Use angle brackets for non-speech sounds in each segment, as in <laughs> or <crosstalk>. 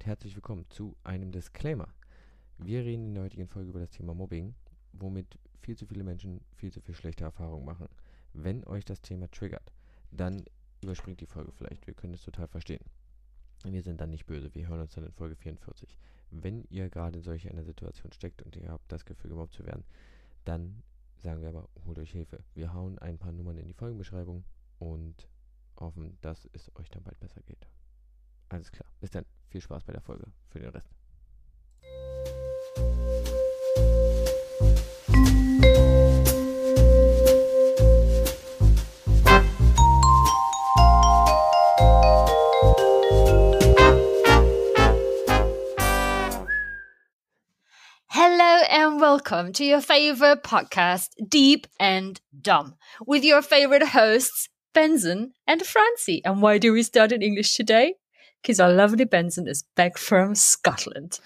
und herzlich willkommen zu einem Disclaimer. Wir reden in der heutigen Folge über das Thema Mobbing, womit viel zu viele Menschen viel zu viel schlechte Erfahrungen machen. Wenn euch das Thema triggert, dann überspringt die Folge vielleicht. Wir können es total verstehen. Wir sind dann nicht böse. Wir hören uns dann in Folge 44. Wenn ihr gerade in solch einer Situation steckt und ihr habt das Gefühl, gemobbt zu werden, dann sagen wir aber, holt euch Hilfe. Wir hauen ein paar Nummern in die Folgenbeschreibung und hoffen, dass es euch dann bald besser geht. Alles klar. Bis dann. Viel Spaß bei der Folge. Für den Rest. Hello and welcome to your favorite podcast, Deep and Dumb, with your favorite hosts, Benson and Francie. And why do we start in English today? Our lovely Benson is back from Scotland.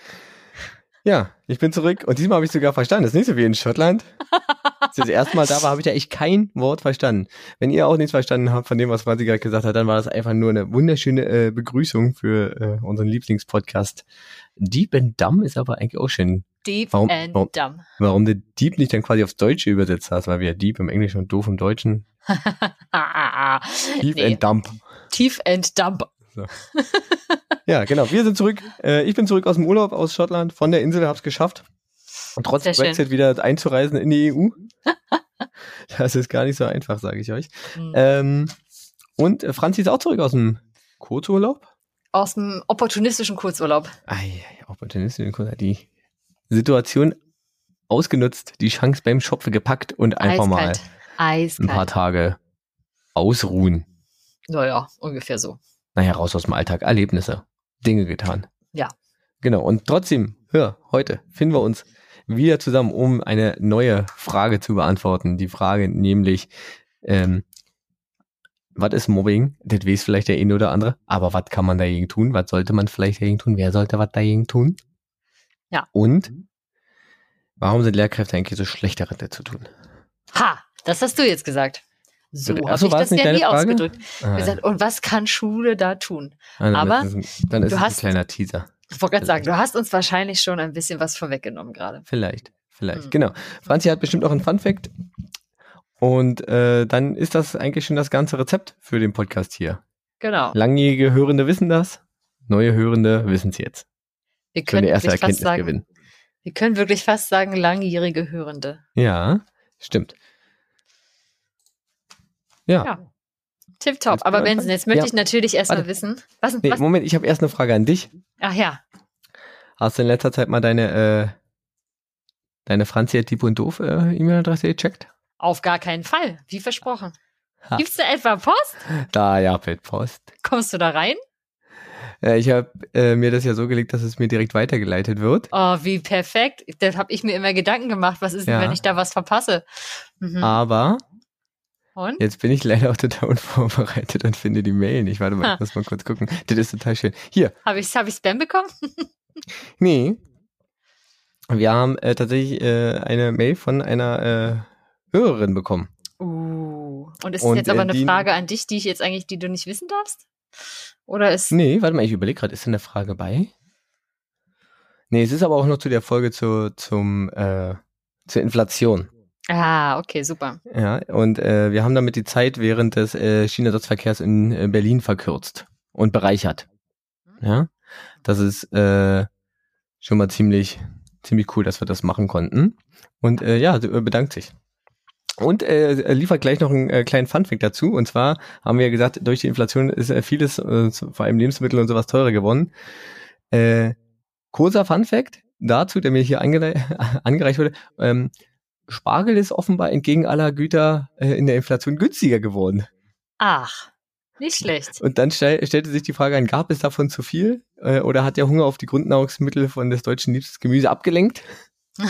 Ja, ich bin zurück und diesmal habe ich sogar verstanden. Das ist nicht so wie in Schottland. Als ich das erste Mal da war, habe ich da echt kein Wort verstanden. Wenn ihr auch nichts verstanden habt von dem, was Franzi gerade gesagt hat, dann war das einfach nur eine wunderschöne äh, Begrüßung für äh, unseren Lieblingspodcast. Deep and Dumb ist aber eigentlich auch schön. Deep Warum- and warum- Dumb. Warum du Deep nicht dann quasi aufs Deutsche übersetzt hast, weil wir Deep im Englischen und Doof im Deutschen. <laughs> Deep Nee. and Dump. Tief and Dumb. <laughs> Ja, genau. Wir sind zurück. Äh, ich bin zurück aus dem Urlaub aus Schottland, von der Insel, hab's geschafft. Und trotz Sehr schön. Brexit wieder einzureisen in die EU. <laughs> das ist gar nicht so einfach, sage ich euch. Hm. Ähm, und äh, Franzi ist auch zurück aus dem Kurzurlaub. Aus dem opportunistischen Kurzurlaub. Ei, Opportunistin, die Situation ausgenutzt, die Chance beim Schopfe gepackt und einfach mal Eiskalt. ein paar Eiskalt. Tage ausruhen. Naja, ungefähr so. Naja, raus aus dem Alltag, Erlebnisse, Dinge getan. Ja. Genau, und trotzdem, hör, heute finden wir uns wieder zusammen, um eine neue Frage zu beantworten. Die Frage nämlich, ähm, was ist Mobbing? Das weiß vielleicht der eine oder andere, aber was kann man dagegen tun? Was sollte man vielleicht dagegen tun? Wer sollte was dagegen tun? Ja. Und warum sind Lehrkräfte eigentlich so schlecht darin, das zu tun? Ha, das hast du jetzt gesagt. So Ach habe ich das ja nie Frage? ausgedrückt. Ah, Gesagt, und was kann Schule da tun? dann aber ist es ein, dann ist du es ein hast- kleiner Teaser. Ich wollte gerade sagen, du hast uns wahrscheinlich schon ein bisschen was vorweggenommen gerade. Vielleicht, vielleicht, Hm. genau. Franzi hat bestimmt auch einen Fun-Fact. Und äh, dann ist das eigentlich schon das ganze Rezept für den Podcast hier. Genau. Langjährige Hörende wissen das, neue Hörende wissen es jetzt. Wir Können erste wirklich fast sagen, gewinnen. wir können wirklich fast sagen, langjährige Hörende. Ja, stimmt. Ja. Ja. Tipptopp. Aber Benson, jetzt möchte Ja. ich natürlich erstmal wissen. Was, Nee, was? Moment, ich habe erst eine Frage an dich. Ach ja. Hast du in letzter Zeit mal deine, äh, deine Franzi at und Doof äh, E-Mail-Adresse gecheckt? Auf gar keinen Fall. Wie versprochen. Ha. Gibt's da etwa Post? Da, ja, Post. Kommst du da rein? Äh, ich habe äh, mir das ja so gelegt, dass es mir direkt weitergeleitet wird. Oh, wie perfekt. Da habe ich mir immer Gedanken gemacht. Was ist denn, Ja. wenn ich da was verpasse? Mhm. Aber Und? Jetzt bin ich leider auch total unvorbereitet und finde die Mail nicht. Warte mal, Ha. ich muss mal kurz gucken. Das ist total schön. Hier, Habe ich, hab ich Spam bekommen? <laughs> nee. Wir haben äh, tatsächlich äh, eine Mail von einer äh, Hörerin bekommen. Uh. Und ist Und, jetzt aber äh, eine die- Frage an dich, die ich jetzt eigentlich, die du nicht wissen darfst? Oder ist. Nee, warte mal, ich überlege gerade, ist da eine Frage bei? Nee, es ist aber auch noch zu der Folge zu, zum, äh, zur Inflation. Ah, okay, super. Ja, und äh, wir haben damit die Zeit während des äh, Schienenersatzverkehrs in äh, Berlin verkürzt und bereichert. Ja, das ist äh, schon mal ziemlich, ziemlich cool, dass wir das machen konnten. Und äh, ja, äh, bedankt sich. Und äh, liefert gleich noch einen äh, kleinen Funfact dazu. Und zwar haben wir ja gesagt, durch die Inflation ist äh, vieles, äh, vor allem Lebensmittel und sowas teurer geworden. Äh, kurzer Funfact dazu, der mir hier angere <laughs> angereicht wurde. Ähm, Spargel ist offenbar entgegen aller Güter äh, in der Inflation günstiger geworden. Ach, nicht schlecht. Und dann stell, stellte sich die Frage an, gab es davon zu viel? Äh, oder hat der Hunger auf die Grundnahrungsmittel von des deutschen liebstes Gemüse abgelenkt? <laughs>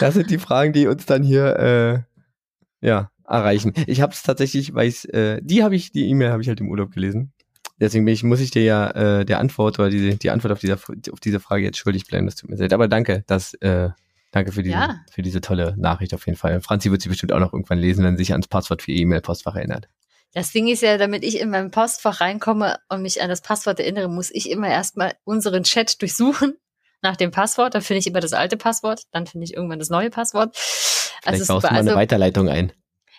das sind die Fragen, die uns dann hier äh, ja, erreichen. Ich habe es tatsächlich, weil ich's, äh, die habe ich, die E-Mail habe ich halt im Urlaub gelesen. Deswegen bin ich, muss ich dir ja äh, der Antwort oder diese, die Antwort auf, dieser, auf diese Frage jetzt schuldig bleiben. Das tut mir sehr. leid. Aber danke, dass äh, Danke für diese, Ja. für diese tolle Nachricht auf jeden Fall. Franzi wird sie bestimmt auch noch irgendwann lesen, wenn sie sich ans Passwort für ihr E-Mail-Postfach erinnert. Das Ding ist ja, damit ich in meinem Postfach reinkomme und mich an das Passwort erinnere, muss ich immer erstmal unseren Chat durchsuchen <laughs> nach dem Passwort. Dann finde ich immer das alte Passwort, dann finde ich irgendwann das neue Passwort. Vielleicht Also, baust du mal eine also Weiterleitung ein.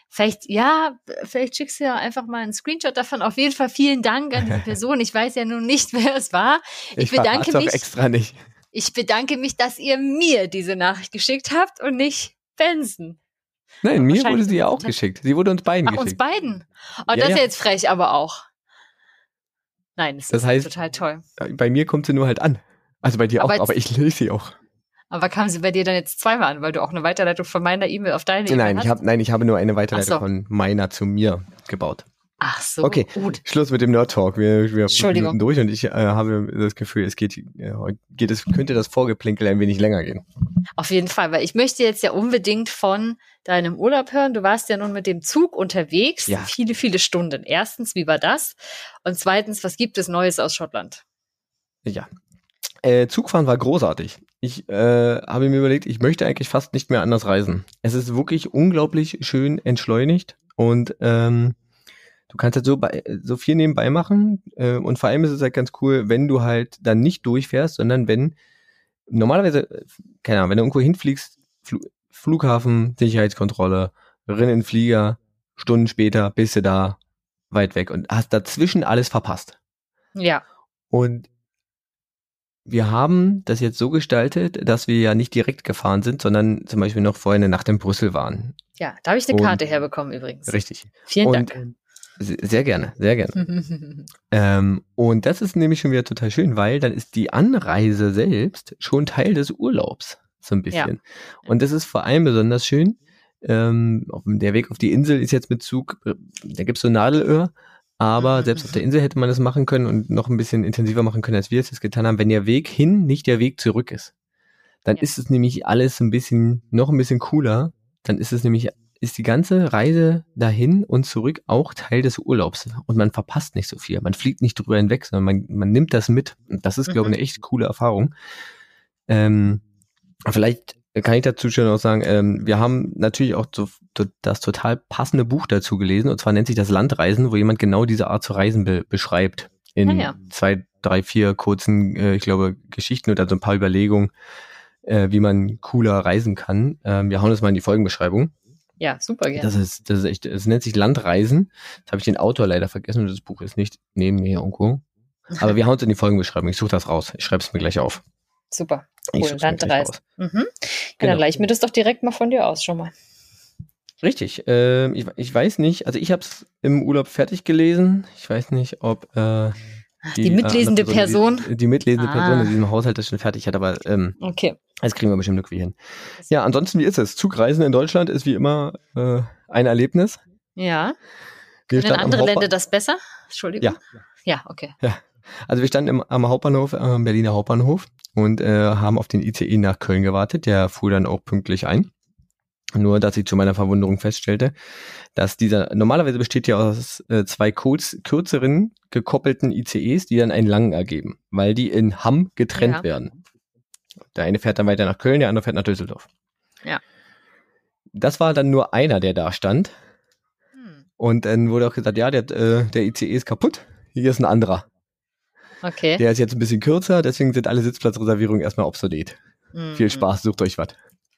vielleicht, ja, vielleicht schickst du ja einfach mal einen Screenshot davon. Auf jeden Fall vielen Dank an die <laughs> Person. Ich weiß ja nun nicht, wer es war. Ich bedanke verrat's auch mich. extra nicht. Ich bedanke mich, dass ihr mir diese Nachricht geschickt habt und nicht Benson. Nein, mir wurde sie ja auch total- geschickt. Sie wurde uns beiden Ach, uns geschickt. beiden. Oh, Ja, das ist ja. jetzt frech, aber auch. Nein, das, Das ist heißt- total toll. Bei mir kommt sie nur halt an. Also bei dir Aber auch, aber ich lese sie auch. Aber kam sie bei dir dann jetzt zweimal an, weil du auch eine Weiterleitung von meiner E-Mail auf deine E-Mail Nein, hast? ich hab, nein, ich habe nur eine Weiterleitung so. von meiner zu mir gebaut. Ach so, Okay. gut. Schluss mit dem Nerd Talk. Wir, wir. Minuten durch und ich äh, habe das Gefühl, es geht, äh, geht es könnte das Vorgeplinkel ein wenig länger gehen. Auf jeden Fall, weil ich möchte jetzt ja unbedingt von deinem Urlaub hören. Du warst ja nun mit dem Zug unterwegs, Ja. viele, viele Stunden. Erstens, wie war das? Und zweitens, was gibt es Neues aus Schottland? Ja. Äh, Zugfahren war großartig. Ich äh, habe mir überlegt, ich möchte eigentlich fast nicht mehr anders reisen. Es ist wirklich unglaublich schön entschleunigt und ähm, du kannst halt so, bei, so viel nebenbei machen äh, und vor allem ist es halt ganz cool, wenn du halt dann nicht durchfährst, sondern wenn normalerweise, äh, keine Ahnung, wenn du irgendwo hinfliegst, Fl Flughafen, Sicherheitskontrolle, rein in den Flieger, Stunden später bist du da weit weg und hast dazwischen alles verpasst. Ja, Und wir haben das jetzt so gestaltet, dass wir ja nicht direkt gefahren sind, sondern zum Beispiel noch vorher eine Nacht in Brüssel waren. ja, da habe ich eine Und- Karte herbekommen übrigens. Richtig. Vielen und Dank. Se- sehr gerne, sehr gerne. <laughs> Ähm, und das ist nämlich schon wieder total schön, weil dann ist die Anreise selbst schon Teil des Urlaubs, so ein bisschen. Und das ist vor allem besonders schön. Ähm, der Weg auf die Insel ist jetzt mit Zug, äh, da gibt's so Nadelöhr, aber <laughs> selbst auf der Insel hätte man das machen können und noch ein bisschen intensiver machen können, als wir es jetzt getan haben, wenn der Weg hin nicht der Weg zurück ist. Dann Ja. ist es nämlich alles ein bisschen, noch ein bisschen cooler. Dann ist es nämlich, ist die ganze Reise dahin und zurück auch Teil des Urlaubs. Und man verpasst nicht so viel. Man fliegt nicht drüber hinweg, sondern man, man nimmt das mit. Und das ist, glaube ich, Mhm. eine echt coole Erfahrung. Ähm, vielleicht kann ich dazu schon auch sagen, ähm, wir haben natürlich auch so, so das total passende Buch dazu gelesen, und zwar nennt sich das Landreisen, wo jemand genau diese Art zu reisen be beschreibt. In Ah, ja. zwei, drei, vier kurzen, äh, ich glaube, Geschichten oder so ein paar Überlegungen, äh, wie man cooler reisen kann. Ähm, wir hauen das mal in die Folgenbeschreibung. Ja, super gerne. Das ist, das ist echt, es nennt sich Landreisen. Jetzt habe ich den Autor leider vergessen und das Buch ist nicht neben mir irgendwo. Aber wir hauen es in die Folgenbeschreibung. Ich suche das raus. Ich schreibe es mir gleich auf. Super. Cool, such's mir gleich Landreise. raus. Mhm. Ja, Genau. dann leih ich mir das doch direkt mal von dir aus schon mal. Richtig. Ähm, ich, ich weiß nicht, also ich habe es im Urlaub fertig gelesen. Ich weiß nicht, ob äh, die mitlesende andere Person. Die, die mitlesende Ah. Person in diesem Haushalt das schon fertig hat, aber ähm, Okay. das kriegen wir bestimmt irgendwie hin. Ja, ansonsten, wie ist es? Zugreisen in Deutschland ist wie immer äh, ein Erlebnis. Ja. Wir Können andere Länder das besser? Entschuldigung. Ja. Ja, okay. Also wir standen im, am Hauptbahnhof, äh, am Berliner Hauptbahnhof und äh, haben auf den ICE nach Köln gewartet. Der fuhr dann auch pünktlich ein. Nur, dass ich zu meiner Verwunderung feststellte, dass dieser, normalerweise besteht ja aus äh, zwei kurz, kürzeren gekoppelten ICEs, die dann einen langen ergeben, weil die in Hamm getrennt Ja. werden. Der eine fährt dann weiter nach Köln, der andere fährt nach Düsseldorf. Ja. Das war dann nur einer, der da stand. Hm. Und dann wurde auch gesagt, ja, der, äh, der ICE ist kaputt. Hier ist ein anderer. Okay. Der ist jetzt ein bisschen kürzer, deswegen sind alle Sitzplatzreservierungen erstmal obsolet. Mhm. Viel Spaß, sucht euch was.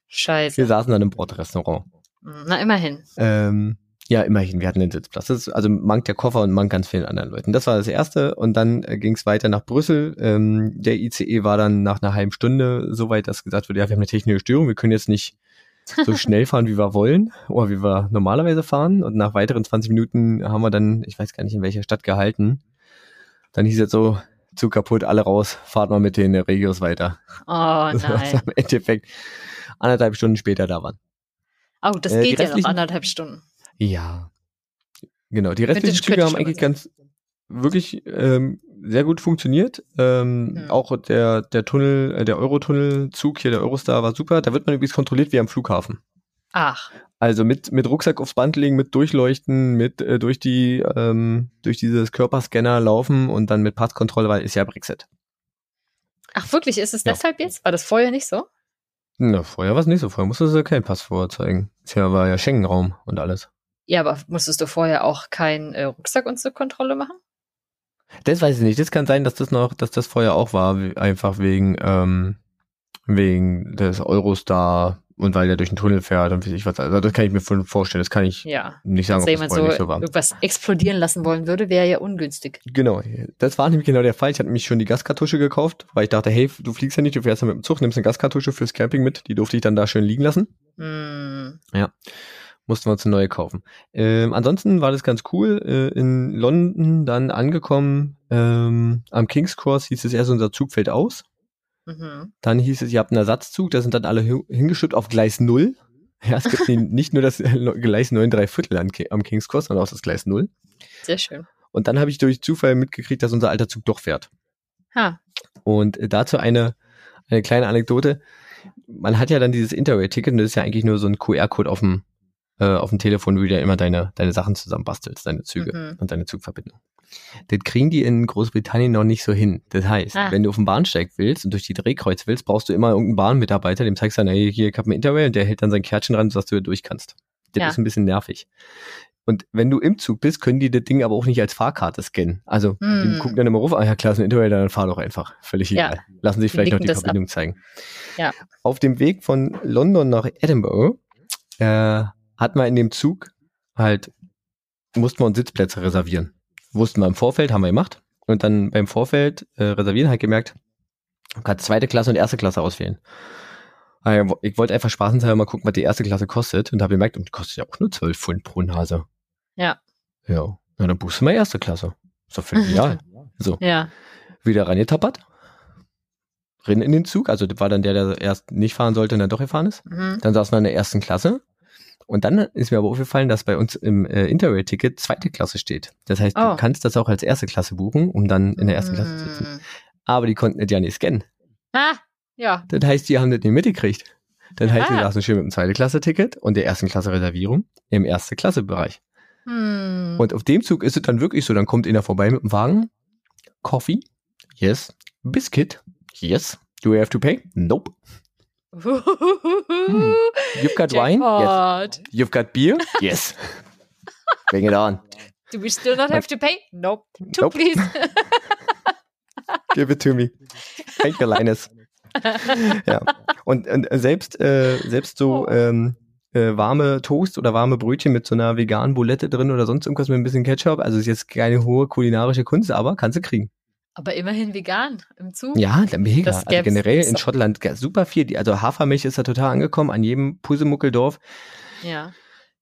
Scheiße. Wir saßen dann im Bordrestaurant. Mhm. Na, immerhin. Ähm, ja, immerhin, wir hatten den Sitzplatz. Ist also Mank der Koffer und Mank ganz vielen anderen Leuten. Das war das Erste und dann äh, ging es weiter nach Brüssel. Ähm, der ICE war dann nach einer halben Stunde so weit, dass gesagt wurde, ja, wir haben eine technische Störung, wir können jetzt nicht so <laughs> schnell fahren, wie wir wollen oder wie wir normalerweise fahren. Und nach weiteren 20 Minuten haben wir dann, ich weiß gar nicht in welcher Stadt gehalten, dann hieß es so, Zug kaputt, alle raus, fahrt mal mit den Regios weiter. Oh <laughs> Das nein. im Endeffekt anderthalb Stunden später da waren. Oh, das Äh, geht ja noch anderthalb Stunden. Ja. Genau, die restlichen könnte haben eigentlich ganz wirklich ähm, sehr gut funktioniert. Ähm, Hm. Auch der, der Tunnel, äh, der Eurotunnelzug hier, der Eurostar war super. Da wird man übrigens kontrolliert wie am Flughafen. Ach, Also mit, mit Rucksack aufs Band legen, mit Durchleuchten, mit äh, durch die ähm, durch dieses Körperscanner laufen und dann mit Passkontrolle, weil ist ja Brexit. ach wirklich, ist es Ja. deshalb jetzt? War das vorher nicht so? Na, vorher war es nicht so. Vorher musste sie kein Pass vorzeigen. Es ja, war ja Schengen-Raum und alles. Ja, aber musstest du vorher auch keinen äh, Rucksack und so Kontrolle machen? Das weiß ich nicht. Das kann sein, dass das noch, dass das vorher auch war, einfach wegen, ähm, wegen des Eurostar und weil der durch den Tunnel fährt und wie ich was. Also das kann ich mir vorstellen. Das kann ich Ja. nicht sagen, Wenn ob das jemand so, so irgendwas explodieren lassen wollen würde, wäre ja ungünstig. Genau, das war nämlich genau der Fall. Ich hatte nämlich schon die Gaskartusche gekauft, weil ich dachte, hey, du fliegst ja nicht, du fährst ja mit dem Zug, nimmst eine Gaskartusche fürs Camping mit. Die durfte ich dann da schön liegen lassen. Hm. Mussten wir uns eine neue kaufen. Ähm, ansonsten war das ganz cool. Äh, in London dann angekommen. Ähm, am King's Cross hieß es erst, unser Zug fällt aus. Mhm. Dann hieß es, ihr habt einen Ersatzzug, da sind dann alle hi- hingeschippt auf Gleis 0. Ja, es gibt nicht nur das <laughs> Gleis 9 3 Viertel am King's Cross, sondern auch das Gleis 0. Sehr schön. Und dann habe ich durch Zufall mitgekriegt, dass unser alter Zug doch fährt. Ha. Und äh, dazu eine, eine kleine Anekdote. Man hat ja dann dieses Interrail-Ticket und das ist ja eigentlich nur so ein QR-Code auf dem, äh, auf dem Telefon, wo du ja immer deine, deine Sachen zusammenbastelst, deine Züge Mhm. und deine Zugverbindung. Das kriegen die in Großbritannien noch nicht so hin. Das heißt, Ah. wenn du auf den Bahnsteig willst und durch die Drehkreuz willst, brauchst du immer irgendeinen Bahnmitarbeiter, dem zeigst du dann, hey, hier, ich hab ein Interrail und der hält dann sein Kärtchen ran, sodass du hier durch kannst. Das Ja. ist ein bisschen nervig. Und wenn du im Zug bist, können die das Ding aber auch nicht als Fahrkarte scannen. Also, Hm. die gucken dann immer ruf, ah ja, klar, ist ein Interrail, dann fahr doch einfach. Völlig Ja. egal. Lassen sich Die vielleicht noch die das ab. Verbindung zeigen. Ja. Auf dem Weg von London nach Edinburgh äh, hat man in dem Zug halt, mussten wir uns Sitzplätze reservieren. Wussten wir im Vorfeld, haben wir gemacht. Und dann beim Vorfeld äh, reservieren halt gemerkt, man kann zweite Klasse und erste Klasse auswählen. Ah Ich wollte einfach spaßenshalber mal gucken, was die erste Klasse kostet und habe gemerkt, und die kostet ja auch nur 12 Pfund pro Nase. Ja. Ja, na dann buchst du mal erste Klasse. Ist doch völlig <laughs> egal. So, Ja. wieder reingetappert. Rein in den Zug, also das war dann der, der erst nicht fahren sollte und dann doch gefahren ist. Mhm. Dann saßen wir in der ersten Klasse. Und dann ist mir aber aufgefallen, dass bei uns im äh, Interrail-Ticket zweite Klasse steht. Das heißt, Oh. du kannst das auch als erste Klasse buchen, um dann in der ersten Klasse zu sitzen. Mhm. Aber die konnten das ja nicht scannen. Ah, ja. Das heißt, die haben das nicht mitgekriegt. Das heißt, wir Ah. saßen schön mit dem zweite Klasse-Ticket und der ersten Klasse Reservierung im erste Klasse-Bereich. Hm. Und auf dem Zug ist es dann wirklich so, dann kommt einer vorbei mit dem Wagen. Coffee? Yes. Biscuit? Yes. Do we have to pay? Nope. Hm. You've got wine? Yes. You've got beer? <laughs> Yes. <laughs> Bring it on. Do we still not have to pay? Nope. Two, Nope. please. <laughs> Give it to me. Thank you, Linus. ja. Und, und selbst, äh, selbst so Oh. ähm, äh, warme Toast oder warme Brötchen mit so einer veganen Bulette drin oder sonst irgendwas mit ein bisschen Ketchup. Also ist jetzt keine hohe kulinarische Kunst, aber kannst du kriegen. Aber immerhin vegan im Zug. Ja, der mega. Das Also generell in. Schottland super viel. Also Hafermilch ist da total angekommen an jedem Pusemuckeldorf. Ja.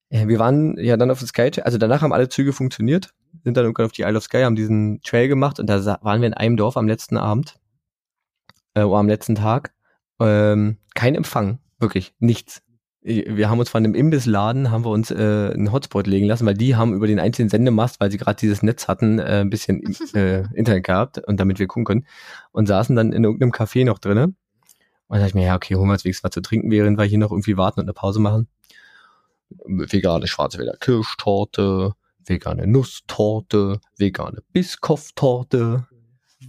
Äh, Wir waren ja dann auf dem Sky, also danach haben alle Züge funktioniert, sind dann irgendwann auf die Isle of Skye, haben diesen Trail gemacht und da waren wir in einem Dorf am letzten Abend, äh, oder am letzten Tag. Ähm, kein Empfang, wirklich, nichts. Wir haben uns von einem Imbissladen, haben wir uns äh, einen Hotspot legen lassen, weil die haben über den einzelnen Sendemast, weil sie gerade dieses Netz hatten, äh, ein bisschen <laughs> äh, Internet gehabt und damit wir gucken können und saßen dann in irgendeinem Café noch drinnen. Und da dachte ich mir, ja, okay, holen wir uns wenigstens was zu trinken, während wir hier noch irgendwie warten und eine Pause machen vegane Schwarzwälder Kirschtorte, vegane Nusstorte, vegane Biscoff-Torte,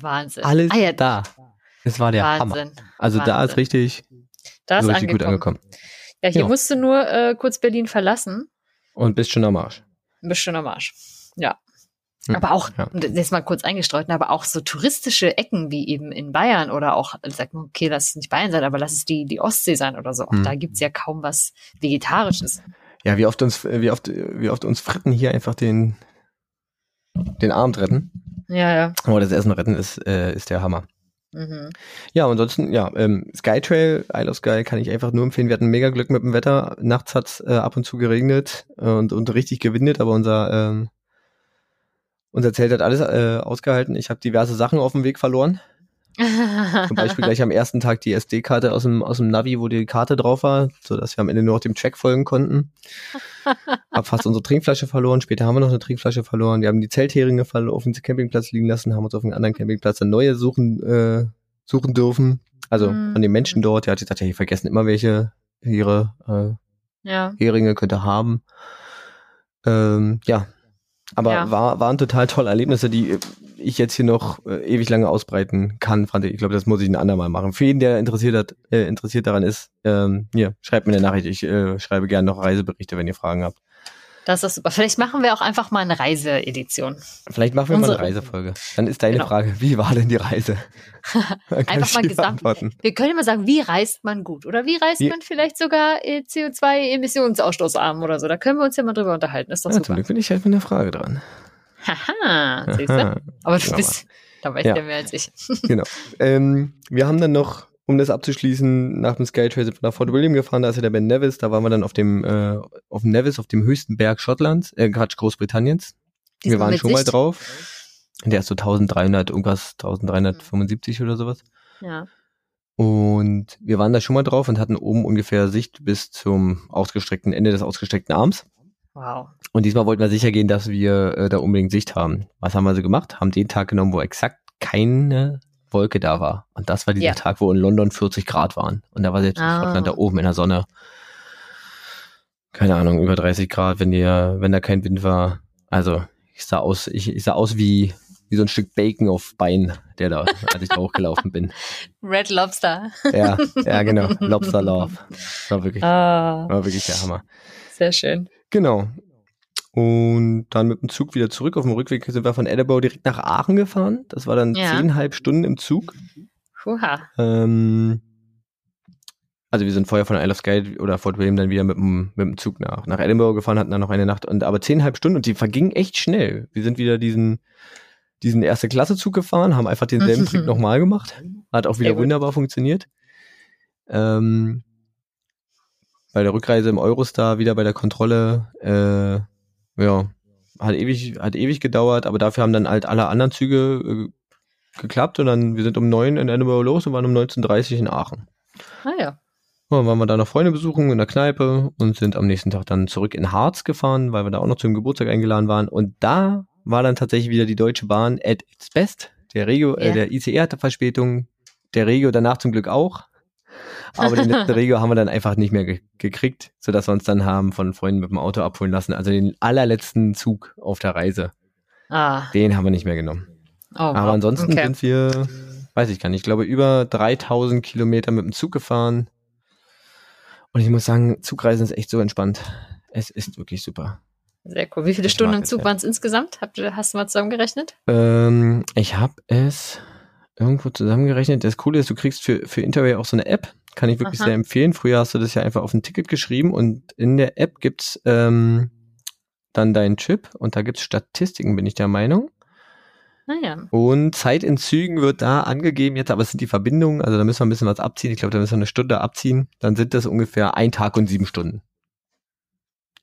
Wahnsinn. alles ah, ja, da. Es war der Hammer. Wahnsinn. Also da ist Wahnsinn. richtig, Da ist so richtig angekommen. gut angekommen. Ja, hier Ja. musst du nur äh, kurz Berlin verlassen. Und bist schon am Arsch. Ein bisschen am Arsch. Ja. Hm, Aber auch, ja. ist mal kurz eingestreut, aber auch so touristische Ecken wie eben in Bayern oder auch, sagt man, okay, lass es nicht Bayern sein, aber lass es die, die Ostsee sein oder so. Auch Hm. da gibt's ja kaum was Vegetarisches. Ja, wie oft uns, wie oft, wie oft uns Fritten hier einfach den, den Abend retten. Ja, ja. Aber das Essen retten ist, äh, ist der Hammer. Mhm. Ja, ansonsten, ja, ähm, Skytrail, Isle of Sky kann ich einfach nur empfehlen. Wir hatten mega Glück mit dem Wetter. Nachts hat's äh, ab und zu geregnet äh, und, und richtig gewindet, aber unser, ähm, unser Zelt hat alles äh, ausgehalten. Ich habe diverse Sachen auf dem Weg verloren. Zum Beispiel gleich am ersten Tag die SD-Karte aus dem, aus dem Navi, wo die Karte drauf war, so dass wir am Ende nur noch dem Track folgen konnten. <laughs> Hab fast unsere Trinkflasche verloren. Später haben wir noch eine Trinkflasche verloren. Wir haben die Zeltheringe auf dem Campingplatz liegen lassen, haben uns auf einem anderen Campingplatz eine neue suchen, äh, suchen dürfen. Also Mhm. von den Menschen dort. Der hat gesagt, ja, die vergessen immer welche ihre äh, ja. Heringe könnte haben. Ähm, ja. Aber Ja. War, waren total tolle Erlebnisse, die ich jetzt hier noch äh, ewig lange ausbreiten kann, fand ich. Glaube, das muss ich ein andermal machen. Für jeden, der interessiert, hat, äh, interessiert daran ist, ähm, hier, schreibt mir eine Nachricht. Ich äh, schreibe gerne noch Reiseberichte, wenn ihr Fragen habt. Das ist super. Vielleicht machen wir auch einfach mal eine Reiseedition. Vielleicht machen wir Unsere- mal eine Reisefolge. Dann ist deine Genau. Frage, wie war denn die Reise? <laughs> Einfach mal gesamt. beantworten. Wir können immer sagen, wie reist man gut? Oder wie reist Wie- man vielleicht sogar äh, CO2-Emissionsausstoßarm oder so? Da können wir uns ja mal drüber unterhalten. Ist doch Ja, zum super. Glück bin ich halt mit einer Frage dran. Haha, siehst du? Aha. Aber du mal. bist, da weißt Ja. du ja mehr als ich. <laughs> Genau. Ähm, wir haben dann noch, um das abzuschließen, nach dem Skytrail sind wir nach Fort William gefahren, da ist ja der Ben Nevis, da waren wir dann auf dem, äh, auf dem Nevis, auf dem höchsten Berg Schottlands, äh, Quatsch, Großbritanniens. wir Diesmal waren mit schon mal Sicht. drauf. Der ist so 1300, irgendwas, 1375 oder sowas. Ja. Und wir waren da schon mal drauf und hatten oben ungefähr Sicht bis zum ausgestreckten Ende des ausgestreckten Arms. Wow. Und diesmal wollten wir sicher gehen, dass wir äh, da unbedingt Sicht haben. Was haben wir so gemacht? Haben den Tag genommen, wo exakt keine Wolke da war. Und das war dieser Ja. Tag, wo in London 40 Grad waren. Und da war selbst in Ah. Schottland da oben in der Sonne. Keine Ahnung, über 30 Grad, wenn dir, wenn da kein Wind war. Also, ich sah aus, ich, ich sah aus wie, wie so ein Stück Bacon auf Bein, der da, als ich da hochgelaufen bin. <laughs> Red Lobster. Ja, ja, genau. Lobster Love. <laughs> War wirklich, Ah, war wirklich der Hammer. sehr schön. Genau. Und dann mit dem Zug wieder zurück. Auf dem Rückweg sind wir von Edinburgh direkt nach Aachen gefahren. Das war dann Ja. zehnhalb Stunden im Zug. Huha. Ähm, also wir sind vorher von Isle of Skye oder Fort William dann wieder mit dem, mit dem Zug nach, nach Edinburgh gefahren, hatten dann noch eine Nacht. Und aber zehnhalb Stunden und die vergingen echt schnell. Wir sind wieder diesen, diesen erste Klasse Zug gefahren, haben einfach denselben Mhm. Trick nochmal gemacht. Hat auch wieder wunderbar funktioniert. Ähm, bei der Rückreise im Eurostar wieder bei der Kontrolle, äh, ja, hat ewig, hat ewig gedauert, aber dafür haben dann halt alle anderen Züge äh, geklappt und dann, wir sind um neun in Edinburgh los und waren um 19.30 in Aachen. Ah ja. Ja, dann waren wir da noch Freunde besuchen in der Kneipe und sind am nächsten Tag dann zurück in Harz gefahren, weil wir da auch noch zum Geburtstag eingeladen waren. Und da war dann tatsächlich wieder die Deutsche Bahn at its best. Der Regio, äh, Ja. der ICE hatte Verspätung, der Regio danach zum Glück auch. Aber den letzten <laughs> Regio haben wir dann einfach nicht mehr ge gekriegt, sodass wir uns dann haben von Freunden mit dem Auto abholen lassen. Also den allerletzten Zug auf der Reise, Ah. den haben wir nicht mehr genommen. Oh, Aber ansonsten okay. sind wir, weiß ich gar nicht, ich glaube über 3000 Kilometer mit dem Zug gefahren. Und ich muss sagen, Zugreisen ist echt so entspannt. Es ist wirklich super. Sehr cool. Wie viele Ich Stunden im Zug waren es insgesamt? Habt hast du mal zusammengerechnet? Ähm, ich habe es irgendwo zusammengerechnet. Das Coole ist, du kriegst für, für Interrail auch so eine App. Kann ich wirklich Aha. sehr empfehlen. Früher hast du das ja einfach auf ein Ticket geschrieben und in der App gibt's ähm, dann deinen Chip und da gibt's Statistiken, bin ich der Meinung. Naja. Und Zeit in Zügen wird da angegeben jetzt, aber es sind die Verbindungen, also da müssen wir ein bisschen was abziehen. Ich glaube, da müssen wir eine Stunde abziehen. Dann sind das ungefähr ein Tag und sieben Stunden.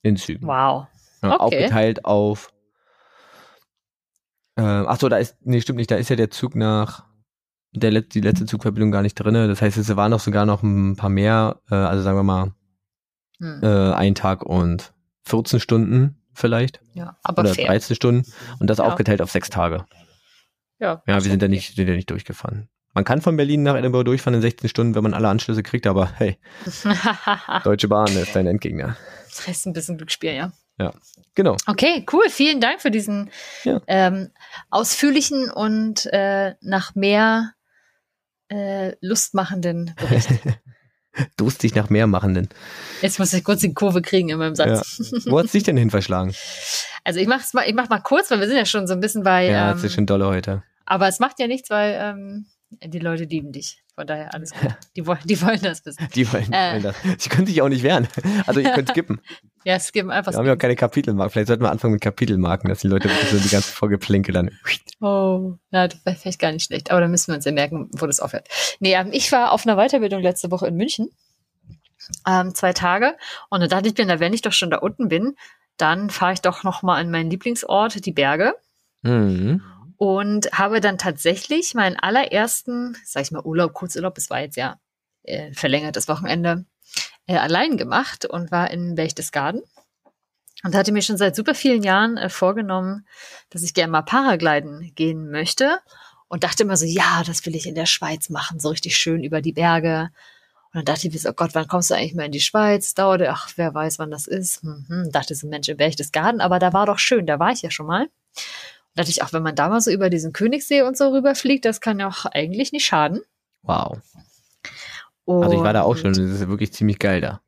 In Zügen. Wow. Ja, okay. Aufgeteilt auf. Äh, ach so, da ist, nee, stimmt nicht, da ist ja der Zug nach, der Let die letzte Zugverbindung gar nicht drinne. Das heißt, es waren noch sogar noch ein paar mehr, äh, also sagen wir mal, Hm. äh, ein Tag und 14 Stunden vielleicht. ja, aber oder fair. 13 Stunden. Und das Ja. aufgeteilt auf sechs Tage. Ja, Ja, wir sind ja nicht, sind ja nicht durchgefahren. Man kann von Berlin nach Edinburgh durchfahren in 16 Stunden, wenn man alle Anschlüsse kriegt, aber hey, <laughs> Deutsche Bahn ist dein Endgegner. das heißt ein bisschen Glücksspiel, ja. Genau. Okay, cool. Vielen Dank für diesen Ja. ähm, ausführlichen und äh, nach mehr äh, lustmachenden Bericht. <laughs> Durstig nach mehr machenden. Jetzt muss ich kurz die Kurve kriegen in meinem Satz. Wo hat's dich denn hin verschlagen? <laughs> Also ich mach's mal, ich mach mal kurz, weil wir sind ja schon so ein bisschen bei. Ja, ähm, das ist schon dolle heute. aber es macht ja nichts, weil ähm, die Leute lieben dich. Von daher alles gut. <laughs> Die, wollen, die wollen das wissen. Die wollen, Äh. wollen das. Sie können sich auch nicht wehren. Also ihr könnt <laughs> skippen. Ja, gibt einfach. Wir haben ja auch keine Kapitelmarken. Vielleicht sollten wir anfangen mit Kapitelmarken, dass die Leute so die ganze Vorgeplänke dann. Oh, ja, das wäre vielleicht gar nicht schlecht. Aber dann müssen wir uns ja merken, wo das aufhört. Nee, ähm, ich war auf einer Weiterbildung letzte Woche in München. Ähm, zwei Tage. Und da dachte ich mir, na, wenn ich doch schon da unten bin, dann fahre ich doch noch mal an meinen Lieblingsort, die Berge. Mhm. Und habe dann tatsächlich meinen allerersten, sag ich mal, Urlaub, Kurzurlaub, es war jetzt ja äh, verlängertes Wochenende, äh, allein gemacht und war in Berchtesgaden. Und hatte mir schon seit super vielen Jahren äh, vorgenommen, dass ich gerne mal Paragliden gehen möchte. Und dachte immer so, ja, das will ich in der Schweiz machen, so richtig schön über die Berge. Und dann dachte ich mir so, oh Gott, wann kommst du eigentlich mal in die Schweiz? Dauerte, ach, wer weiß, wann das ist. Mhm. Dachte so, Mensch, in Berchtesgaden, aber da war doch schön, da war ich ja schon mal. Und dachte ich, auch wenn man da mal so über diesen Königssee und so rüberfliegt, das kann ja auch eigentlich nicht schaden. Wow. Also ich war da auch Und- schon. Das ist ja wirklich ziemlich geil da.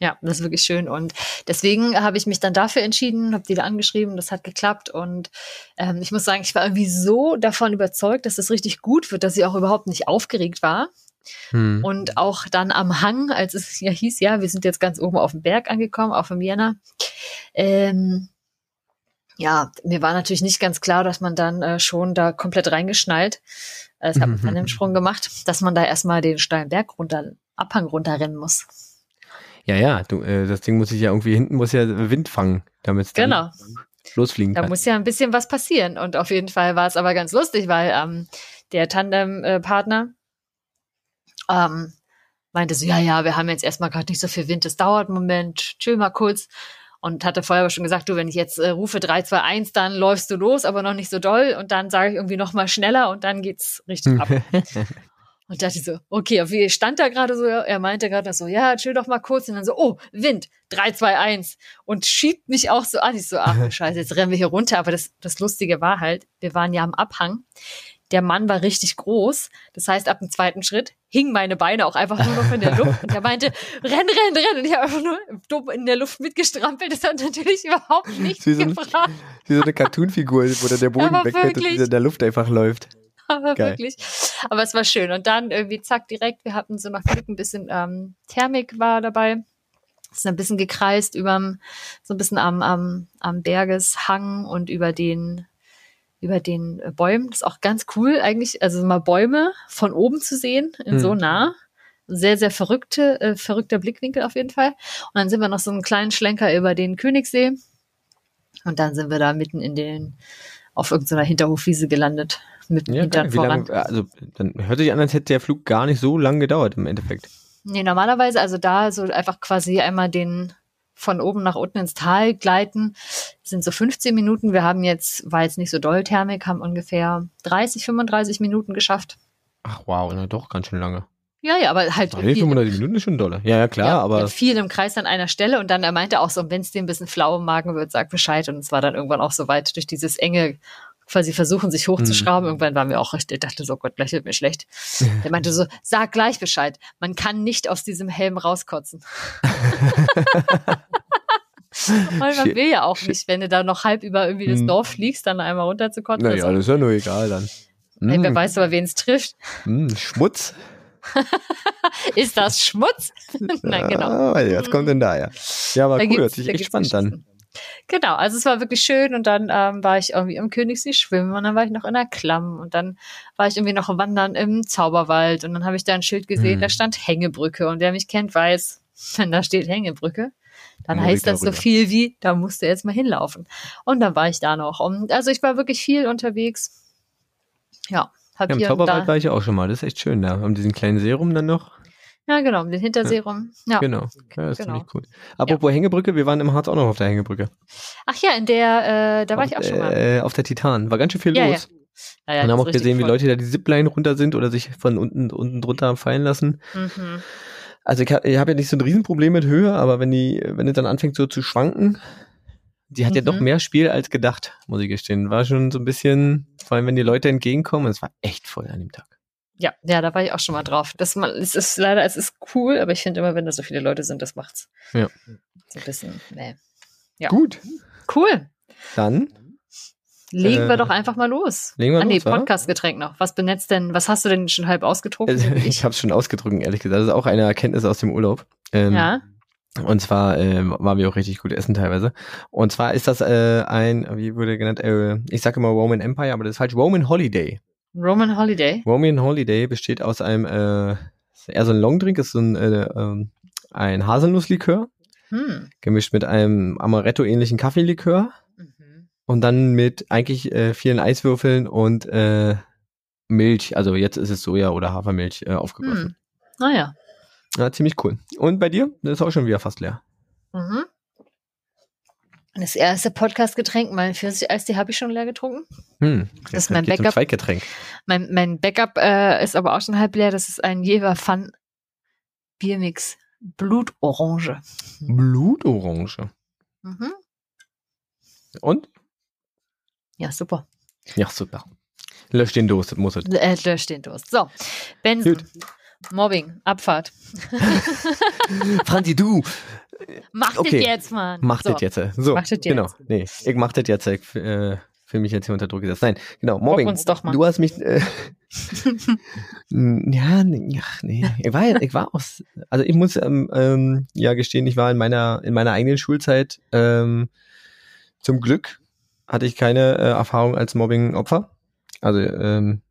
Ja, das ist wirklich schön. Und deswegen habe ich mich dann dafür entschieden, habe die da angeschrieben, das hat geklappt. Und ähm, ich muss sagen, ich war irgendwie so davon überzeugt, dass das richtig gut wird, dass sie auch überhaupt nicht aufgeregt war. Hm. Und auch dann am Hang, als es ja hieß, ja, wir sind jetzt ganz oben auf dem Berg angekommen, auf dem Jena. Ähm, ja, mir war natürlich nicht ganz klar, dass man dann äh, schon da komplett reingeschnallt. Äh, ich habe mhm. einen Sprung gemacht, dass man da erstmal den steilen Berg runter, Abhang runterrennen muss. Ja, ja, du, äh, das Ding muss sich ja irgendwie hinten muss ja Wind fangen, damit es genau. losfliegen kann. Da muss ja ein bisschen was passieren. Und auf jeden Fall war es aber ganz lustig, weil ähm, der Tandem-Partner ähm, meinte so, ja, ja, wir haben jetzt erstmal gerade nicht so viel Wind, es dauert einen Moment, chill mal kurz. Und hatte vorher aber schon gesagt, du, wenn ich jetzt äh, rufe 3, 2, 1, dann läufst du los, aber noch nicht so doll. Und dann sage ich irgendwie noch mal schneller und dann geht's richtig ab. <laughs> Und dachte ich so, okay, auf wie stand da gerade so, er meinte gerade so, ja, chill doch mal kurz. Und dann so, oh, Wind, 3, 2, 1. Und schiebt mich auch so an. Ich so, ach <laughs> scheiße, jetzt rennen wir hier runter. Aber das, das Lustige war halt, wir waren ja am Abhang. Der Mann war richtig groß. Das heißt, ab dem zweiten Schritt hingen meine Beine auch einfach nur noch in der Luft. Und er meinte, <laughs> renn, renn, renn. Und ich habe einfach nur dumm in der Luft mitgestrampelt. Das hat natürlich überhaupt nichts wie so gebracht. Wie so eine Cartoonfigur, wo dann der Boden wegfällt und in der Luft einfach läuft. aber Geil. wirklich. Aber es war schön. Und dann irgendwie zack, direkt, wir hatten so noch Glück ein bisschen ähm, Thermik war dabei. Ist ein bisschen gekreist über so ein bisschen am, am, am Bergeshang und über den über den Bäumen. Das ist auch ganz cool eigentlich, also mal Bäume von oben zu sehen, in hm. so nah. Sehr, sehr verrückte, äh, verrückter Blickwinkel auf jeden Fall. Und dann sind wir noch so einen kleinen Schlenker über den Königssee. Und dann sind wir da mitten in den, auf irgendeiner Hinterhofwiese gelandet mit ja, Hintern voran. Lange, also dann hört sich an, als hätte der Flug gar nicht so lang gedauert im Endeffekt. Nee, normalerweise, also da so einfach quasi einmal den von oben nach unten ins Tal gleiten, sind so 15 Minuten. Wir haben jetzt, war jetzt nicht so doll Thermik, haben ungefähr 30, 35 Minuten geschafft. Ach wow, na doch, ganz schön lange. Ja, ja, aber halt. 35 Minuten ist schon doller. Ja, ja, klar, ja, aber. Viel im Kreis an einer Stelle und dann er meinte auch so, wenn es dir ein bisschen flau im Magen wird, sag Bescheid. Und es war dann irgendwann auch so weit durch dieses enge quasi versuchen, sich hochzuschrauben. Mhm. Irgendwann waren wir auch recht, ich dachte so, Gott, gleich wird mir schlecht. Der meinte so, sag gleich Bescheid. Man kann nicht aus diesem Helm rauskotzen. <laughs> <laughs> <laughs> Weil man will ja auch nicht, wenn du da noch halb über irgendwie das mhm. Dorf fliegst, dann einmal runterzukotzen. Naja, also. das ist ja nur egal dann. Ey, wer mhm. weiß aber, wen es trifft. Mm, Schmutz. <laughs> ist das Schmutz? <laughs> Nein, genau. Ja, was kommt denn da, ja? Ja, aber da cool, hört sich echt spannend an. Genau, also es war wirklich schön und dann ähm, war ich irgendwie im Königssee schwimmen und dann war ich noch in der Klamm und dann war ich irgendwie noch wandern im Zauberwald und dann habe ich da ein Schild gesehen, hm. da stand Hängebrücke und wer mich kennt, weiß, wenn da steht Hängebrücke, dann heißt das so viel wie, da musst du jetzt mal hinlaufen. Und dann war ich da noch. Also ich war wirklich viel unterwegs. Ja, hab ja, Im Zauberwald war ich auch schon mal, das ist echt schön da. Um diesen kleinen Serum dann noch. Ja, genau, den Hinterserum. Ja. Genau, ja, das genau. finde ich gut. Apropos ja. Hängebrücke, wir waren im Harz auch noch auf der Hängebrücke. Ach ja, in der, äh, da war auf, ich auch schon mal. Äh, auf der Titan, war ganz schön viel ja, los. Ja. Ja, und haben auch gesehen, voll. wie Leute da die Zipline runter sind oder sich von unten, unten drunter fallen lassen. Mhm. Also ich habe hab ja nicht so ein Riesenproblem mit Höhe, aber wenn die, wenn es dann anfängt so zu schwanken, die hat mhm. ja doch mhm. mehr Spiel als gedacht, muss ich gestehen. War schon so ein bisschen, vor allem wenn die Leute entgegenkommen, es war echt voll an dem Tag. Ja, ja, da war ich auch schon mal drauf. Das mal, es ist leider, es ist cool, aber ich finde immer, wenn da so viele Leute sind, das macht's. Ja. So ein bisschen, nee. Ja. Gut. Cool. Dann legen äh, wir doch einfach mal los. Legen wir ah, nee, Podcast-Getränk noch. Was benetzt denn, was hast du denn schon halb ausgetrunken? Also, <laughs> ich habe es schon ausgetrunken, ehrlich gesagt. Das ist auch eine Erkenntnis aus dem Urlaub. Ähm, ja. Und zwar äh, waren wir auch richtig gut essen teilweise. Und zwar ist das äh, ein, wie wurde genannt, äh, ich sage immer Roman Empire, aber das ist falsch, Roman Holiday. Roman Holiday. Roman Holiday besteht aus einem, äh, eher so ein Longdrink, ist so ein, äh, ähm, ein Haselnusslikör, hm. gemischt mit einem Amaretto-ähnlichen Kaffeelikör. Und dann mit eigentlich äh, vielen Eiswürfeln und äh, Milch, also jetzt ist es Soja oder Hafermilch äh, aufgegossen. Hm. Naja. Ah, ja, ziemlich cool. Und bei dir? Das ist auch schon wieder fast leer. Mhm. Das erste Podcast-Getränk, mein Pfirsich-Eis, die habe ich schon leer getrunken. Hm, das ist mein Backup. Zweitgetränk. Mein, mein Backup äh, ist aber auch schon halb leer. Das ist ein Jever Fun Biermix. Blutorange. Blutorange. Mhm. Und? Ja, super. Ja, super. Lösch den Durst, muss es. Äh, lösch den Durst. So, Benson. Gut. Mobbing, Abfahrt. <laughs> Franzi, du, Mach Okay. das jetzt, Mann. Macht so. das jetzt. So, Mach das jetzt. genau. Nee, ich mach das jetzt. Ich äh, fühle mich jetzt hier unter Druck gesetzt. Nein, genau, Mobbing. uns doch mal. Du hast mich. Äh, <laughs> ja, nee, ach, nee. Ich war, ja- ich war aus. Also ich muss ähm, ähm, ja gestehen, ich war in meiner in meiner eigenen Schulzeit. Ähm, zum Glück hatte ich keine äh, Erfahrung als Mobbing-Opfer. Also ähm,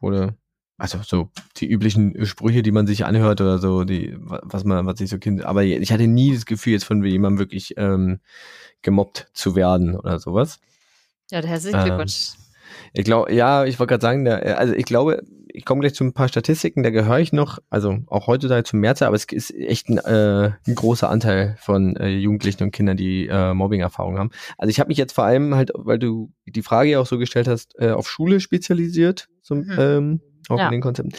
wurde also so die üblichen Sprüche, die man sich anhört oder so, die was man was sich so Kind. Aber ich hatte nie das Gefühl jetzt von jemandem wirklich ähm, gemobbt zu werden oder sowas. Ja, der herzlichen Ähm, Glückwunsch. Ich glaube, ja, ich wollte gerade sagen, da, also ich glaube, ich komme gleich zu ein paar Statistiken, da gehöre ich noch, also auch heutzutage zum Mehrzahl, aber es ist echt ein, äh, ein großer Anteil von äh, Jugendlichen und Kindern, die äh, Mobbing-Erfahrungen haben. Also ich habe mich jetzt vor allem halt, weil du die Frage ja auch so gestellt hast, äh, auf Schule spezialisiert, zum, Mhm. ähm, auch Ja. in den Konzepten.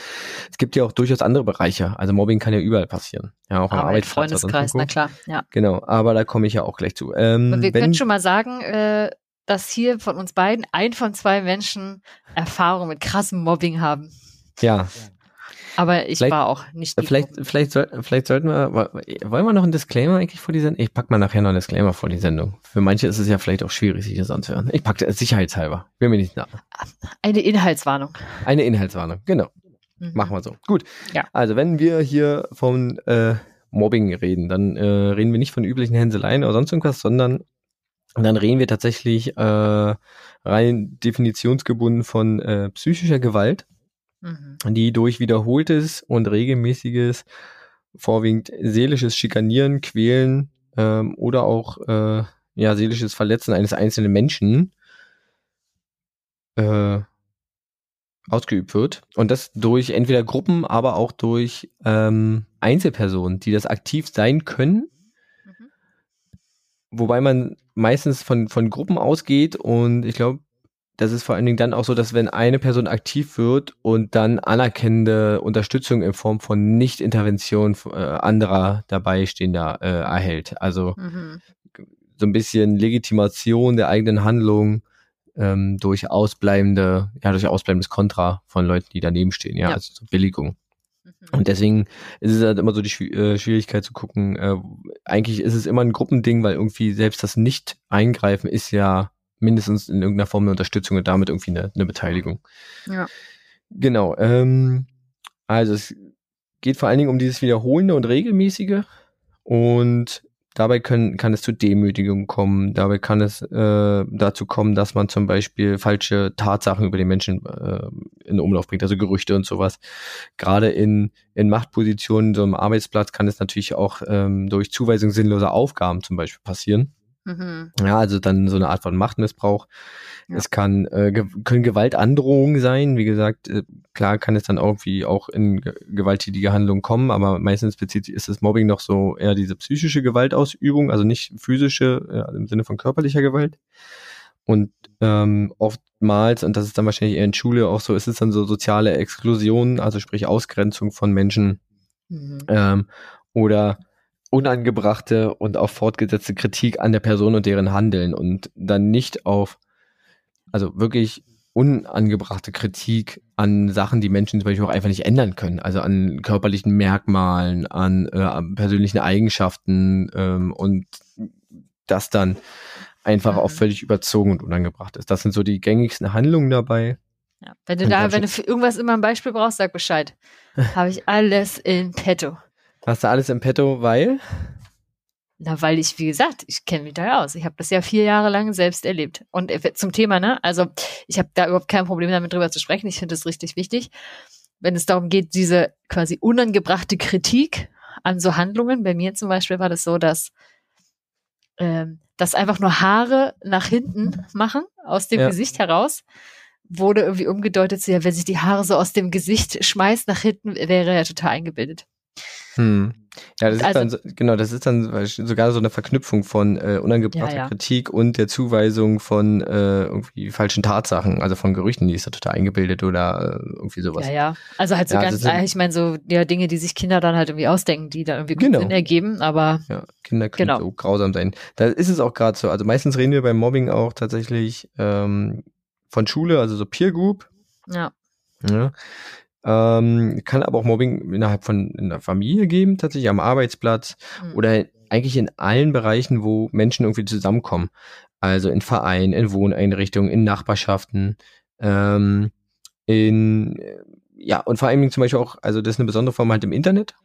Es gibt ja auch durchaus andere Bereiche. Also Mobbing kann ja überall passieren. Ja, auch am Aber Arbeitsplatz. Freundeskreis, na klar, ja. Genau, aber da komme ich ja auch gleich zu. Ähm, Und wir wenn, können schon mal sagen, äh, dass hier von uns beiden ein von zwei Menschen Erfahrung mit krassem Mobbing haben. ja, Aber ich Vielleicht- war auch nicht Vielleicht, vielleicht, soll, vielleicht sollten wir, wollen wir noch einen Disclaimer eigentlich vor die Sendung? Ich pack mal nachher noch einen Disclaimer vor die Sendung. Für manche ist es ja vielleicht auch schwierig, sich das anzuhören. Ich packe das sicherheitshalber. Bin mir nicht nah. Eine Inhaltswarnung. Eine Inhaltswarnung, genau. Mhm. Machen wir so. Gut. Ja. Also, wenn wir hier von äh, Mobbing reden, dann äh, reden wir nicht von üblichen Hänseleien oder sonst irgendwas, sondern dann reden wir tatsächlich äh, rein definitionsgebunden von äh, psychischer Gewalt. Mhm. die durch wiederholtes und regelmäßiges, vorwiegend seelisches Schikanieren, Quälen ähm, oder auch äh, ja seelisches Verletzen eines einzelnen Menschen äh, ausgeübt wird. Und das durch entweder Gruppen, aber auch durch ähm, Einzelpersonen, die das aktiv sein können, Mhm. wobei man meistens von, von Gruppen ausgeht und ich glaube, das ist vor allen Dingen dann auch so, dass wenn eine Person aktiv wird und dann anerkennende Unterstützung in Form von Nicht-Intervention äh, anderer dabei stehender äh, erhält. Also Mhm. so ein bisschen Legitimation der eigenen Handlung ähm, durch ausbleibende, ja, durch ausbleibendes Kontra von Leuten, die daneben stehen, ja, Ja. also so Billigung. Mhm. Und deswegen ist es halt immer so die äh, Schwierigkeit zu gucken, äh, eigentlich ist es immer ein Gruppending, weil irgendwie selbst das Nicht-Eingreifen ist ja mindestens in irgendeiner Form eine Unterstützung und damit irgendwie eine, eine Beteiligung. Ja. Genau. Ähm, also es geht vor allen Dingen um dieses Wiederholende und Regelmäßige und dabei können, kann es zu Demütigung kommen. Dabei kann es äh, dazu kommen, dass man zum Beispiel falsche Tatsachen über den Menschen äh, in Umlauf bringt, also Gerüchte und sowas. Gerade in, in Machtpositionen, so am Arbeitsplatz kann es natürlich auch ähm, durch Zuweisung sinnloser Aufgaben zum Beispiel passieren. Mhm. Ja, also dann so eine Art von Machtmissbrauch. Ja. Es kann äh, ge können Gewaltandrohungen sein. Wie gesagt, äh, klar kann es dann irgendwie auch in ge gewalttätige Handlungen kommen, aber meistens bezieht ist das Mobbing noch so eher diese psychische Gewaltausübung, also nicht physische ja, im Sinne von körperlicher Gewalt. Und ähm, oftmals, und das ist dann wahrscheinlich eher in Schule auch so, ist es dann so soziale Exklusion, also sprich Ausgrenzung von Menschen, Mhm. ähm, oder unangebrachte und auch fortgesetzte Kritik an der Person und deren Handeln und dann nicht auf, also wirklich unangebrachte Kritik an Sachen, die Menschen zum Beispiel auch einfach nicht ändern können, also an körperlichen Merkmalen, an, äh, an persönlichen Eigenschaften ähm, und das dann einfach Mhm. auch völlig überzogen und unangebracht ist. Das sind so die gängigsten Handlungen dabei. Ja. Wenn du Und da, wenn du für irgendwas immer ein Beispiel brauchst, sag Bescheid. <laughs> Habe ich alles in petto. Hast du alles im Petto, weil? Na, weil ich, wie gesagt, ich kenne mich da ja aus. Ich habe das ja vier Jahre lang selbst erlebt. Und äh, zum Thema, ne? Also ich habe da überhaupt kein Problem damit drüber zu sprechen. Ich finde das richtig wichtig. Wenn es darum geht, diese quasi unangebrachte Kritik an so Handlungen. Bei mir zum Beispiel war das so, dass ähm, dass einfach nur Haare nach hinten machen, aus dem Ja. Gesicht heraus, wurde irgendwie umgedeutet, so, ja, wenn sich die Haare so aus dem Gesicht schmeißt nach hinten, wäre er total eingebildet. Hm. Ja, das ist Also- dann so, genau, das ist dann sogar so eine Verknüpfung von äh, unangebrachter Ja, ja. Kritik und der Zuweisung von äh, irgendwie falschen Tatsachen, also von Gerüchten, die ist da total eingebildet oder äh, irgendwie sowas. Ja, ja. Also halt so Ja, ganz, sind- ich meine, so ja, Dinge, die sich Kinder dann halt irgendwie ausdenken, die dann irgendwie Genau. Sinn ergeben, aber Ja, Kinder können Genau. so grausam sein. Da ist es auch gerade so. Also meistens reden wir beim Mobbing auch tatsächlich ähm, von Schule, also so Peer Group. ja. Ja. Ähm, kann aber auch Mobbing innerhalb von in der Familie geben, tatsächlich am Arbeitsplatz Mhm. oder eigentlich in allen Bereichen, wo Menschen irgendwie zusammenkommen. Also in Vereinen, in Wohneinrichtungen, in Nachbarschaften, ähm, in äh, ja, und vor allen Dingen zum Beispiel auch, also das ist eine besondere Form halt im Internet.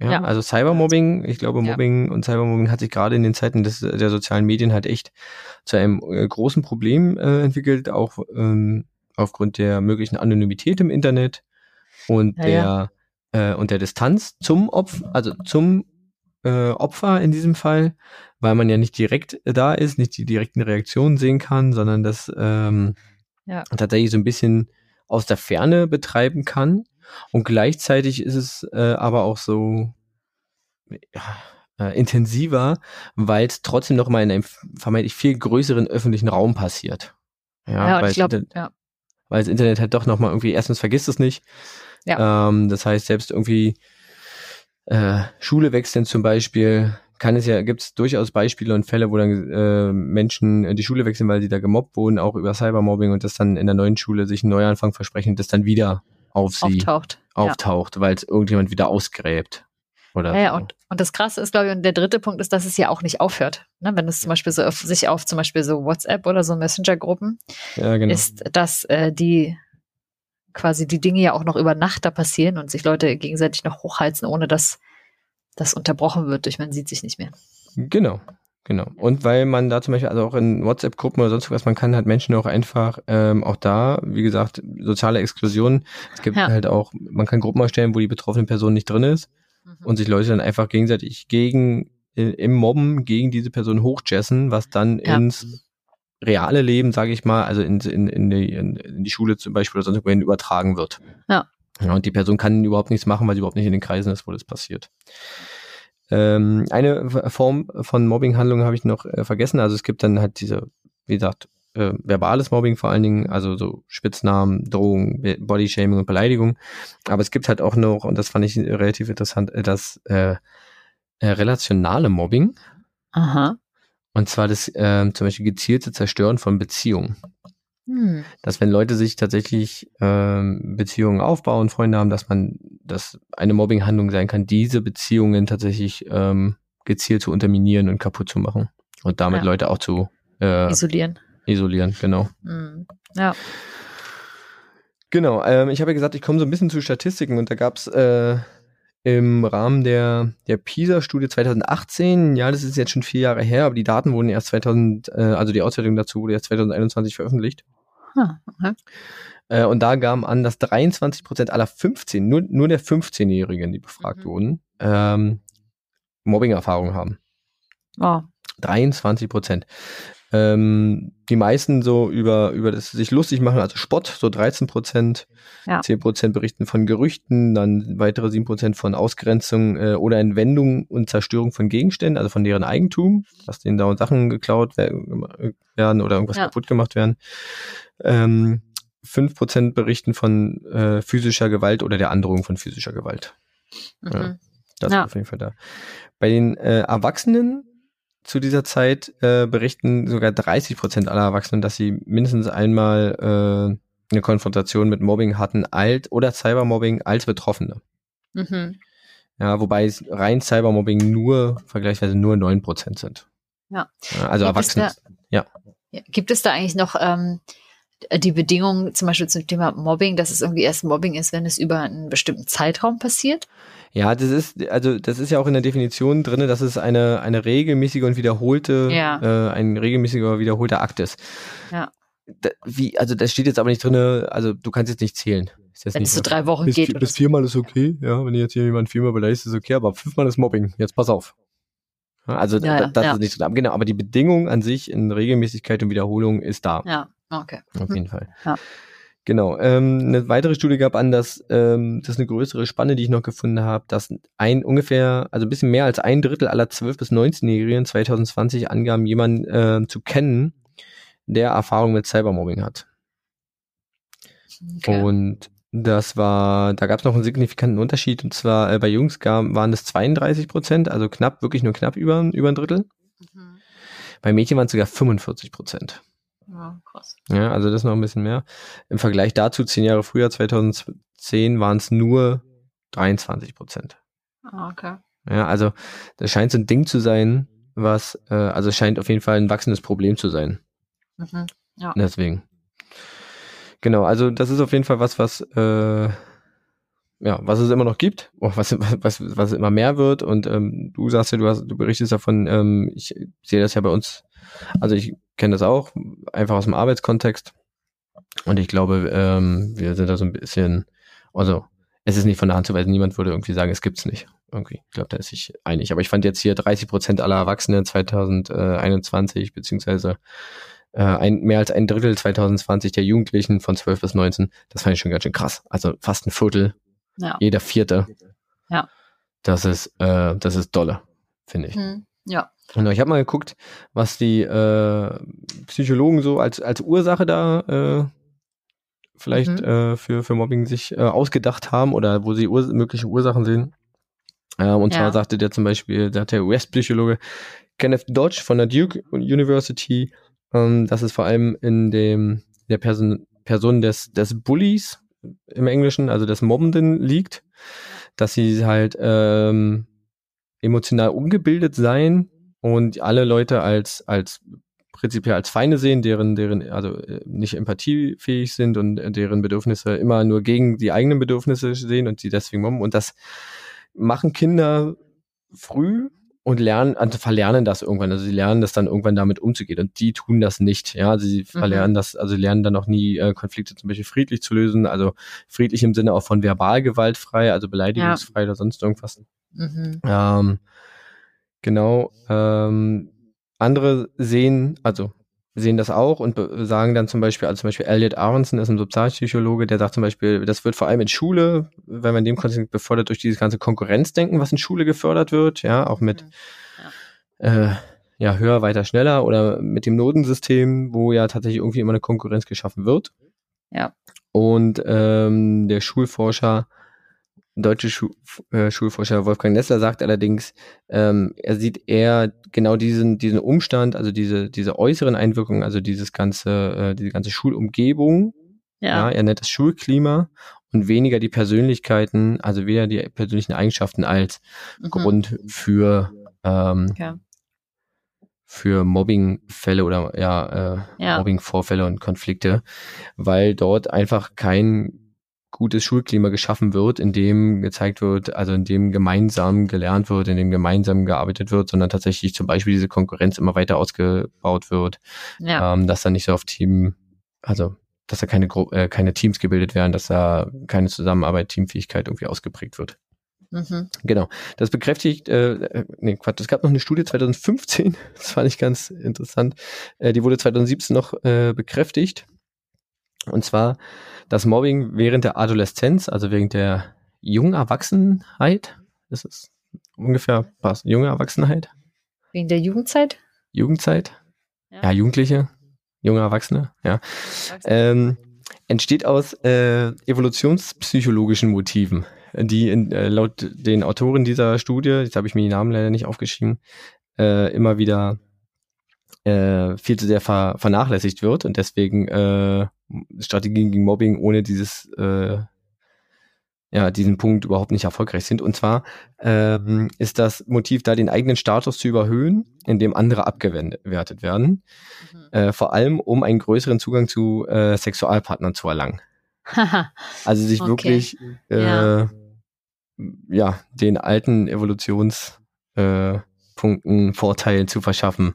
Ja, Ja. also Cybermobbing, ich glaube, Ja. Mobbing und Cybermobbing hat sich gerade in den Zeiten des, der sozialen Medien halt echt zu einem äh, großen Problem äh, entwickelt, auch ähm, aufgrund der möglichen Anonymität im Internet und Ja, der Äh, und der Distanz zum Opfer, also zum äh, Opfer in diesem Fall, weil man ja nicht direkt da ist, nicht die direkten Reaktionen sehen kann, sondern das ähm, Ja. tatsächlich so ein bisschen aus der Ferne betreiben kann. Und gleichzeitig ist es äh, aber auch so ja, äh, intensiver, weil es trotzdem noch mal in einem vermeintlich viel größeren öffentlichen Raum passiert. Ja, weil ich glaube, das- ja. weil das Internet halt doch noch mal irgendwie erstens vergisst es nicht. Ähm, das heißt selbst irgendwie äh, Schule wechseln zum Beispiel kann es ja gibt es durchaus Beispiele und Fälle, wo dann äh, Menschen die Schule wechseln, weil sie da gemobbt wurden, auch über Cybermobbing und das dann in der neuen Schule sich einen Neuanfang versprechen und das dann wieder auf sie auftaucht. auftaucht, weil es irgendjemand wieder ausgräbt oder Ja, ja, so. und, und das Krasse ist, glaube ich, und der dritte Punkt ist, dass es ja auch nicht aufhört. Ne? Wenn es zum Beispiel so auf, sich auf zum Beispiel so WhatsApp oder so Messenger-Gruppen ja, genau. ist, dass äh, die quasi die Dinge ja auch noch über Nacht da passieren und sich Leute gegenseitig noch hochheizen, ohne dass das unterbrochen wird durch man sieht sich nicht mehr. Genau, genau. Und weil man da zum Beispiel, also auch in WhatsApp-Gruppen oder sonst was, man kann halt Menschen auch einfach, ähm, auch da, wie gesagt, soziale Exklusion. Es gibt Ja. halt auch, man kann Gruppen erstellen, wo die betroffene Person nicht drin ist und sich Leute dann einfach gegenseitig gegen, äh, im Mobben gegen diese Person hochjessen, was dann Ja. ins reale Leben, sage ich mal, also in, in, in, die, in, die Schule zum Beispiel oder sonst wohin übertragen wird. Ja. ja. Und die Person kann überhaupt nichts machen, weil sie überhaupt nicht in den Kreisen ist, wo das passiert. Ähm, eine Form von Mobbinghandlung habe ich noch äh, vergessen. Also es gibt dann halt diese, wie gesagt, äh, verbales Mobbing vor allen Dingen, also so Spitznamen, Drohungen, Bodyshaming und Beleidigung. Aber es gibt halt auch noch, und das fand ich relativ interessant, äh, das äh, äh, relationale Mobbing. Aha. Und zwar das äh, zum Beispiel gezielte Zerstören von Beziehungen. Hm. Dass wenn Leute sich tatsächlich ähm, Beziehungen aufbauen, Freunde haben, dass man, dass eine Mobbinghandlung sein kann, diese Beziehungen tatsächlich ähm, gezielt zu unterminieren und kaputt zu machen. Und damit Ja. Leute auch zu äh, Isolieren. isolieren, genau. Hm. Ja. Genau, ähm, ich habe ja gesagt, ich komme so ein bisschen zu Statistiken und da gab's äh, im Rahmen der, der PISA-Studie 2018, ja, das ist jetzt schon vier Jahre her, aber die Daten wurden erst 2000, äh, also die Auswertung dazu wurde erst 2021 veröffentlicht. Ah, okay. Äh, und da gaben an, dass 23 Prozent aller 15, nur, nur der 15-Jährigen, die befragt Mhm. wurden, ähm, Mobbing-Erfahrungen haben. Oh. 23 Prozent. Ähm, die meisten so über, über das sich lustig machen, also Spott, so 13 Prozent. Ja. 10 Prozent berichten von Gerüchten, dann weitere 7 Prozent von Ausgrenzung äh, oder Entwendung und Zerstörung von Gegenständen, also von deren Eigentum, dass denen da Sachen geklaut wer- werden oder irgendwas Ja. kaputt gemacht werden. Ähm, 5 Prozent berichten von äh, physischer Gewalt oder der Androhung von physischer Gewalt. Mhm. Ja. Das Ja. ist auf jeden Fall da. Bei den äh, Erwachsenen zu dieser Zeit äh, berichten sogar 30 Prozent aller Erwachsenen, dass sie mindestens einmal äh, eine Konfrontation mit Mobbing hatten, alt oder Cybermobbing als Betroffene. Mhm. Ja, wobei rein Cybermobbing nur vergleichsweise nur 9 Prozent sind. Ja. also Gibt es Erwachsene. Ja. Gibt es da eigentlich noch ähm, die Bedingungen zum Beispiel zum Thema Mobbing, dass es irgendwie erst Mobbing ist, wenn es über einen bestimmten Zeitraum passiert? Ja, das ist, also das ist ja auch in der Definition drinne, dass es eine, eine regelmäßige und wiederholte, Ja. äh, ein regelmäßiger wiederholter Akt ist. Ja. Da, wie, also das steht jetzt aber nicht drinne, also du kannst jetzt nicht zählen. Ist jetzt Wenn nicht es so drei Wochen bis, geht bis viermal ist okay, ja, wenn jetzt hier jemand viermal beleidigt, ist okay, aber fünfmal ist Mobbing, jetzt pass auf. Also Ja, da- das ja. ist nicht drin. Aber Genau, aber die Bedingung an sich in Regelmäßigkeit und Wiederholung ist da. Ja, okay. Auf Mhm. jeden Fall. Ja. Genau. Ähm, eine weitere Studie gab an, dass ähm, das ist eine größere Spanne, die ich noch gefunden habe, dass ein ungefähr, also ein bisschen mehr als ein Drittel aller 12- bis 19-Jährigen 2020 angaben, jemanden äh, zu kennen, der Erfahrung mit Cybermobbing hat. okay. Und das war, da gab es noch einen signifikanten Unterschied, und zwar äh, bei Jungs gab, waren es 32 Prozent, also knapp, wirklich nur knapp über, über ein Drittel. Mhm. Bei Mädchen waren es sogar 45 Prozent. Ja, krass. Ja, also das noch ein bisschen mehr. Im Vergleich dazu, zehn Jahre früher, 2010, waren es nur 23 Prozent. Ah, okay. Ja, also das scheint so ein Ding zu sein, was, äh, also es scheint auf jeden Fall ein wachsendes Problem zu sein. Mhm. Ja. Deswegen. Genau, also das ist auf jeden Fall was, was äh, ja, was es immer noch gibt, oh, was, was, was immer mehr wird. Und ähm, du sagst ja, du hast, du berichtest davon, ähm, ich sehe das ja bei uns, also ich kenne das auch, einfach aus dem Arbeitskontext. Und ich glaube, ähm, wir sind da so ein bisschen, also es ist nicht von der Hand zu weisen, niemand würde irgendwie sagen, es gibt's nicht. Irgendwie. Ich glaube, da ist sich einig. Aber ich fand jetzt hier 30 Prozent aller Erwachsenen 2021, beziehungsweise äh, ein, mehr als ein Drittel 2020 der Jugendlichen von 12 bis 19, das fand ich schon ganz schön krass. Also fast ein Viertel, Ja. jeder Vierte. Ja. Das ist, äh, das ist dolle, finde ich. Hm. Ja. Genau, ich habe mal geguckt, was die äh, Psychologen so als, als Ursache da äh, vielleicht Mhm. äh, für, für Mobbing sich äh, ausgedacht haben oder wo sie Ur mögliche Ursachen sehen. Äh, und Ja. zwar sagte der zum Beispiel, hat der US-Psychologe Kenneth Dodge von der Duke University, ähm, dass es vor allem in dem der Person, Person des, des Bullies im Englischen, also des Mobbenden liegt, dass sie halt ähm, emotional ungebildet seien und alle Leute als als prinzipiell als Feinde sehen, deren deren also äh, nicht empathiefähig sind und äh, deren Bedürfnisse immer nur gegen die eigenen Bedürfnisse sehen und sie deswegen mobben und das machen Kinder früh und lernen, also verlernen das irgendwann. Also sie lernen das dann irgendwann damit umzugehen und die tun das nicht. Ja, also sie verlernen das, also sie lernen dann auch nie äh, Konflikte zum Beispiel friedlich zu lösen, also friedlich im Sinne auch von Verbalgewalt frei, also beleidigungsfrei oder sonst irgendwas. Mhm. Ähm, genau. Ähm, andere sehen, also sehen das auch und sagen dann zum Beispiel, also zum Beispiel Elliot Aronson ist ein Sozialpsychologe, der sagt zum Beispiel, das wird vor allem in Schule, wenn man in dem Kontext befördert durch dieses ganze Konkurrenzdenken, was in Schule gefördert wird, ja, auch mit Mhm. äh, ja, höher, weiter, schneller oder mit dem Notensystem, wo ja tatsächlich irgendwie immer eine Konkurrenz geschaffen wird. Ja. Und ähm, der Schulforscher, deutsche Schu äh, Schulforscher Wolfgang Nessler sagt allerdings, ähm, er sieht eher genau diesen, diesen Umstand, also diese, diese äußeren Einwirkungen, also dieses ganze, äh, diese ganze Schulumgebung, ja. Ja. er nennt das Schulklima und weniger die Persönlichkeiten, also weder die persönlichen Eigenschaften als Mhm. Grund für ähm, Okay. für Mobbingfälle oder ja, äh, Ja. Mobbingvorfälle und Konflikte, weil dort einfach kein gutes Schulklima geschaffen wird, in dem gezeigt wird, also in dem gemeinsam gelernt wird, in dem gemeinsam gearbeitet wird, sondern tatsächlich zum Beispiel diese Konkurrenz immer weiter ausgebaut wird, Ja. ähm, dass da nicht so auf Team, also dass da keine, Gru äh, keine Teams gebildet werden, dass da keine Zusammenarbeit, Teamfähigkeit irgendwie ausgeprägt wird. Mhm. Genau. Das bekräftigt, äh, äh, nee, Quatsch, es gab noch eine Studie 2015, <laughs> das fand ich ganz interessant. Äh, die wurde 2017 noch äh, bekräftigt. Und zwar, dass Mobbing während der Adoleszenz, also während der jungen Erwachsenheit, ist es ungefähr was, junge Erwachsenheit, Wegen der Jugendzeit? Jugendzeit, Ja. ja, Jugendliche, junge Erwachsene, ja, ähm, entsteht aus äh, evolutionspsychologischen Motiven, die in, äh, laut den Autoren dieser Studie, jetzt habe ich mir die Namen leider nicht aufgeschrieben, äh, immer wieder äh, viel zu sehr ver vernachlässigt wird und deswegen äh, Strategien gegen Mobbing ohne dieses äh, ja, diesen Punkt überhaupt nicht erfolgreich sind. Und zwar ähm, ist das Motiv da, den eigenen Status zu überhöhen, indem andere abgewertet werden Mhm. äh, vor allem um einen größeren Zugang zu äh, Sexualpartnern zu erlangen. <laughs> Also sich Okay. wirklich äh, Ja. ja. den alten Evolutionspunkten äh, Punkten Vorteil zu verschaffen,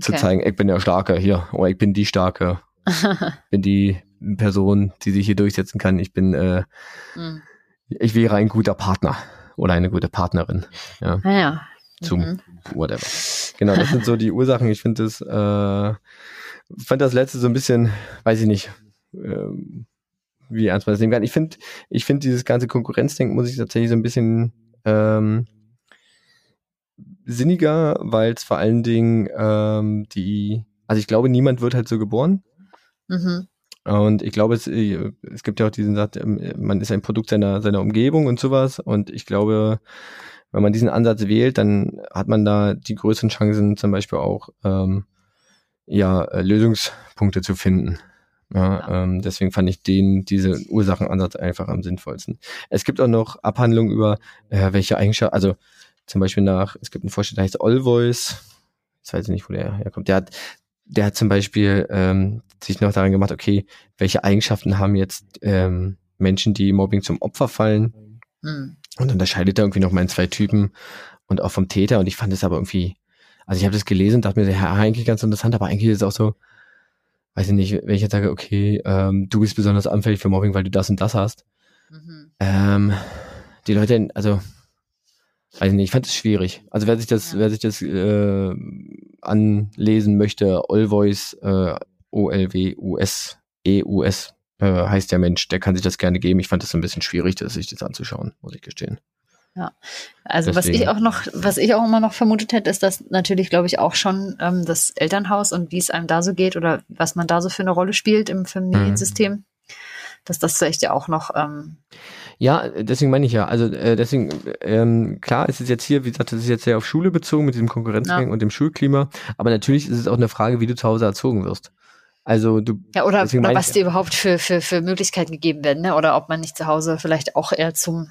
zu Okay. zeigen, ich bin der Starke hier oder ich bin die Starke, <laughs> bin die Person, die sich hier durchsetzen kann. Ich bin, äh, Mhm. ich wäre ein guter Partner oder eine gute Partnerin. Ja, Ah ja. zum Mhm. whatever. Genau, das sind so die Ursachen. Ich finde das, äh, fand das letzte so ein bisschen, weiß ich nicht, ähm, wie ernst man das nehmen kann. Ich finde, ich finde dieses ganze Konkurrenzdenken muss ich tatsächlich so ein bisschen ähm, sinniger, weil es vor allen Dingen ähm, die, also ich glaube, niemand wird halt so geboren. Mhm. Und ich glaube, es, äh, es gibt ja auch diesen Satz, ähm, man ist ein Produkt seiner, seiner Umgebung und sowas. Und ich glaube, wenn man diesen Ansatz wählt, dann hat man da die größeren Chancen, zum Beispiel auch ähm, ja, äh, Lösungspunkte zu finden. Ja, Ja. Ähm, deswegen fand ich den, diese Ursachenansatz einfach am sinnvollsten. Es gibt auch noch Abhandlungen über, äh, welche Eigenschaften, also zum Beispiel nach, es gibt einen Forscher, der heißt Olvois, ich weiß nicht, wo der herkommt, der hat, der hat zum Beispiel ähm, sich noch daran gemacht, okay, welche Eigenschaften haben jetzt ähm, Menschen, die Mobbing zum Opfer fallen Hm. und unterscheidet er irgendwie noch mal in zwei Typen und auch vom Täter und ich fand es aber irgendwie, also ich habe das gelesen und dachte mir, ja, eigentlich ganz interessant, aber eigentlich ist es auch so, weiß ich nicht, wenn ich jetzt sage, okay, ähm, du bist besonders anfällig für Mobbing, weil du das und das hast. Mhm. Ähm, die Leute, also, weiß ich nicht, ich fand es schwierig. Also wer sich das, Ja. wer sich das äh, anlesen möchte, Allvoice, äh, O-L-W-U-S, E-U-S, äh, heißt der Mensch, der kann sich das gerne geben. Ich fand so ein bisschen schwierig, das sich das anzuschauen, muss ich gestehen. Also was Deswegen. ich auch noch, was ich auch immer noch vermutet hätte, ist, dass natürlich, glaube ich, auch schon ähm, das Elternhaus und wie es einem da so geht oder was man da so für eine Rolle spielt im Familiensystem, dass das vielleicht ja auch noch ähm, Ja, deswegen meine ich ja. Also äh, deswegen, ähm, klar, es ist jetzt hier, wie gesagt, das ist jetzt sehr auf Schule bezogen mit diesem Konkurrenzgang Ja. und dem Schulklima. Aber natürlich ist es auch eine Frage, wie du zu Hause erzogen wirst. Also du, ja oder, oder was ich dir überhaupt für, für, für Möglichkeiten gegeben werden, ne? Oder ob man nicht zu Hause vielleicht auch eher zum,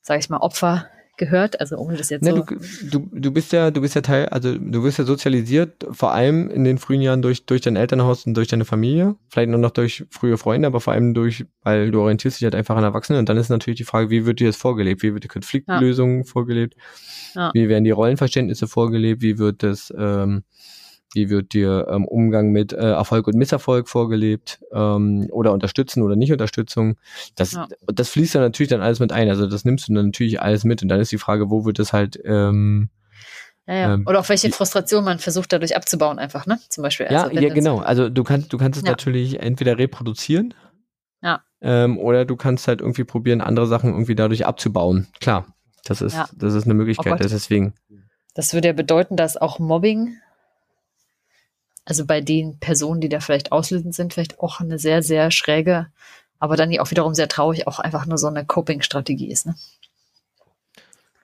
sag ich mal, Opfer gehört, also ohne das jetzt ne, so. du, du, du bist ja, du bist ja Teil, also du wirst ja sozialisiert, vor allem in den frühen Jahren durch, durch dein Elternhaus und durch deine Familie. Vielleicht nur noch durch frühe Freunde, aber vor allem durch, weil du orientierst dich halt einfach an Erwachsenen. Und dann ist natürlich die Frage, wie wird dir das vorgelebt? Wie wird die Konfliktlösung vorgelebt? Ja. Wie werden die Rollenverständnisse vorgelebt? Wie wird das, ähm, wie wird dir ähm, Umgang mit äh, Erfolg und Misserfolg vorgelebt? Ähm, oder Unterstützen oder nicht Unterstützung? Das, Ja. das fließt dann natürlich dann alles mit ein. Also das nimmst du dann natürlich alles mit. Und dann ist die Frage, wo wird das halt, ähm, ja, ja. ähm, oder auch welche die- Frustration man versucht dadurch abzubauen, einfach, ne? Zum Beispiel. Ja, also ja, genau. Also du kannst, du kannst es Ja. natürlich entweder reproduzieren. Ja. Ähm, oder du kannst halt irgendwie probieren, andere Sachen irgendwie dadurch abzubauen. Klar. Das ist, das ist eine Oh Möglichkeit. Gott. Deswegen. Das würde ja bedeuten, dass auch Mobbing, also bei den Personen, die da vielleicht auslösend sind, vielleicht auch eine sehr, sehr schräge, aber dann ja auch wiederum sehr traurig, auch einfach nur so eine Coping-Strategie ist, ne?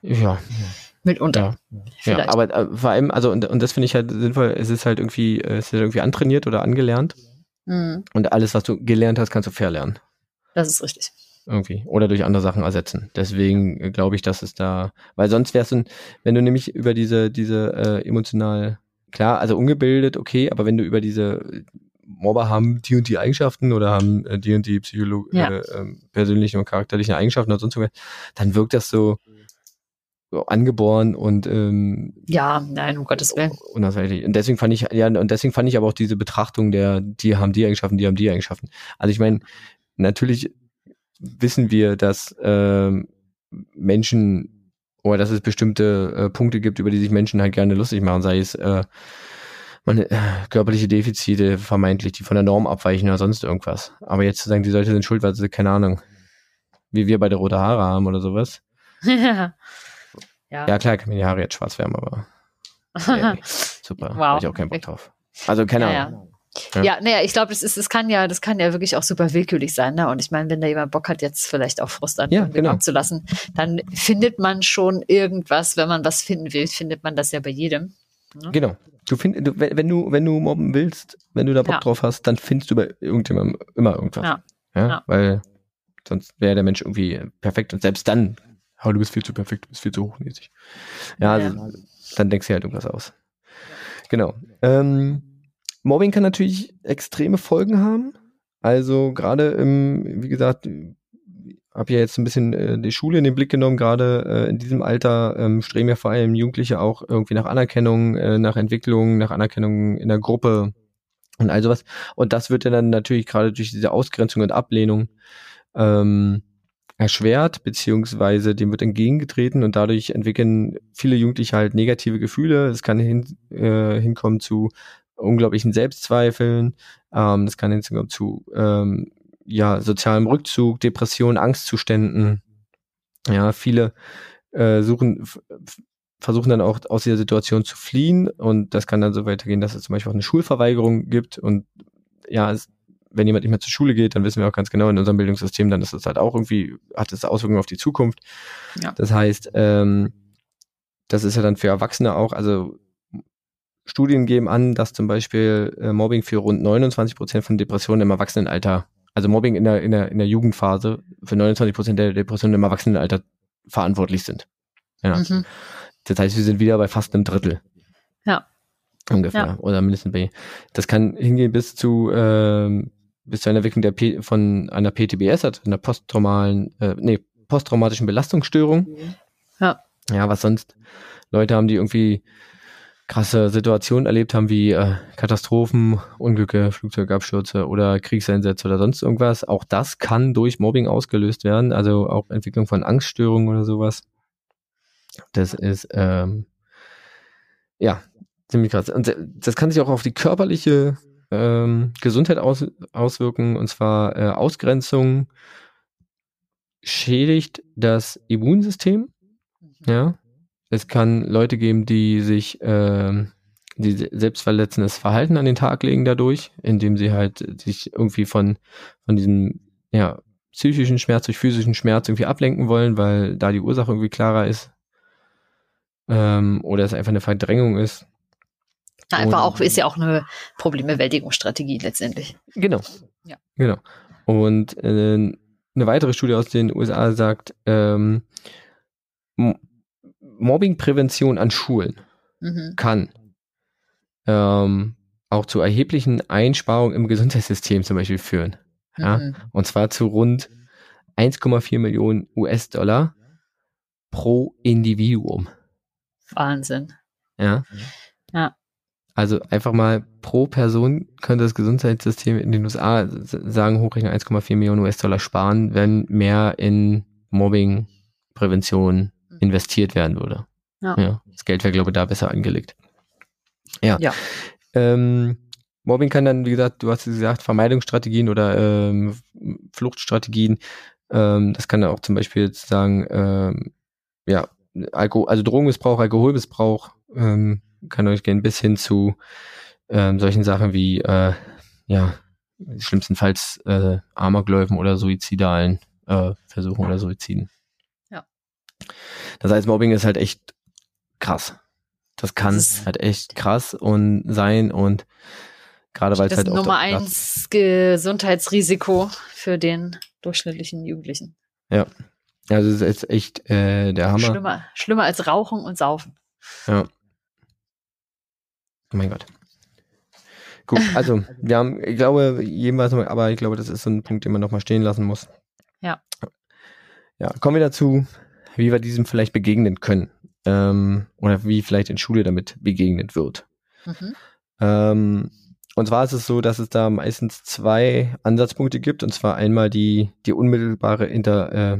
Ja, Mitunter. ja. Ja, aber äh, vor allem, also, und, und das finde ich halt sinnvoll, es ist halt irgendwie, es ist halt irgendwie antrainiert oder angelernt. Mhm, Und alles, was du gelernt hast, kannst du verlernen. das ist richtig. Irgendwie. Oder durch andere Sachen ersetzen. Deswegen äh, glaube ich, dass es da, weil sonst wär's ein, wenn du nämlich über diese, diese äh, emotional, klar, also ungebildet, okay, aber wenn du über diese äh, Mobber haben die und die Eigenschaften oder haben äh, die und die Psycholo Ja. äh, ähm, persönlichen und charakterlichen Eigenschaften oder sonst was, dann wirkt das so, so angeboren und ähm, Ja, nein, um Gottes Willen. Und deswegen fand ich, ja, und deswegen fand ich aber auch diese Betrachtung der, die haben die Eigenschaften, die haben die Eigenschaften. Also ich meine, natürlich wissen wir, dass ähm, Menschen oder dass es bestimmte äh, Punkte gibt, über die sich Menschen halt gerne lustig machen, sei es äh, meine, äh, körperliche Defizite, vermeintlich, die von der Norm abweichen oder sonst irgendwas. Aber jetzt zu sagen, die Leute sind schuld, weil sie, keine Ahnung, wie wir beide rote Haare haben oder sowas. <laughs> ja. Ja, klar, kann mir die Haare jetzt schwarz werden, aber <laughs> ey, super. Wow. Hab ich auch keinen Bock drauf. Also, keine Ja, Ahnung. Ja, Ja. naja, ich glaube, das ist, das kann ja, das kann ja wirklich auch super willkürlich sein, ne? Und ich meine, wenn da jemand Bock hat, jetzt vielleicht auch Frust an Ja, genau. abzulassen, dann findet man schon irgendwas, wenn man was finden will, findet man das ja bei jedem. Genau. Du find, du, wenn, wenn du, wenn du mobben willst, wenn du da Bock Ja. drauf hast, dann findest du bei irgendjemandem immer irgendwas. Ja. Ja. Weil sonst wäre der Mensch irgendwie perfekt und selbst dann, oh, du bist viel zu perfekt, du bist viel zu hochnäsig. Ja, also, dann denkst du halt irgendwas aus. Genau. Ähm, Mobbing kann natürlich extreme Folgen haben. Also gerade im, wie gesagt, habe ja jetzt ein bisschen äh, die Schule in den Blick genommen. Gerade äh, in diesem Alter ähm, streben ja vor allem Jugendliche auch irgendwie nach Anerkennung, äh, nach Entwicklung, nach Anerkennung in der Gruppe und all sowas. Und das wird ja dann natürlich gerade durch diese Ausgrenzung und Ablehnung ähm, erschwert, beziehungsweise dem wird entgegengetreten und dadurch entwickeln viele Jugendliche halt negative Gefühle. Es kann hin, äh, hinkommen zu unglaublichen Selbstzweifeln, ähm, das kann hinkommen zu ähm, ja, sozialem Rückzug, Depressionen, Angstzuständen. Ja, viele äh, suchen, versuchen dann auch aus dieser Situation zu fliehen und das kann dann so weitergehen, dass es zum Beispiel auch eine Schulverweigerung gibt und ja, es, wenn jemand nicht mehr zur Schule geht, dann wissen wir auch ganz genau in unserem Bildungssystem, dann ist das halt auch irgendwie, hat es Auswirkungen auf die Zukunft. Ja. Das heißt, ähm, das ist ja dann für Erwachsene auch, also Studien geben an, dass zum Beispiel äh, Mobbing für rund 29 Prozent von Depressionen im Erwachsenenalter, also Mobbing in der, in der, in der Jugendphase für 29 Prozent der Depressionen im Erwachsenenalter verantwortlich sind. Ja. Mhm. Das heißt, wir sind wieder bei fast einem Drittel. Ja. Ungefähr. Ja. Oder mindestens bei. Das kann hingehen bis zu, ähm, bis zu einer Entwicklung der P von einer PTBS, also einer posttraumalen, äh, nee, posttraumatischen Belastungsstörung. Ja. Ja, was sonst Leute haben, die irgendwie krasse Situationen erlebt haben, wie äh, Katastrophen, Unglücke, Flugzeugabstürze oder Kriegseinsätze oder sonst irgendwas. Auch das kann durch Mobbing ausgelöst werden, also auch Entwicklung von Angststörungen oder sowas. Das ist ähm, ja ziemlich krass. Und das kann sich auch auf die körperliche ähm, Gesundheit aus, auswirken, und zwar äh, Ausgrenzung schädigt das Immunsystem. Ja. Es kann Leute geben, die sich äh, die selbstverletzendes Verhalten an den Tag legen dadurch, indem sie halt sich irgendwie von, von diesem ja, psychischen Schmerz durch physischen Schmerz irgendwie ablenken wollen, weil da die Ursache irgendwie klarer ist. Ähm, oder es einfach eine Verdrängung ist. Ja, einfach auch, ist ja auch eine Problembewältigungsstrategie letztendlich. Genau. Ja. Genau. Und äh, eine weitere Studie aus den USA sagt, ähm, Mobbingprävention an Schulen mhm. kann ähm, auch zu erheblichen Einsparungen im Gesundheitssystem zum Beispiel führen. Ja? Mhm. Und zwar zu rund 1,4 Millionen US-Dollar pro Individuum. Wahnsinn. Ja. Ja. Also einfach mal pro Person könnte das Gesundheitssystem in den USA sagen, hochrechnen 1,4 Millionen US-Dollar sparen, wenn mehr in Mobbing-Prävention mhm. Investiert werden würde. Ja. ja das Geld wäre, glaube ich, da besser angelegt. Ja. ja. Ähm, Mobbing kann dann, wie gesagt, du hast gesagt, Vermeidungsstrategien oder ähm, Fluchtstrategien. Ähm, das kann dann auch zum Beispiel jetzt sagen, ähm, ja, Alkohol, also Drogenmissbrauch, Alkoholmissbrauch, ähm, kann euch gehen bis hin zu ähm, solchen Sachen wie, äh, ja, schlimmstenfalls äh, Amoklaufen oder suizidalen äh, Versuchen oder Suiziden. Das heißt, Mobbing ist halt echt krass. Das kann das halt echt krass und sein und gerade weil es halt auch Nummer eins Gesundheitsrisiko für den durchschnittlichen Jugendlichen. Ja. Also es ist echt äh, der Hammer. Schlimmer, schlimmer als Rauchen und Saufen. Ja. Oh mein Gott. Gut, <laughs> also wir haben, ich glaube, jemals, aber ich glaube, das ist so ein Punkt, den man nochmal stehen lassen muss. Ja. Ja, kommen wir dazu, wie wir diesem vielleicht begegnen können. Ähm, oder wie vielleicht in Schule damit begegnet wird. Mhm. Ähm, und zwar ist es so, dass es da meistens zwei Ansatzpunkte gibt, und zwar einmal die, die unmittelbare Inter, äh,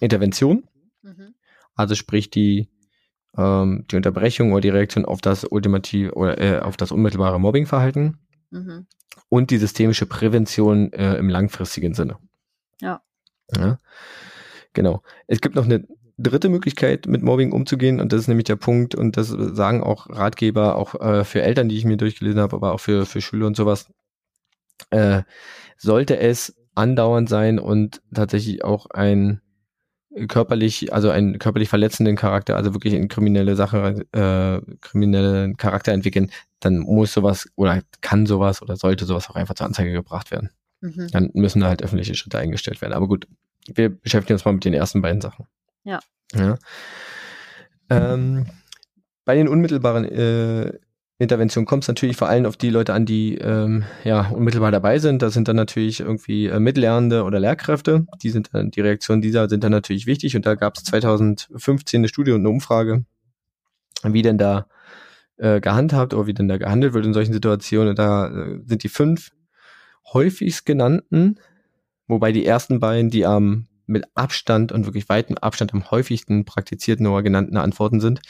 Intervention, mhm. also sprich die ähm, die Unterbrechung oder die Reaktion auf das ultimative oder äh, auf das unmittelbare Mobbingverhalten mhm. und die systemische Prävention äh, im langfristigen Sinne. Ja. ja. Genau. Es gibt noch eine dritte Möglichkeit, mit Mobbing umzugehen, und das ist nämlich der Punkt, und das sagen auch Ratgeber, auch äh, für Eltern, die ich mir durchgelesen habe, aber auch für, für Schüler und sowas, äh, sollte es andauernd sein und tatsächlich auch ein körperlich, also einen körperlich verletzenden Charakter, also wirklich in kriminelle Sache, äh, kriminellen Charakter entwickeln, dann muss sowas oder kann sowas oder sollte sowas auch einfach zur Anzeige gebracht werden. Mhm. Dann müssen da halt öffentliche Schritte eingestellt werden. Aber gut, wir beschäftigen uns mal mit den ersten beiden Sachen. Ja. ja. Ähm, bei den unmittelbaren äh, Intervention kommt es natürlich vor allem auf die Leute an, die ähm, ja unmittelbar dabei sind. Das sind dann natürlich irgendwie äh, Mitlernende oder Lehrkräfte. Die sind dann, die Reaktionen dieser sind dann natürlich wichtig. Und da gab es 2015 eine Studie und eine Umfrage, wie denn da äh, gehandhabt oder wie denn da gehandelt wird in solchen Situationen. Und da äh, sind die fünf häufigst genannten, wobei die ersten beiden, die am mit Abstand und wirklich weitem Abstand am häufigsten praktizierten oder genannten Antworten sind.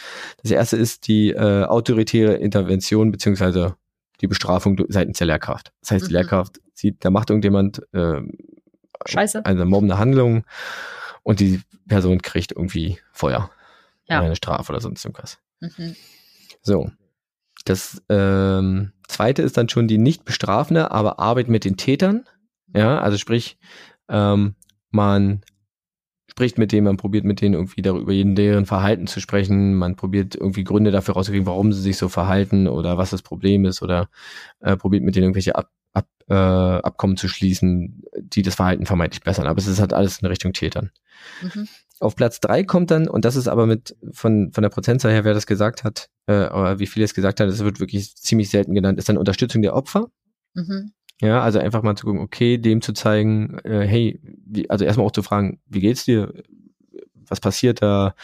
Das erste ist die äh, autoritäre Intervention beziehungsweise die Bestrafung seitens der Lehrkraft. Das heißt, die mhm. Lehrkraft sieht, da macht irgendjemand äh, Scheiße. eine mobbende Handlung und die Person kriegt irgendwie Feuer. Ja. Eine Strafe oder sonst irgendwas. Mhm. So. Das ähm, zweite ist dann schon die nicht bestrafende, aber Arbeit mit den Tätern. Ja, also sprich, ähm, man spricht mit denen, man probiert mit denen irgendwie darüber jeden deren Verhalten zu sprechen, man probiert irgendwie Gründe dafür rauszukriegen, warum sie sich so verhalten oder was das Problem ist oder äh, probiert mit denen irgendwelche Ab, Ab, äh, Abkommen zu schließen, die das Verhalten vermeintlich bessern. Aber es ist halt alles in Richtung Tätern. Mhm. Auf Platz drei kommt dann, und das ist aber mit von, von der Prozentzahl her, wer das gesagt hat, äh, oder wie viele es gesagt hat, es wird wirklich ziemlich selten genannt, ist dann Unterstützung der Opfer. Mhm. Ja, also einfach mal zu gucken, okay, dem zu zeigen, äh, hey, wie, also erstmal auch zu fragen, wie geht's dir? Was passiert da?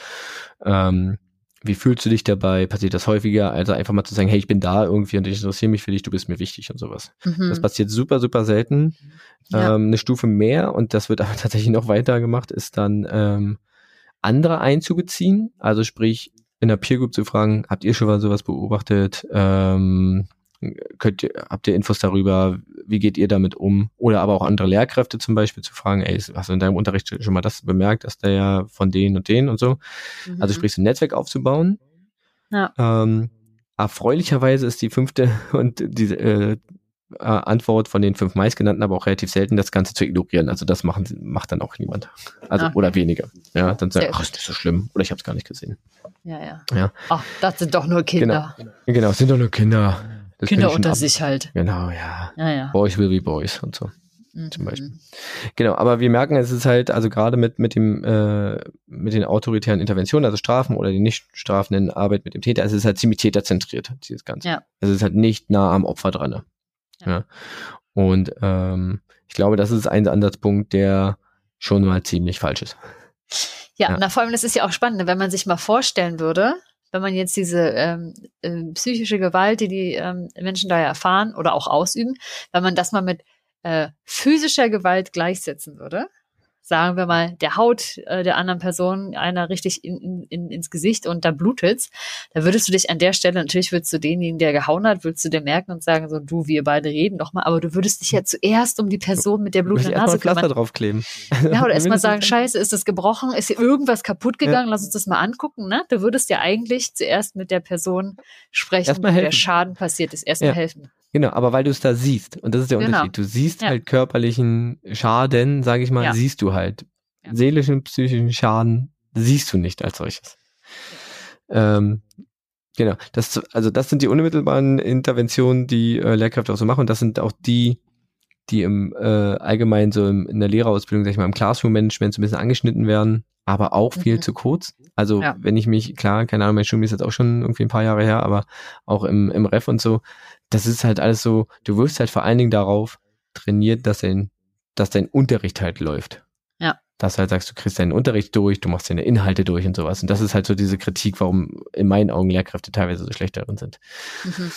Ähm, wie fühlst du dich dabei? Passiert das häufiger? Also einfach mal zu sagen, hey, ich bin da irgendwie und ich interessiere mich für dich, du bist mir wichtig und sowas. Mhm. Das passiert super, super selten. Ja. Ähm, eine Stufe mehr, und das wird <laughs> aber tatsächlich noch weiter gemacht, ist dann ähm, andere einzubeziehen. Also sprich, in der Peer Group zu fragen, habt ihr schon mal sowas beobachtet? Ähm, könnt ihr, habt ihr Infos darüber, wie geht ihr damit um? Oder aber auch andere Lehrkräfte zum Beispiel zu fragen, ey, hast du in deinem Unterricht schon mal das bemerkt, dass der ja von denen und denen und so? Mhm. Also sprich, so ein Netzwerk aufzubauen. Ja. Ähm, erfreulicherweise ist die fünfte <laughs> und diese äh, Antwort von den fünf meistgenannten aber auch relativ selten, das Ganze zu ignorieren. Also das machen, macht dann auch niemand. Also okay. oder weniger. Ja, dann sagen, ach, ist das so schlimm? Oder ich habe es gar nicht gesehen. Ja, ja. ja. Ach, das sind doch nur Kinder. Genau, genau sind doch nur Kinder. Das Kinder unter sich halt. Genau, ja. ja, ja. Boys will be boys und so. Mhm. Zum Beispiel. Genau, aber wir merken, es ist halt, also gerade mit, mit dem, äh, mit den autoritären Interventionen, also Strafen oder die nicht strafenden Arbeit mit dem Täter, es ist halt ziemlich täterzentriert, dieses Ganze. Ja. Es ist halt nicht nah am Opfer dran. Ne? Ja. ja. Und ähm, ich glaube, das ist ein Ansatzpunkt, der schon mal ziemlich falsch ist. Ja, ja. Na, vor allem, das ist ja auch spannend, wenn man sich mal vorstellen würde, wenn man jetzt diese ähm, äh, psychische Gewalt, die die ähm, Menschen da erfahren oder auch ausüben, wenn man das mal mit äh, physischer Gewalt gleichsetzen würde, sagen wir mal, der Haut äh, der anderen Person einer richtig in, in, ins Gesicht und da blutet's, da würdest du dich an der Stelle, natürlich würdest du denjenigen, der gehauen hat, würdest du dir merken und sagen, so du, wir beide reden doch mal, aber du würdest dich ja zuerst um die Person mit der blutenden Nase kümmern. Pflaster draufkleben. Ja, oder erstmal sagen, scheiße, ist das gebrochen, ist hier irgendwas kaputt gegangen, ja. lass uns das mal angucken, ne? Du würdest ja eigentlich zuerst mit der Person sprechen, wo der Schaden passiert ist, erstmal ja. helfen. Genau, aber weil du es da siehst, und das ist der genau. Unterschied, du siehst ja. halt körperlichen Schaden, sage ich mal, ja. siehst du halt. Ja. Seelischen, psychischen Schaden siehst du nicht als solches. Ähm, genau, das, also das sind die unmittelbaren Interventionen, die äh, Lehrkräfte auch so machen, und das sind auch die, die im äh, allgemein so im, in der Lehrerausbildung, sag ich mal, im Classroom-Management so ein bisschen angeschnitten werden, aber auch viel mhm. zu kurz. Also ja. wenn ich mich, klar, keine Ahnung, mein Studium ist jetzt auch schon irgendwie ein paar Jahre her, aber auch im, im Ref und so, das ist halt alles so, du wirst halt vor allen Dingen darauf trainiert, dass dein, dass dein Unterricht halt läuft. Ja. Dass du halt sagst, du kriegst deinen Unterricht durch, du machst deine Inhalte durch und sowas. Und das ist halt so diese Kritik, warum in meinen Augen Lehrkräfte teilweise so schlecht darin sind. Mhm.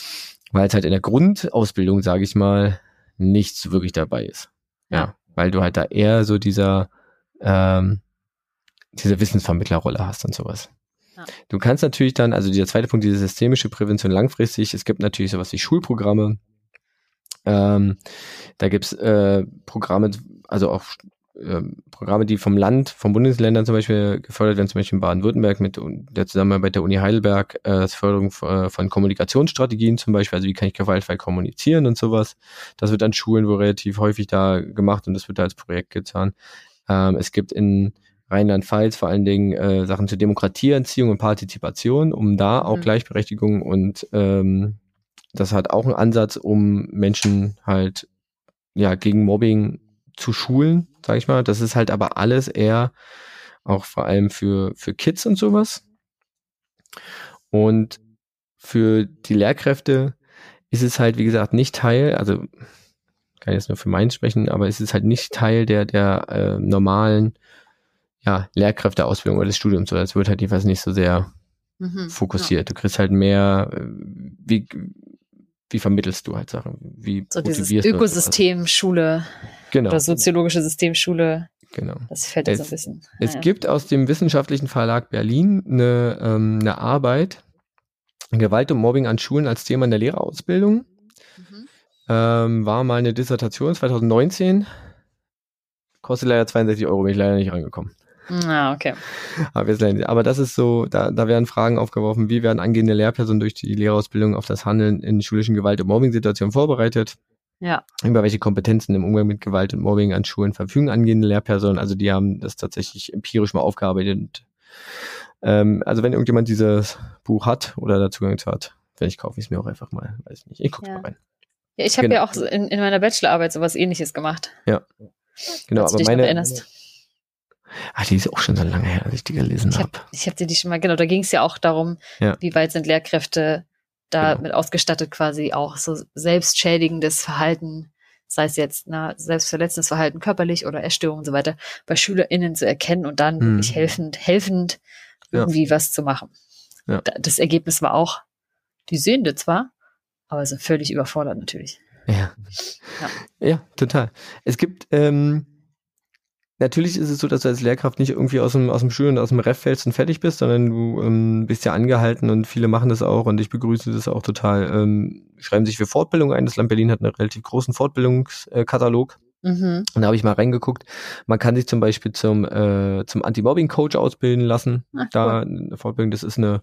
Weil es halt in der Grundausbildung, sage ich mal, nichts wirklich dabei ist. Ja. ja. Weil du halt da eher so dieser, ähm, diese Wissensvermittlerrolle hast und sowas. Du kannst natürlich dann, also dieser zweite Punkt, diese systemische Prävention langfristig, es gibt natürlich sowas wie Schulprogramme. Ähm, da gibt's äh, Programme, also auch äh, Programme, die vom Land, vom Bundesländern zum Beispiel gefördert werden, zum Beispiel in Baden-Württemberg mit der Zusammenarbeit der Uni Heidelberg, äh, Förderung äh, von Kommunikationsstrategien zum Beispiel, also wie kann ich gewaltfrei kommunizieren und sowas. Das wird an Schulen wo relativ häufig da gemacht und das wird da als Projekt getan. Ähm, es gibt in Rheinland-Pfalz vor allen Dingen äh, Sachen zur Demokratieentziehung und Partizipation, um da auch mhm. Gleichberechtigung und ähm, das hat auch einen Ansatz, um Menschen halt ja gegen Mobbing zu schulen, sag ich mal. Das ist halt aber alles eher auch vor allem für für Kids und sowas. Und für die Lehrkräfte ist es halt wie gesagt nicht Teil, also kann ich jetzt nur für meins sprechen, aber es ist halt nicht Teil der der äh, normalen ja, Lehrkräfteausbildung oder des Studiums oder es wird halt jedenfalls nicht so sehr mhm, fokussiert. Ja. Du kriegst halt mehr, äh, wie, wie vermittelst du halt Sachen? Wie so dieses Ökosystem Schule genau. oder soziologische Systemschule. Genau. Das fällt es, so ein bisschen. Es naja. gibt aus dem Wissenschaftlichen Verlag Berlin eine, ähm, eine Arbeit, Gewalt und Mobbing an Schulen als Thema in der Lehrerausbildung. Mhm. Ähm, war mal eine Dissertation 2019. Kostet leider 62 Euro, bin ich leider nicht rangekommen. Ah, okay. Aber, aber das ist so, da, da werden Fragen aufgeworfen, wie werden angehende Lehrpersonen durch die Lehrerausbildung auf das Handeln in schulischen Gewalt- und Mobbing-Situationen vorbereitet? Ja. Über welche Kompetenzen im Umgang mit Gewalt und Mobbing an Schulen verfügen angehende Lehrpersonen. Also die haben das tatsächlich empirisch mal aufgearbeitet. Ähm, also wenn irgendjemand dieses Buch hat oder da Zugang zu hat, vielleicht kaufe ich es mir auch einfach mal. Weiß ich nicht. Ich gucke Ja. mal rein. Ja, ich habe Genau. ja auch in, in meiner Bachelorarbeit sowas ähnliches gemacht. Genau, falls du aber meine. erinnerst. Ah, die ist auch schon so lange her, als ich die gelesen Ich habe. habe ich hab dir die schon mal, genau, da ging es ja auch darum, Ja. wie weit sind Lehrkräfte da Genau. ausgestattet, quasi auch so selbstschädigendes Verhalten, sei es jetzt na, selbstverletzendes Verhalten körperlich oder Essstörungen und so weiter, bei SchülerInnen zu erkennen und dann Mhm. wirklich helfend, helfend Ja. irgendwie was zu machen. Ja. Da- Das Ergebnis war auch, die Sehende zwar, aber sind völlig überfordert natürlich. Ja. Ja. ja. total. Es gibt, ähm, natürlich ist es so, dass du als Lehrkraft nicht irgendwie aus dem, aus dem Schul- und aus dem Ref fällst und fertig bist, sondern du ähm, bist ja angehalten und viele machen das auch und ich begrüße das auch total. Ähm, schreiben sich für Fortbildung ein. Das Land Berlin hat einen relativ großen Fortbildungskatalog. Mhm. Und da habe ich mal reingeguckt. Man kann sich zum Beispiel zum, äh, zum Anti-Mobbing-Coach ausbilden lassen. Ach, Da eine Fortbildung, das ist eine,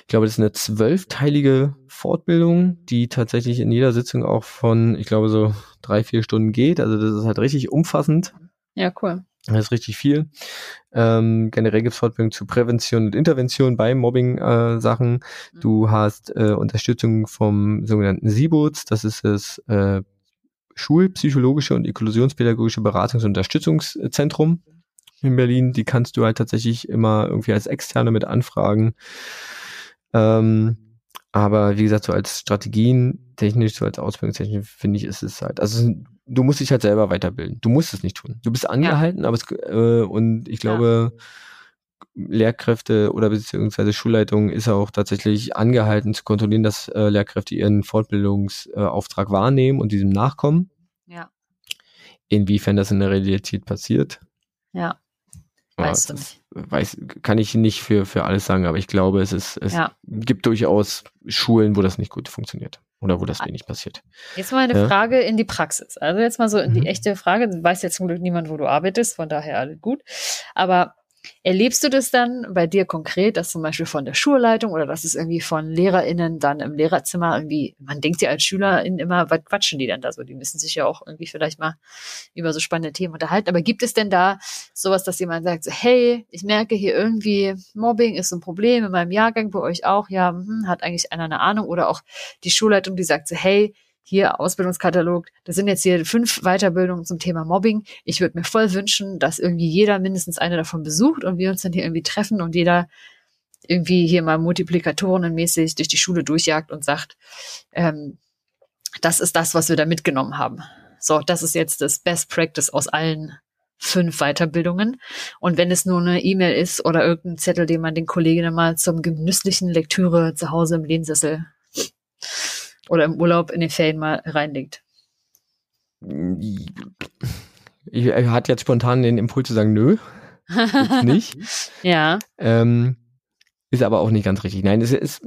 ich glaube, das ist eine zwölfteilige Fortbildung, die tatsächlich in jeder Sitzung auch von, ich glaube, so drei, vier Stunden geht. Also das ist halt richtig umfassend. Ja, cool. Das ist richtig viel. Ähm, generell gibt es Fortbildung zu Prävention und Intervention bei Mobbing-Sachen. Du hast äh, Unterstützung vom sogenannten SIBUTS, das ist das äh, Schulpsychologische und Inklusionspädagogische Beratungs- und Unterstützungszentrum in Berlin. Die kannst du halt tatsächlich immer irgendwie als Externe mit anfragen. Ähm, aber wie gesagt, so als Strategien technisch, so als Ausbildungstechnisch, finde ich, ist es halt, also du musst dich halt selber weiterbilden. Du musst es nicht tun. Du bist angehalten, aber es, äh, und ich glaube, Lehrkräfte oder beziehungsweise Schulleitung ist auch tatsächlich angehalten zu kontrollieren, dass äh, Lehrkräfte ihren Fortbildungsauftrag wahrnehmen und diesem nachkommen. Ja. Inwiefern das in der Realität passiert, Ja. ja, Weißt du das weiß, kann ich nicht für, für alles sagen, aber ich glaube, es ist, es Ja. gibt durchaus Schulen, wo das nicht gut funktioniert oder wo das wenig passiert. Jetzt mal eine Ja. Frage in die Praxis. Also jetzt mal so in die Mhm. echte Frage. Du weißt jetzt zum Glück niemand, wo du arbeitest, von daher alles gut. Aber erlebst du das dann bei dir konkret, dass zum Beispiel von der Schulleitung oder dass es irgendwie von LehrerInnen dann im Lehrerzimmer irgendwie, man denkt ja als Schülerin immer, was quatschen die denn da so? Die müssen sich ja auch irgendwie vielleicht mal über so spannende Themen unterhalten. Aber gibt es denn da sowas, dass jemand sagt, so, hey, ich merke hier irgendwie, Mobbing ist ein Problem in meinem Jahrgang, bei euch auch, ja, hm, hat eigentlich einer eine Ahnung? Oder auch die Schulleitung, die sagt so, hey, hier Ausbildungskatalog, das sind jetzt hier fünf Weiterbildungen zum Thema Mobbing. Ich würde mir voll wünschen, dass irgendwie jeder mindestens eine davon besucht und wir uns dann hier irgendwie treffen und jeder irgendwie hier mal multiplikatorenmäßig durch die Schule durchjagt und sagt, ähm, das ist das, was wir da mitgenommen haben. So, das ist jetzt das Best Practice aus allen fünf Weiterbildungen. Und wenn es nur eine E-Mail ist oder irgendein Zettel, den man den Kolleginnen mal zum genüsslichen Lektüre zu Hause im Lehnsessel oder im Urlaub in den Ferien mal reinlegt. Ich, er hat jetzt spontan den Impuls zu sagen, nö, nicht. <laughs> Ja, Ähm, ist aber auch nicht ganz richtig. Nein, es ist,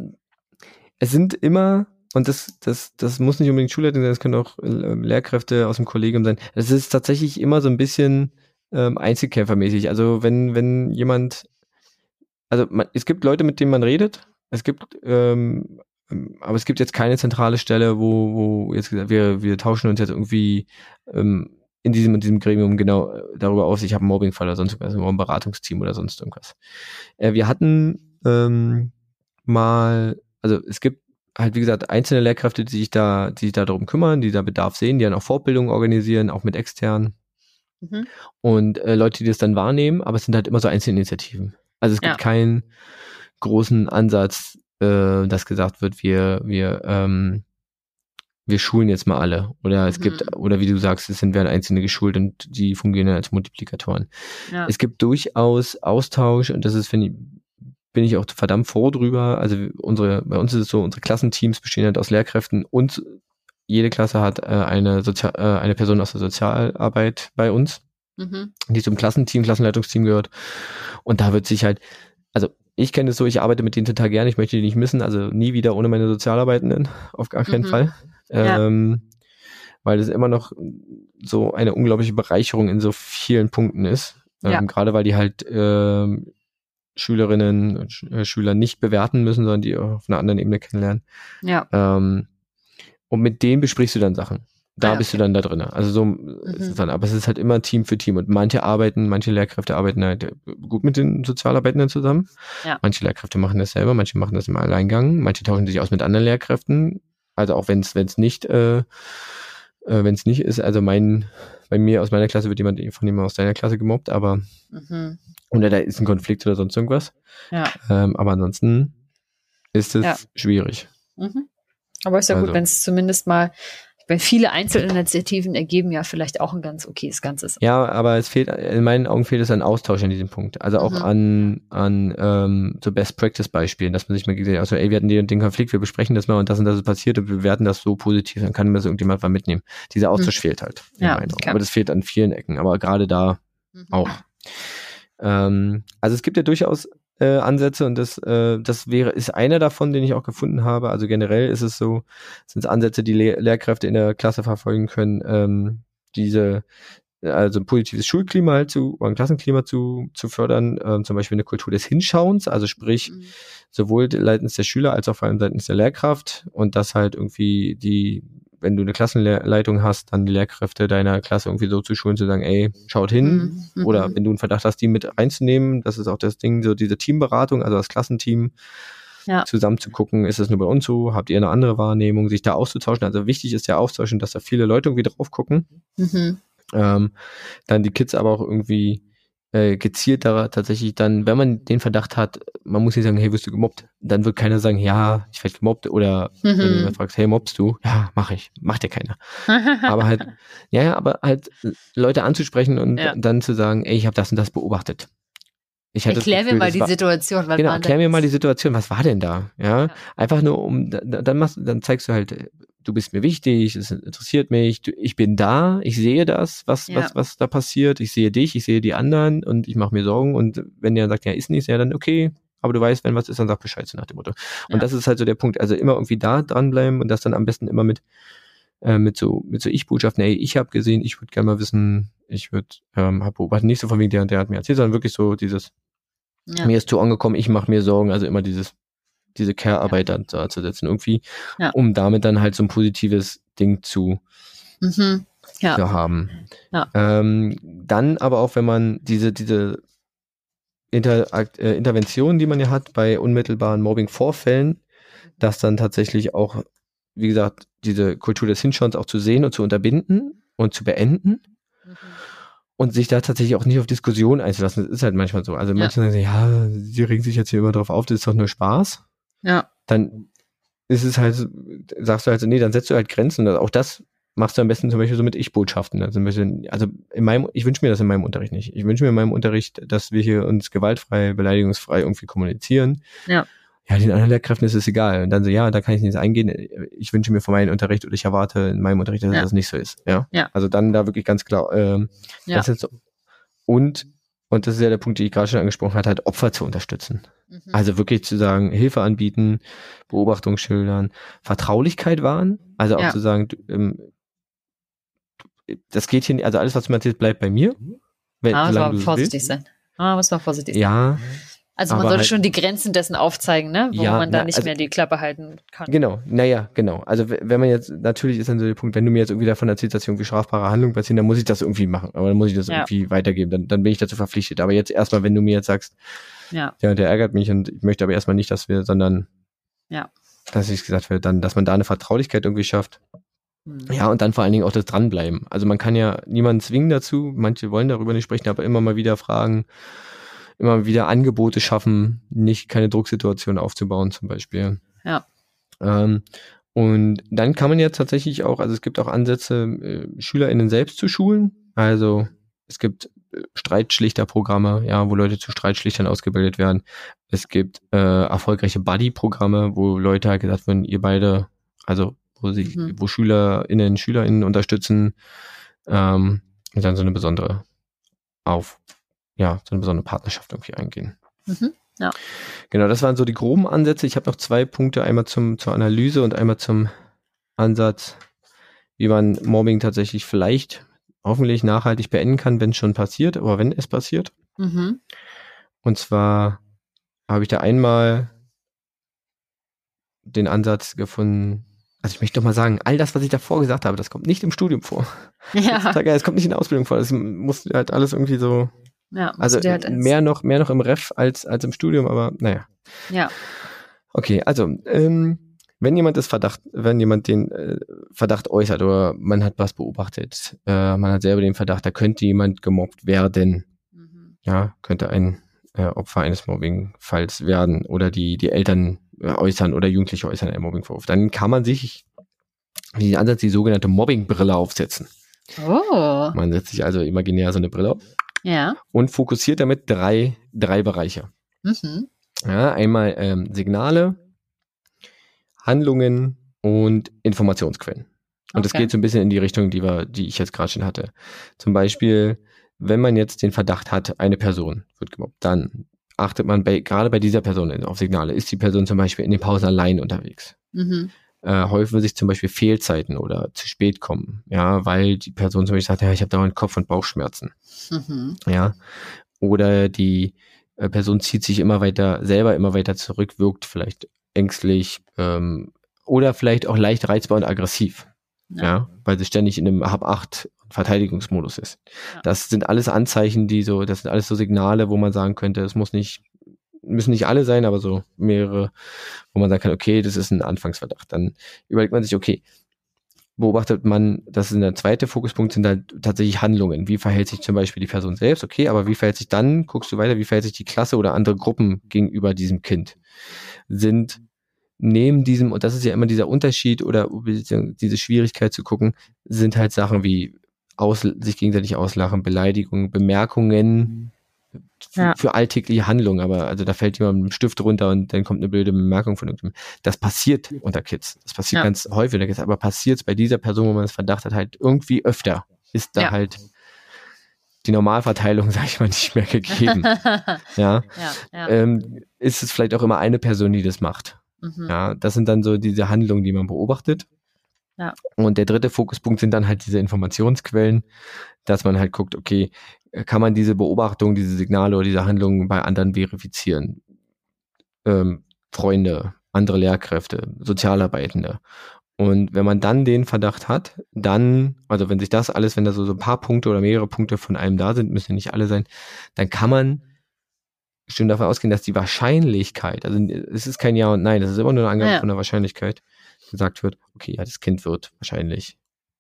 es sind immer, und das, das, das muss nicht unbedingt Schulleitung sein, das können auch äh, Lehrkräfte aus dem Kollegium sein. Es ist tatsächlich immer so ein bisschen ähm, Einzelkämpfermäßig. Also wenn, wenn jemand, also man, es gibt Leute, mit denen man redet, es gibt, ähm, ähm, aber es gibt jetzt keine zentrale Stelle, wo, wo jetzt gesagt, wir, wir tauschen uns jetzt irgendwie ähm, in diesem und diesem Gremium genau äh, darüber aus, ich habe einen Mobbingfall oder sonst irgendwas, ein Beratungsteam oder sonst irgendwas. Äh, wir hatten ähm, mal, also es gibt halt, wie gesagt, einzelne Lehrkräfte, die sich da, die sich da darum kümmern, die da Bedarf sehen, die dann auch Fortbildungen organisieren, auch mit externen mhm. und äh, Leute, die das dann wahrnehmen, aber es sind halt immer so Einzelinitiativen. Also es gibt Ja. keinen großen Ansatz, äh, dass gesagt wird, wir, wir, ähm, wir schulen jetzt mal alle. Oder es Mhm. gibt, oder wie du sagst, es sind werden Einzelne geschult und die fungieren dann als Multiplikatoren. ja. Es gibt durchaus Austausch und das ist, finde ich, bin ich auch verdammt froh drüber. Also unsere, bei uns ist es so, unsere Klassenteams bestehen halt aus Lehrkräften und jede Klasse hat äh, eine, Sozial äh, eine Person aus der Sozialarbeit bei uns, Mhm. die zum Klassenteam, Klassenleitungsteam gehört. Und da wird sich halt, also ich kenne es so, ich arbeite mit denen total gerne, ich möchte die nicht missen, also nie wieder ohne meine Sozialarbeitenden, <laughs> auf gar keinen Mhm. Fall. Ja. Ähm, weil es immer noch so eine unglaubliche Bereicherung in so vielen Punkten ist. Ähm, Ja. Gerade weil die halt ähm, Schülerinnen und Sch äh, Schüler nicht bewerten müssen, sondern die auf einer anderen Ebene kennenlernen. Ja, Ähm, und mit denen besprichst du dann Sachen. Da Ah, bist du okay. dann da drin. Also so ist es dann, aber es ist halt immer Team für Team und manche arbeiten, manche Lehrkräfte arbeiten halt gut mit den Sozialarbeitenden zusammen. Ja. Manche Lehrkräfte machen das selber, manche machen das im Alleingang, manche tauschen sich aus mit anderen Lehrkräften. Also auch wenn es wenn es nicht äh, äh, wenn es nicht ist, also mein bei mir aus meiner Klasse wird jemand von jemandem aus deiner Klasse gemobbt, aber Mhm. oder da ist ein Konflikt oder sonst irgendwas. Ja. Ähm, aber ansonsten ist es Ja. schwierig. Mhm. Aber ist ja gut, Also- wenn es zumindest mal, wenn viele Einzelinitiativen ergeben ja vielleicht auch ein ganz okayes Ganzes. Ja, aber es fehlt, in meinen Augen fehlt es an Austausch in diesem Punkt. Also auch Mhm. an, an ähm, so Best-Practice-Beispielen, dass man sich mal gesehen hat, also ey, wir hatten den, den Konflikt, wir besprechen das mal und das und das ist passiert und wir bewerten das so positiv, dann kann mir das irgendjemand mal mitnehmen. Dieser Austausch fehlt halt. in Mhm. Ja, meinen Augen. Aber das fehlt an vielen Ecken, aber gerade da Mhm. auch. Ähm, also es gibt ja durchaus äh, Ansätze und das, äh, das wäre, ist einer davon, den ich auch gefunden habe. Also generell ist es so, sind es Ansätze, die Le Lehrkräfte in der Klasse verfolgen können, ähm, diese also ein positives Schulklima halt zu, oder ein Klassenklima zu, zu fördern, ähm, zum Beispiel eine Kultur des Hinschauens, also sprich, Mhm. sowohl seitens der Schüler als auch vor allem seitens der Lehrkraft und das halt irgendwie die, wenn du eine Klassenleitung hast, dann die Lehrkräfte deiner Klasse irgendwie so zu schulen, zu sagen, ey, schaut hin. Mhm. Oder Mhm. wenn du einen Verdacht hast, die mit reinzunehmen, das ist auch das Ding, so diese Teamberatung, also das Klassenteam, Ja. zusammen zu gucken, ist es nur bei uns so, habt ihr eine andere Wahrnehmung, sich da auszutauschen. Also wichtig ist der Austausch und dass da viele Leute irgendwie drauf gucken. Mhm. Ähm, dann die Kids aber auch irgendwie äh, gezielt da tatsächlich dann, wenn man den Verdacht hat, man muss nicht sagen, hey, wirst du gemobbt? Dann wird keiner sagen, ja, ich werde gemobbt oder wenn du Mhm. fragst, hey, mobbst du? Ja, mach ich. Macht ja keiner. Aber halt, <laughs> ja, ja, aber halt Leute anzusprechen und Ja. dann zu sagen, ey, ich habe das und das beobachtet. Ich hatte Erklär mir Gefühl, mal das die war- Situation. was Genau, war erklär denn mir mal die? Situation. Was war denn da? Ja, Ja. einfach nur um, da- da- dann machst, dann zeigst du halt, du bist mir wichtig, es interessiert mich, du, ich bin da, ich sehe das, was, Ja. was, was da passiert, ich sehe dich, ich sehe die anderen und ich mache mir Sorgen und wenn der sagt, ja, ist nichts, ja, dann okay, aber du weißt, wenn was ist, dann sag Bescheid, so nach dem Motto. Und Ja. das ist halt so der Punkt, also immer irgendwie da dranbleiben und das dann am besten immer mit, äh, mit so, mit so Ich-Botschaften, ey, ich habe gesehen, ich würde gerne mal wissen, ich würde, ähm, hab beobachtet, nicht so von wegen der und der hat mir erzählt, sondern wirklich so dieses, Ja. mir ist zu angekommen, ich mache mir Sorgen, also immer dieses, diese Care-Arbeit dann da zu setzen irgendwie, Ja. um damit dann halt so ein positives Ding zu, Mhm. Ja. zu haben. Ja. Ähm, dann aber auch, wenn man diese, diese Interakt, äh, Interventionen, die man ja hat bei unmittelbaren Mobbing-Vorfällen, das dann tatsächlich auch, wie gesagt, diese Kultur des Hinschauens auch zu sehen und zu unterbinden und zu beenden Mhm. und sich da tatsächlich auch nicht auf Diskussionen einzulassen. Das ist halt manchmal so. Also Ja. manche sagen, ja, sie regen sich jetzt hier immer drauf auf, das ist doch nur Spaß. Ja. Dann ist es halt, sagst du halt so, nee, dann setzt du halt Grenzen. Auch das machst du am besten zum Beispiel so mit Ich-Botschaften. Also, also in meinem, ich wünsche mir das in meinem Unterricht nicht. Ich wünsche mir in meinem Unterricht, dass wir hier uns gewaltfrei, beleidigungsfrei irgendwie kommunizieren. Ja. Ja, den anderen Lehrkräften ist es egal. Und dann so, ja, da kann ich nicht eingehen. Ich wünsche mir von meinem Unterricht oder ich erwarte in meinem Unterricht, dass Ja. das nicht so ist. Ja. Ja. Also dann da wirklich ganz klar, ähm, Ja. so. Und, und das ist ja der Punkt, den ich gerade schon angesprochen hatte, halt Opfer zu unterstützen. Mhm. Also wirklich zu sagen, Hilfe anbieten, Beobachtung schildern, Vertraulichkeit wahren, also auch Ja. zu sagen, du, ähm, das geht hier, nicht- also alles, was du mir erzählst, bleibt bei mir. Wenn, Ah, es vorsichtig sein. Ah, muss man vorsichtig sein. Ja, Also man aber sollte halt- schon die Grenzen dessen aufzeigen, ne? Wo Ja, man da na, nicht also- mehr die Klappe halten kann. genau, naja, genau. Also wenn man jetzt, natürlich ist dann so der Punkt, wenn du mir jetzt irgendwie davon erzählst, dass irgendwie strafbare Handlungen passieren, dann muss ich das irgendwie machen. Aber dann muss ich das Ja. irgendwie weitergeben, dann, dann bin ich dazu verpflichtet. Aber jetzt erstmal, wenn du mir jetzt sagst, Ja. der, der ärgert mich und ich möchte aber erstmal nicht, dass wir, sondern Ja. dass ich gesagt werde, dann, dass man da eine Vertraulichkeit irgendwie schafft. Hm. Ja, und dann vor allen Dingen auch das Dranbleiben. Also man kann ja niemanden zwingen dazu, manche wollen darüber nicht sprechen, aber immer mal wieder fragen, immer wieder Angebote schaffen, nicht keine Drucksituation aufzubauen zum Beispiel. Ja. Ähm, und dann kann man ja tatsächlich auch, also es gibt auch Ansätze, äh, SchülerInnen selbst zu schulen. Also es gibt Streitschlichterprogramme, ja, wo Leute zu Streitschlichtern ausgebildet werden. Es gibt äh, erfolgreiche Buddy-Programme, wo Leute halt gesagt werden, ihr beide, also wo sich, Mhm. wo SchülerInnen, SchülerInnen unterstützen, ähm, und dann so eine besondere auf, ja, so eine besondere Partnerschaft irgendwie eingehen. Mhm. Genau, das waren so die groben Ansätze. Ich habe noch zwei Punkte, einmal zum, zur Analyse und einmal zum Ansatz, wie man Mobbing tatsächlich vielleicht hoffentlich nachhaltig beenden kann, wenn es schon passiert, aber wenn es passiert. Mhm. Und zwar habe ich da einmal den Ansatz gefunden, also ich möchte doch mal sagen, all das, was ich davor gesagt habe, das kommt nicht im Studium vor. <laughs> Ja. Es kommt nicht in der Ausbildung vor. Das muss halt alles irgendwie so, ja also halt mehr noch, mehr noch im Ref als, als im Studium, aber naja. Ja. Okay, also, ähm, wenn jemand das Verdacht, wenn jemand den äh, Verdacht äußert oder man hat was beobachtet, äh, man hat selber den Verdacht, da könnte jemand gemobbt werden, Mhm. ja, könnte ein äh, Opfer eines Mobbingfalls werden oder die, die Eltern äh, äußern oder Jugendliche äußern einen Mobbingvorwurf, dann kann man sich wie Ansatz die sogenannte Mobbingbrille aufsetzen. Oh. Man setzt sich also imaginär so eine Brille auf Ja. und fokussiert damit drei, drei Bereiche. Mhm. Ja, einmal ähm, Signale, Handlungen und Informationsquellen. Und das Okay. geht so ein bisschen in die Richtung, die wir, die ich jetzt gerade schon hatte. Zum Beispiel, wenn man jetzt den Verdacht hat, eine Person wird gemobbt, dann achtet man bei, gerade bei dieser Person auf Signale. Ist die Person zum Beispiel in den Pausen allein unterwegs? Mhm. Äh, häufen sich zum Beispiel Fehlzeiten oder zu spät kommen, ja, weil die Person zum Beispiel sagt, ja, ich habe dauernd Kopf- und Bauchschmerzen Mhm. ja. Oder die äh, Person zieht sich immer weiter, selber immer weiter zurück, wirkt vielleicht ängstlich ähm, oder vielleicht auch leicht reizbar und aggressiv, ja, weil sie ständig in einem Hab 8 Verteidigungsmodus ist. Ja. Das sind alles Anzeichen, die so, das sind alles so Signale, wo man sagen könnte, es muss nicht, müssen nicht alle sein, aber so mehrere, wo man sagen kann, okay, das ist ein Anfangsverdacht. Dann überlegt man sich, okay, beobachtet man, das ist der zweite Fokuspunkt, sind halt tatsächlich Handlungen. Wie verhält sich zum Beispiel die Person selbst? Okay, aber wie verhält sich dann, guckst du weiter, wie verhält sich die Klasse oder andere Gruppen gegenüber diesem Kind? Sind neben diesem, und das ist ja immer dieser Unterschied oder diese Schwierigkeit zu gucken, sind halt Sachen wie aus, sich gegenseitig auslachen, Beleidigungen, Bemerkungen für, Ja. für alltägliche Handlungen, aber also da fällt jemand mit einem Stift runter und dann kommt eine blöde Bemerkung von irgendjemandem. Das passiert unter Kids. Das passiert Ja. ganz häufig unter Kids, aber passiert es bei dieser Person, wo man das Verdacht hat, halt irgendwie öfter. Ist da Ja. halt die Normalverteilung, <laughs> sag ich mal, nicht mehr gegeben. <laughs> ja. Ähm, ist es vielleicht auch immer eine Person, die das macht. mhm. Ja, das sind dann so diese Handlungen, die man beobachtet. Ja. Und der dritte Fokuspunkt sind dann halt diese Informationsquellen, dass man halt guckt, okay, kann man diese Beobachtung, diese Signale oder diese Handlungen bei anderen verifizieren? Ähm, Freunde, andere Lehrkräfte, Sozialarbeitende. Und wenn man dann den Verdacht hat, dann, also wenn sich das alles, wenn da so, so ein paar Punkte oder mehrere Punkte von einem da sind, müssen ja nicht alle sein, dann kann man schon davon ausgehen, dass die Wahrscheinlichkeit, also es ist kein Ja und Nein, das ist immer nur eine Angabe Ja. von der Wahrscheinlichkeit, gesagt wird, okay, ja, das Kind wird wahrscheinlich,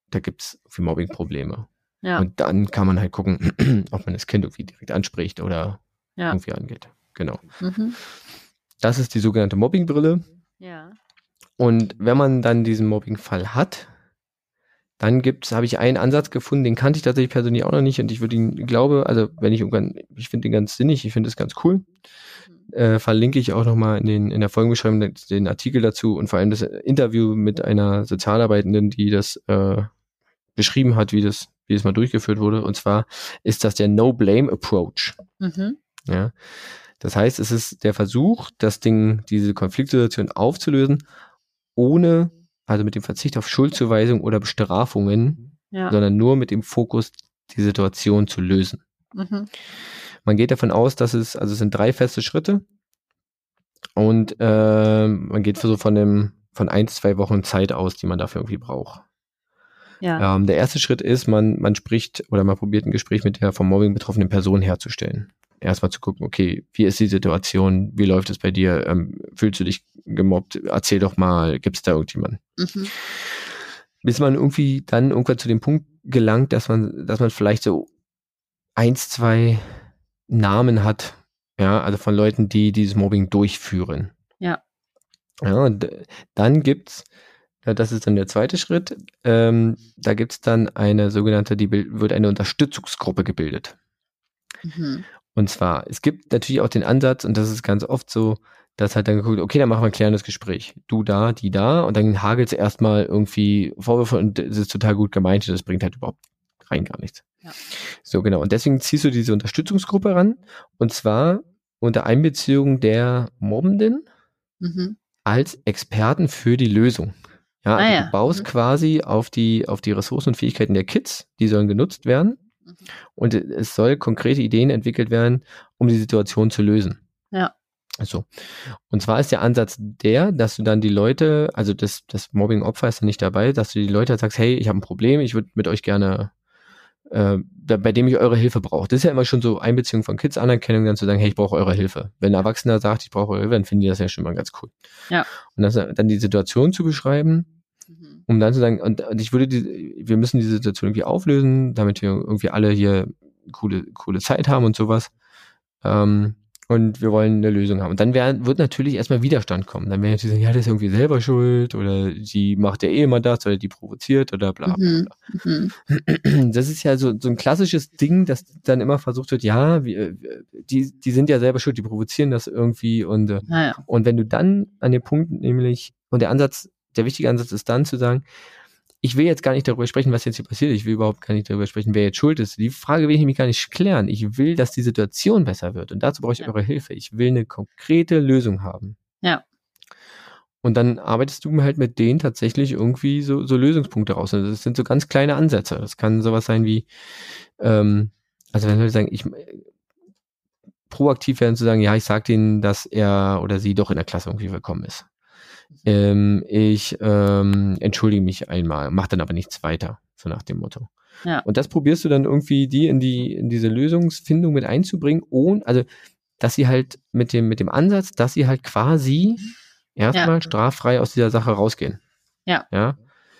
da gibt's für Mobbing-Probleme. Ja, Und dann kann man halt gucken, <clears throat> ob man das Kind irgendwie direkt anspricht oder ja. irgendwie angeht. Genau. Mhm. Das ist die sogenannte Mobbingbrille. ja. Und wenn man dann diesen Mobbing-Fall hat, dann gibt's, habe ich einen Ansatz gefunden, den kannte ich tatsächlich persönlich auch noch nicht und ich würde ihn, glaube, also wenn ich irgendwann, ich finde den ganz sinnig, ich finde es ganz cool. Äh, verlinke ich auch nochmal in, den, in der Folgenbeschreibung den, den Artikel dazu und vor allem das Interview mit einer Sozialarbeitenden, die das äh, beschrieben hat, wie das, wie es mal durchgeführt wurde. Und zwar ist das der No-Blame-Approach. Mhm. Ja. Das heißt, es ist der Versuch, das Ding, diese Konfliktsituation aufzulösen, ohne, also mit dem Verzicht auf Schuldzuweisung oder Bestrafungen, Ja. sondern nur mit dem Fokus, die Situation zu lösen. Mhm. Man geht davon aus, dass es, also es sind drei feste Schritte und äh, man geht so von dem, von ein, zwei Wochen Zeit aus, die man dafür irgendwie braucht. Ja. Ähm, der erste Schritt ist, man, man spricht oder man probiert ein Gespräch mit der vom Mobbing betroffenen Person herzustellen. Erstmal zu gucken, okay, wie ist die Situation, wie läuft es bei dir, ähm, fühlst du dich gemobbt, erzähl doch mal, gibt es da irgendjemanden? Mhm. Bis man irgendwie dann irgendwann zu dem Punkt gelangt, dass man, dass man vielleicht so eins, zwei Namen hat, ja, also von Leuten, die dieses Mobbing durchführen. Ja. Ja, und dann gibt's, das ist dann der zweite Schritt, ähm, da gibt's dann eine sogenannte, die wird eine Unterstützungsgruppe gebildet. Mhm. Und zwar, es gibt natürlich auch den Ansatz, und das ist ganz oft so, dass halt dann geguckt, okay, dann machen wir ein klärendes Gespräch. Du da, die da, und dann hagelt es erstmal irgendwie Vorwürfe und es ist total gut gemeint, das bringt halt überhaupt rein gar nichts. Ja. So, genau. Und deswegen ziehst du diese Unterstützungsgruppe ran, und zwar unter Einbeziehung der Mobbenden Mhm. als Experten für die Lösung. Ja, also Ah, ja. du baust Mhm. quasi auf die, auf die Ressourcen und Fähigkeiten der Kids, die sollen genutzt werden. Mhm. Und es soll konkrete Ideen entwickelt werden, um die Situation zu lösen. Ja. So. Und zwar ist der Ansatz der, dass du dann die Leute, also das, das Mobbing-Opfer ist ja nicht dabei, dass du die Leute sagst, hey, ich habe ein Problem, ich würde mit euch gerne, äh, da, bei dem ich eure Hilfe brauche. Das ist ja immer schon so Einbeziehung von Kids, Anerkennung, dann zu sagen, hey, ich brauche eure Hilfe. Wenn ein Erwachsener sagt, ich brauche eure Hilfe, dann finden die das ja schon mal ganz cool. Ja. Und das, dann die Situation zu beschreiben, Mhm. um dann zu sagen, und, und ich würde die, wir müssen diese Situation irgendwie auflösen, damit wir irgendwie alle hier coole, coole Zeit haben und sowas. Ähm, und wir wollen eine Lösung haben. Und dann wär, wird natürlich erstmal Widerstand kommen. Dann werden natürlich sagen, ja, das ist irgendwie selber schuld oder die macht ja eh immer das oder die provoziert oder bla bla Mhm. bla. Mhm. Das ist ja so, so ein klassisches Ding, dass dann immer versucht wird, ja, wir, die, die sind ja selber schuld, die provozieren das irgendwie und äh, Naja. und wenn du dann an den Punkt nämlich, und der Ansatz, der wichtige Ansatz ist dann zu sagen, ich will jetzt gar nicht darüber sprechen, was jetzt hier passiert. Ich will überhaupt gar nicht darüber sprechen, wer jetzt schuld ist. Die Frage will ich nämlich gar nicht klären. Ich will, dass die Situation besser wird. Und dazu brauche ich Ja. eure Hilfe. Ich will eine konkrete Lösung haben. Ja. Und dann arbeitest du halt mit denen tatsächlich irgendwie so, so Lösungspunkte raus. Und das sind so ganz kleine Ansätze. Das kann sowas sein wie, ähm, also wenn Leute sagen, ich proaktiv werden zu sagen, ja, ich sag denen, dass er oder sie doch in der Klasse irgendwie willkommen ist. Ähm, ich ähm, entschuldige mich einmal, mach dann aber nichts weiter, so nach dem Motto. Ja. Und das probierst du dann irgendwie die in die in diese Lösungsfindung mit einzubringen, ohne, also dass sie halt mit dem mit dem Ansatz, dass sie halt quasi erstmal straffrei aus dieser Sache rausgehen. Ja. Ja.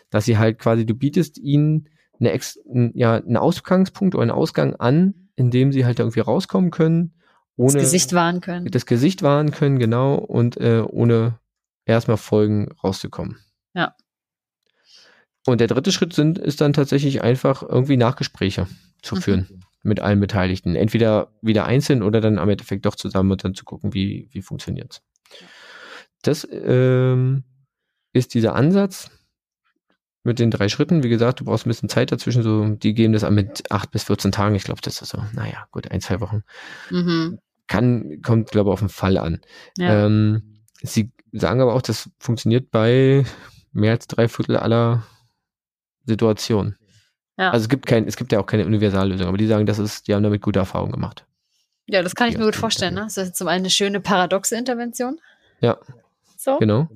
Dass sie halt quasi, du bietest ihnen eine Ex, ja, einen Ausgangspunkt oder einen Ausgang an, in dem sie halt irgendwie rauskommen können, ohne Das Gesicht wahren können. das Gesicht wahren können, genau, und äh, ohne erstmal Folgen rauszukommen. Ja. Und der dritte Schritt sind, ist dann tatsächlich einfach irgendwie Nachgespräche zu Mhm. führen mit allen Beteiligten. Entweder wieder einzeln oder dann am Endeffekt doch zusammen und dann zu gucken, wie, wie funktioniert's. Das ähm, ist dieser Ansatz mit den drei Schritten. Wie gesagt, du brauchst ein bisschen Zeit dazwischen. So, die geben das an mit acht bis 14 Tagen. Ich glaube, das ist so, naja, gut, ein, zwei Wochen Mhm. kann, kommt, glaube ich, auf den Fall an. Ja. Ähm, sie sagen aber auch, das funktioniert bei mehr als drei Viertel aller Situationen. Ja. Also es gibt kein, es gibt ja auch keine Universallösung, aber die sagen, das ist, die haben damit gute Erfahrungen gemacht. ja, das kann ich mir gut vorstellen. Ne? Das ist zum einen eine schöne paradoxe Intervention. Ja. So. Genau.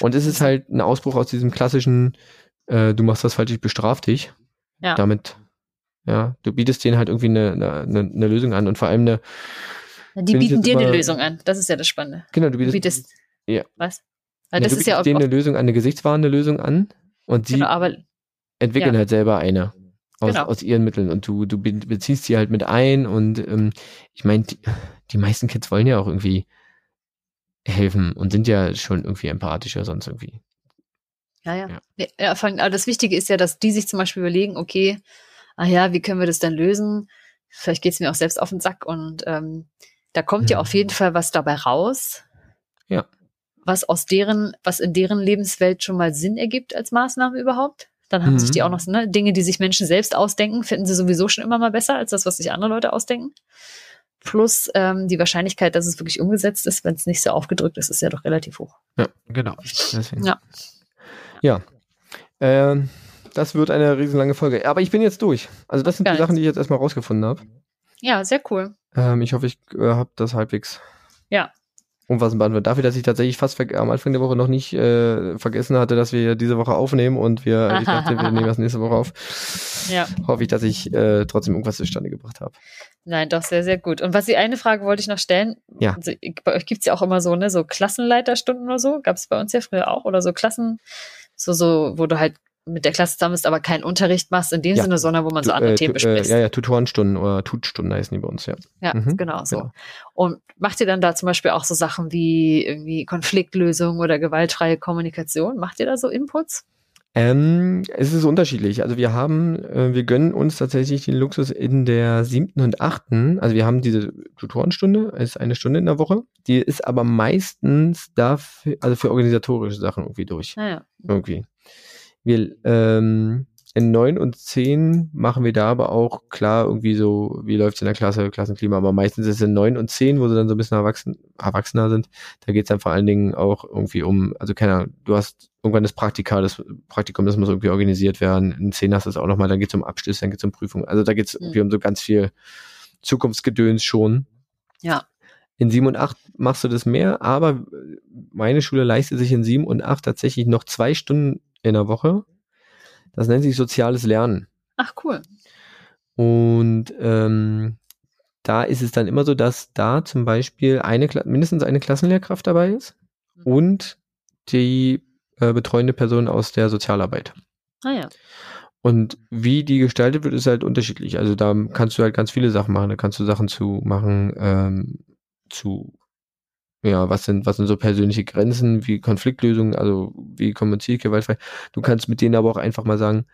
Und es ist halt ein Ausbruch aus diesem klassischen, äh, du machst das falsch, ich bestraf dich. Ja. Damit, ja, du bietest denen halt irgendwie eine, eine, eine eine Lösung an und vor allem eine, Die bieten dir eine mal- Lösung an. Das ist ja das Spannende. genau, du Du bietest, bietest. Ja. Was? ja, Weil das ist ja auch, denen eine Lösung an, eine gesichtswahrende Lösung an und sie genau, aber entwickeln Ja. halt selber eine aus, Genau. aus ihren Mitteln und du, du be- beziehst sie halt mit ein und ähm, ich meine, die, die meisten Kids wollen ja auch irgendwie helfen und sind ja schon irgendwie empathischer sonst irgendwie. Ja, ja. Ja. ja. ja allem, aber das Wichtige ist ja, dass die sich zum Beispiel überlegen, okay, ah ja, wie können wir das dann lösen? Vielleicht geht es mir auch selbst auf den Sack und ähm, da kommt ja Mhm. auf jeden Fall was dabei raus. Ja. Was aus deren, was in deren Lebenswelt schon mal Sinn ergibt als Maßnahme überhaupt. Dann haben Mhm. sich die auch noch ne, Dinge, die sich Menschen selbst ausdenken, finden sie sowieso schon immer mal besser als das, was sich andere Leute ausdenken. Plus ähm, die Wahrscheinlichkeit, dass es wirklich umgesetzt ist, wenn es nicht so aufgedrückt ist, ist ja doch relativ hoch. Ja, genau. Deswegen. Ja. Ja. Ähm, das wird eine riesenlange Folge. Aber ich bin jetzt durch. Also das sind Gar die Sachen, die ich jetzt erstmal rausgefunden habe. Ja, sehr cool. Ähm, ich hoffe, ich äh, habe das halbwegs Ja. Umfassend beantwortet. Dafür, dass ich tatsächlich fast am Anfang der Woche noch nicht äh, vergessen hatte, dass wir diese Woche aufnehmen und wir, ich dachte, wir <laughs> nehmen das nächste Woche auf. Ja. Hoffe ich, dass ich äh, trotzdem irgendwas zustande gebracht habe. Nein, doch sehr, sehr gut. Und was die eine Frage wollte ich noch stellen. Ja. Also, bei euch gibt's ja auch immer so, ne, so Klassenleiterstunden oder so. Gab's bei uns ja früher auch. Oder so Klassen, so, so, wo du halt mit der Klasse zusammen bist, aber keinen Unterricht machst in dem Ja. Sinne, sondern wo man so Tu- andere äh, Themen äh, bespricht. ja, ja, Tutorenstunden oder Tutstunden heißen die bei uns, ja. Ja, Mhm. genau so. Genau. Und macht ihr dann da zum Beispiel auch so Sachen wie irgendwie Konfliktlösung oder gewaltfreie Kommunikation? Macht ihr da so Inputs? Ähm, es ist unterschiedlich. Also wir haben, äh, wir gönnen uns tatsächlich den Luxus in der siebten und achten. Also wir haben diese Tutorenstunde, ist eine Stunde in der Woche. Die ist aber meistens dafür, also für organisatorische Sachen irgendwie durch. Naja. Irgendwie. Wir, ähm, in neun und zehn machen wir da aber auch klar irgendwie so, wie läuft's in der Klasse, Klassenklima, aber meistens ist es in neun und zehn, wo sie dann so ein bisschen erwachsen, erwachsener sind. Da geht's dann vor allen Dingen auch irgendwie um, also keine Ahnung, du hast irgendwann das Praktika, das Praktikum, das muss irgendwie organisiert werden. In zehn hast du es auch nochmal, dann geht's um Abschluss, dann geht's um Prüfung. Also da geht's Mhm. irgendwie um so ganz viel Zukunftsgedöns schon. Ja. In 7 und 8 machst du das mehr, aber meine Schule leistet sich in 7 und 8 tatsächlich noch zwei Stunden in der Woche. Das nennt sich soziales Lernen. Ach, cool. Und ähm, da ist es dann immer so, dass da zum Beispiel eine, mindestens eine Klassenlehrkraft dabei ist mhm. und die äh, betreuende Person aus der Sozialarbeit. Ah ja. Und wie die gestaltet wird, ist halt unterschiedlich. Also da kannst du halt ganz viele Sachen machen. Da kannst du Sachen zu machen, ähm, zu, ja, was sind, was sind so persönliche Grenzen, wie Konfliktlösungen, also wie kommuniziere ich gewaltfrei. Du kannst mit denen aber auch einfach mal sagen,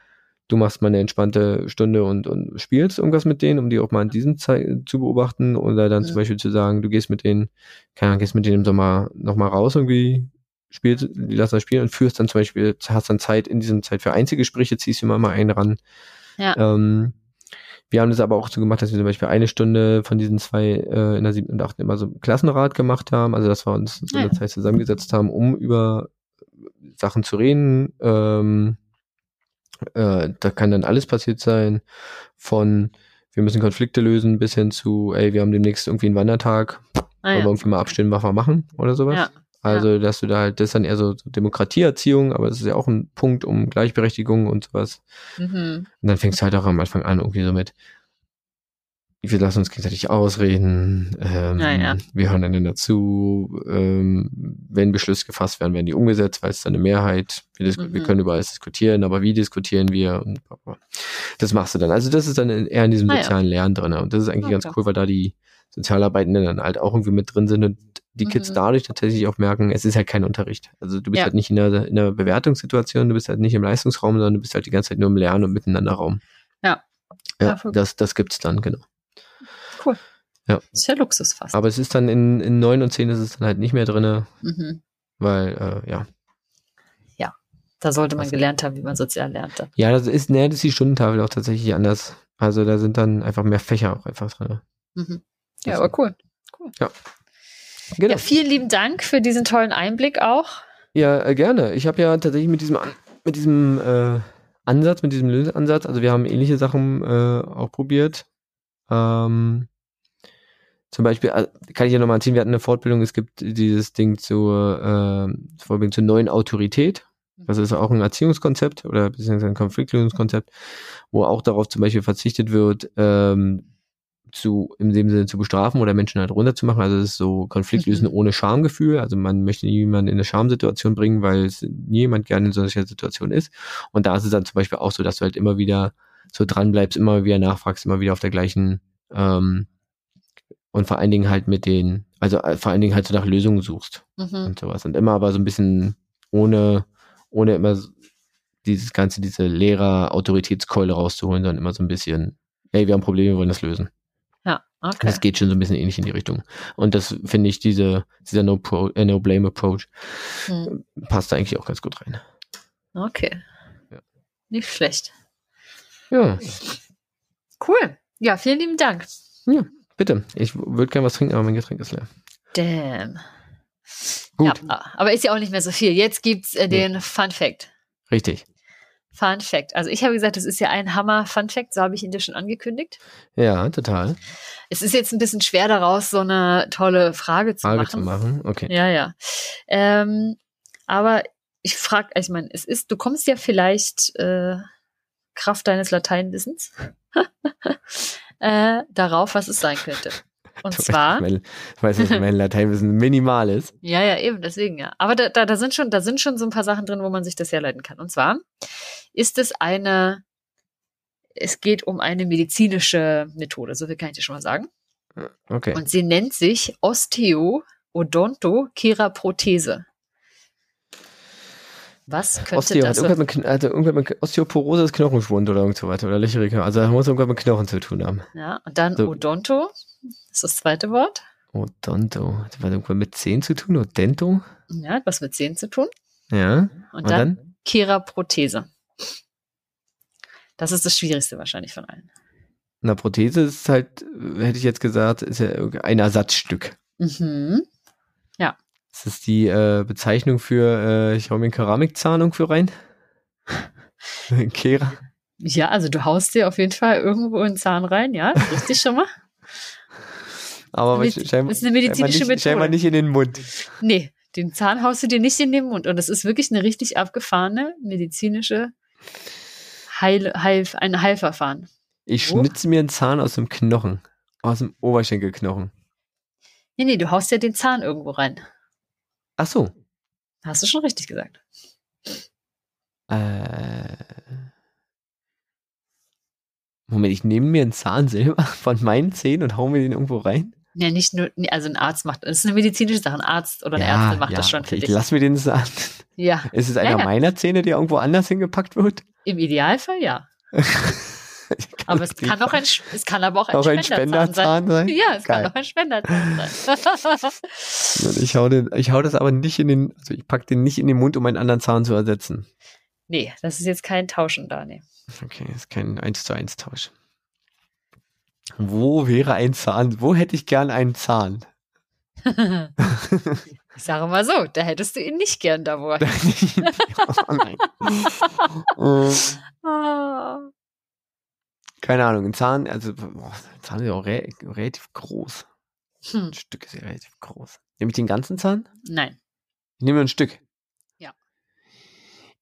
du machst mal eine entspannte Stunde und, und spielst irgendwas mit denen, um die auch mal in diesem Zeit zu beobachten oder dann ja. zum Beispiel zu sagen, du gehst mit denen, keine Ahnung, gehst mit denen im Sommer nochmal raus irgendwie, spielst, die lassen das spielen und führst dann zum Beispiel, hast dann Zeit in diesem Zeit für Einzelgespräche, ziehst du immer mal einen ran. Ja. Ähm, wir haben das aber auch so gemacht, dass wir zum Beispiel eine Stunde von diesen zwei äh, in der siebten und achten immer so Klassenrat gemacht haben, also dass wir uns so eine ja. Zeit zusammengesetzt haben, um über Sachen zu reden, ähm, äh, da kann dann alles passiert sein, von wir müssen Konflikte lösen bis hin zu, ey, wir haben demnächst irgendwie einen Wandertag, ah, wollen ja. wir irgendwie mal abstimmen, was wir machen oder sowas. Ja. Also, ja. dass du da halt, das ist dann eher so Demokratieerziehung, aber das ist ja auch ein Punkt um Gleichberechtigung und sowas. Mhm. Und dann fängst du halt auch am Anfang an, irgendwie so mit, wir lassen uns gegenseitig ausreden, ähm, ja, ja. wir hören einander zu, ähm, wenn Beschlüsse gefasst werden, werden die umgesetzt, weil es dann eine Mehrheit, wir, mhm. wir, können über alles diskutieren, aber wie diskutieren wir und das machst du dann. Also das ist dann eher in diesem ah, sozialen ja. Lernen drin und das ist eigentlich okay. ganz cool, weil da die Sozialarbeitenden dann halt auch irgendwie mit drin sind und die mhm. Kids dadurch tatsächlich auch merken, es ist halt kein Unterricht. Also du bist halt nicht in einer, in einer Bewertungssituation, du bist halt nicht im Leistungsraum, sondern du bist halt die ganze Zeit nur im Lernen und Miteinanderraum. Ja. Ja, das, das gibt's dann, genau. Cool. Ja. Das ist ja Luxus fast. Aber es ist dann in, in 9 und 10 ist es dann halt nicht mehr drin, mhm. weil, äh, ja. Ja, da sollte man also, gelernt haben, wie man sozial lernt. Dann. Ja, das ist, ne, das ist die Stundentafel auch tatsächlich anders. Also da sind dann einfach mehr Fächer auch einfach drin. Mhm. Ja, also, aber cool. Cool. Ja. Genau. Ja, vielen lieben Dank für diesen tollen Einblick auch. Ja, äh, gerne. Ich habe ja tatsächlich mit diesem, mit diesem äh, Ansatz, mit diesem Löseansatz, also wir haben ähnliche Sachen äh, auch probiert. Ähm, zum Beispiel, äh, kann ich ja nochmal erzählen, wir hatten eine Fortbildung, es gibt dieses Ding zur äh, Fortbildung zur neuen Autorität. Das ist auch ein Erziehungskonzept oder beziehungsweise ein Konfliktlösungskonzept, wo auch darauf zum Beispiel verzichtet wird, ähm, zu, in dem Sinne zu bestrafen oder Menschen halt runterzumachen. Also es ist so Konfliktlösen mhm. ohne Schamgefühl. Also man möchte niemanden in eine Schamsituation bringen, weil es niemand gerne in solcher Situation ist. Und da ist es dann zum Beispiel auch so, dass du halt immer wieder so dran bleibst, immer wieder nachfragst, immer wieder auf der gleichen ähm, und vor allen Dingen halt mit den, also äh, vor allen Dingen halt so nach Lösungen suchst mhm. und sowas. Und immer aber so ein bisschen ohne, ohne immer dieses ganze, diese Lehrer-Autoritätskeule rauszuholen, sondern immer so ein bisschen, hey, wir haben Probleme, wir wollen das lösen. Ja, okay. Das geht schon so ein bisschen ähnlich in die Richtung. Und das finde ich, diese, dieser No, Pro, äh, no hm. passt da eigentlich auch ganz gut rein. Okay. Ja. Nicht schlecht. Ja. Cool. Ja, vielen lieben Dank. Ja, bitte. Ich würde gerne was trinken, aber mein Getränk ist leer. Damn. Gut. Ja, aber ist ja auch nicht mehr so viel. Jetzt gibt's äh, den nee. Fun Fact. Richtig. Fun Fact. Also ich habe gesagt, das ist ja ein Hammer Fun Fact, so habe ich ihn dir schon angekündigt. Ja, total. Es ist jetzt ein bisschen schwer daraus, so eine tolle Frage zu Frage machen. zu machen, okay. Ja, ja. Ähm, aber ich frage, ich meine, es ist, du kommst ja vielleicht äh, Kraft deines Lateinwissens <laughs> äh, darauf, was es sein könnte. Und <laughs> zwar. Ich weiß, dass mein Lateinwissen minimal ist. Ja, ja, eben, deswegen ja. Aber da, da, da, sind schon, da sind schon so ein paar Sachen drin, wo man sich das herleiten kann. Und zwar ist es eine, es geht um eine medizinische Methode, so viel kann ich dir schon mal sagen. Okay. Und sie nennt sich Osteo-Odonto-Keraprothese. Was könnte Osteo das hat irgendwas mit, also irgendwas mit Osteoporose ist Knochenschwund oder irgend so weiter oder Löcherige. Also da muss irgendwas mit Knochen zu tun haben. Ja, und dann so. Odonto ist das zweite Wort. Odonto. Das hat irgendwas mit Zehen zu tun? Odento? Ja, hat was mit Zehen zu tun. Ja. Und, und dann, dann Keraprothese. Das ist das Schwierigste wahrscheinlich von allen. Na, Prothese ist halt, hätte ich jetzt gesagt, ist ja ein Ersatzstück. Mhm. Ja. Ist das die äh, Bezeichnung für, äh, ich hau mir eine Keramikzahnung für rein? <laughs> Kera? Ja, also du haust dir auf jeden Fall irgendwo einen Zahn rein, ja, richtig schon mal. Aber Mit- scheinbar, das ist eine medizinische scheinbar nicht, Methode. nicht in den Mund. Nee, den Zahn haust du dir nicht in den Mund. Und das ist wirklich eine richtig abgefahrene medizinische Heil, Heil, ein Heilverfahren. Ich Wo? schnitze mir einen Zahn aus dem Knochen. Aus dem Oberschenkelknochen. Nee, nee, du haust ja den Zahn irgendwo rein. Ach so. Hast du schon richtig gesagt. Äh. Moment, ich nehme mir einen Zahn selber <laughs> von meinen Zähnen und hau mir den irgendwo rein? Ja, nicht nur, also ein Arzt macht, das ist eine medizinische Sache. Ein Arzt oder eine Ärztin macht das schon okay, für ich dich. lass mir den Zahn. Ja, Ist es einer ja. meiner Zähne, der irgendwo anders hingepackt wird? im Idealfall ja. <laughs> Aber es kann auch ein, es kann aber auch ein, auch ein Spenderzahn sein. Spenderzahn sein? Ja, es Geil. kann auch ein Spenderzahn sein. Ich hau, den, ich hau das aber nicht in den, also ich pack den nicht in den Mund, um einen anderen Zahn zu ersetzen. nee, das ist jetzt kein Tauschen da, nee. Okay, ist kein 1 zu 1 Tausch. Wo wäre ein Zahn? Wo hätte ich gern einen Zahn? <laughs> Ich sage mal so, da hättest du ihn nicht gern <laughs> da, wo oh nein. <laughs> Ähm. Keine Ahnung, ein Zahn, also boah, ein Zahn ist ja auch re relativ groß. Hm, Ein Stück ist ja relativ groß. Nehme ich den ganzen Zahn? nein. Ich nehme ein Stück.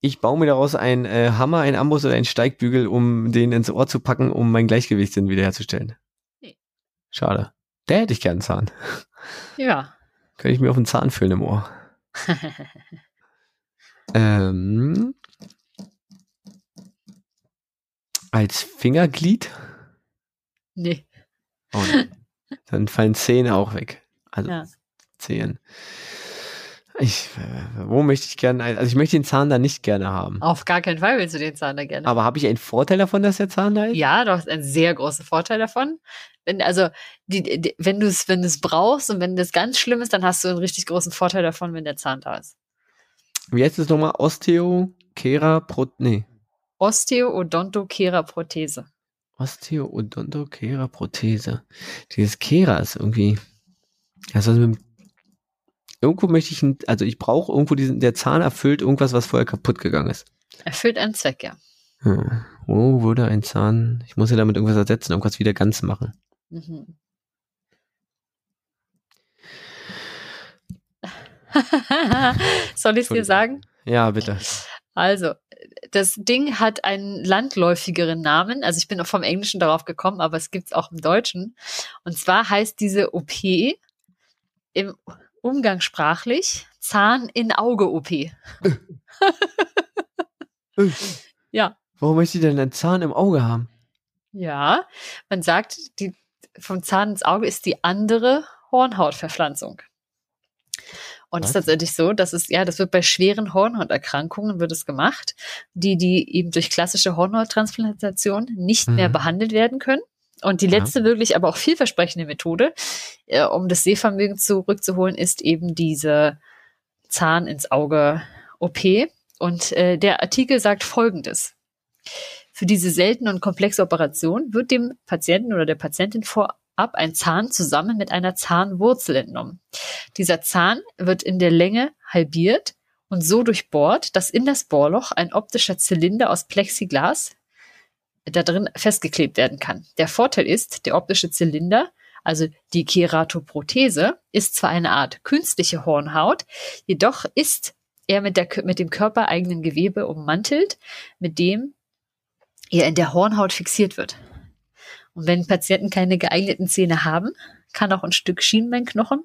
Ich baue mir daraus einen äh, Hammer, einen Amboss oder einen Steigbügel, um den ins Ohr zu packen, um mein Gleichgewichtssinn wiederherzustellen. Nee. Schade. Der hätte ich gern einen Zahn. Ja. Könnte ich mir auf den Zahn füllen im Ohr. <laughs> Ähm, als Fingerglied? nee. Oh, nein. Dann fallen Zähne auch weg. Also Ja. Zehen. Ich, äh, wo möchte ich gerne, also ich möchte den Zahn da nicht gerne haben. Auf gar keinen Fall willst du den Zahn da gerne. Aber habe ich einen Vorteil davon, dass der Zahn da ist? Ja, du hast einen sehr großen Vorteil davon. Wenn, also, die, die, wenn du es wenn brauchst und wenn das ganz schlimm ist, dann hast du einen richtig großen Vorteil davon, wenn der Zahn da ist. Wie heißt es nochmal? Osteo, Kera, Pro, nee. Osteodonto, Kera, Prothese. Dieses Kera ist irgendwie, also mit, dem- irgendwo möchte ich, ein- also ich brauche irgendwo diesen, der Zahn erfüllt irgendwas, was vorher kaputt gegangen ist. Erfüllt einen Zweck, ja. Hm. Wo würde ein Zahn, ich muss ja damit irgendwas ersetzen, irgendwas wieder ganz machen. Mhm. <laughs> Soll ich es dir sagen? Ja, bitte. Also, das Ding hat einen landläufigeren Namen. Also ich bin auch vom Englischen darauf gekommen, aber es gibt es auch im Deutschen. Und zwar heißt diese OP im umgangssprachlich Zahn in Auge OP. <laughs> ja, Warum möchte ich denn einen Zahn im Auge haben? ja. Man sagt, die vom Zahn ins Auge ist die andere Hornhautverpflanzung. Und es ist tatsächlich so, dass es, ja, das wird bei schweren Hornhauterkrankungen wird es gemacht, die, die eben durch klassische Hornhauttransplantation nicht mehr Mhm. behandelt werden können. Und die Ja. letzte wirklich aber auch vielversprechende Methode, äh, um das Sehvermögen zurückzuholen, ist eben diese Zahn ins Auge OP. Und äh, der Artikel sagt Folgendes. Für diese seltene und komplexe Operation wird dem Patienten oder der Patientin vorab ein Zahn zusammen mit einer Zahnwurzel entnommen. Dieser Zahn wird in der Länge halbiert und so durchbohrt, dass in das Bohrloch ein optischer Zylinder aus Plexiglas da drin festgeklebt werden kann. Der Vorteil ist, der optische Zylinder, also die Keratoprothese, ist zwar eine Art künstliche Hornhaut, jedoch ist er mit, der, mit dem körpereigenen Gewebe ummantelt, mit dem er in der Hornhaut fixiert wird. Und wenn Patienten keine geeigneten Zähne haben, kann auch ein Stück Schienbeinknochen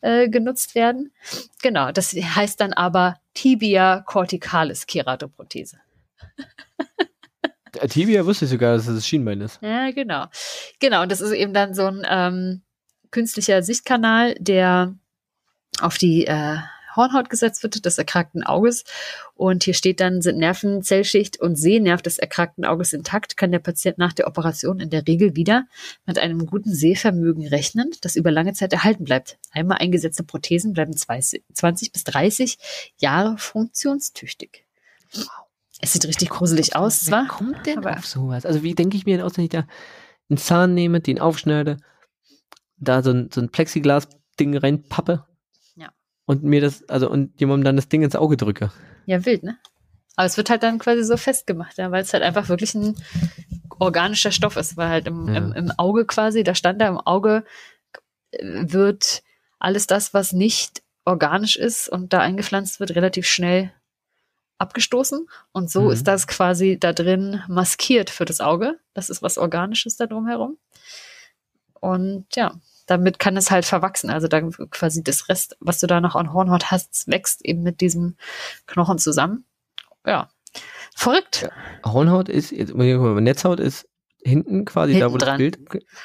äh, genutzt werden. Genau, das heißt dann aber Tibia corticalis Keratoprothese. <laughs> Äh, Tibia wusste ich sogar, dass es das Schienbein ist. Ja, genau. Genau, und das ist eben dann so ein ähm, künstlicher Sichtkanal, der auf die äh, Hornhaut gesetzt wird, des erkrankten Auges. Und hier steht dann, sind Nervenzellschicht und Sehnerv des erkrankten Auges intakt, kann der Patient nach der Operation in der Regel wieder mit einem guten Sehvermögen rechnen, das über lange Zeit erhalten bleibt. Einmal eingesetzte Prothesen bleiben 20 bis 30 Jahre funktionstüchtig. Es sieht richtig gruselig aus, Wer zwar. kommt denn aber- auf sowas? Also wie denke ich mir denn aus, wenn ich da einen Zahn nehme, den aufschneide, da so ein, so ein Plexiglas-Ding reinpappe Ja. und mir das, also und jemandem dann das Ding ins Auge drücke. Ja, wild, ne? Aber es wird halt dann quasi so festgemacht, ja, weil es halt einfach wirklich ein organischer Stoff ist, weil halt im, Ja. im, im Auge quasi, da stand da im Auge äh, wird alles das, was nicht organisch ist und da eingepflanzt wird, relativ schnell abgestoßen. Und so Mhm. ist das quasi da drin maskiert für das Auge. Das ist was Organisches da drumherum. Und ja, damit kann es halt verwachsen. Also dann quasi das Rest, was du da noch an Hornhaut hast, wächst eben mit diesem Knochen zusammen. Ja. Verrückt. Hornhaut ist, jetzt, Netzhaut ist hinten quasi da, Hinten wo das dran. Bild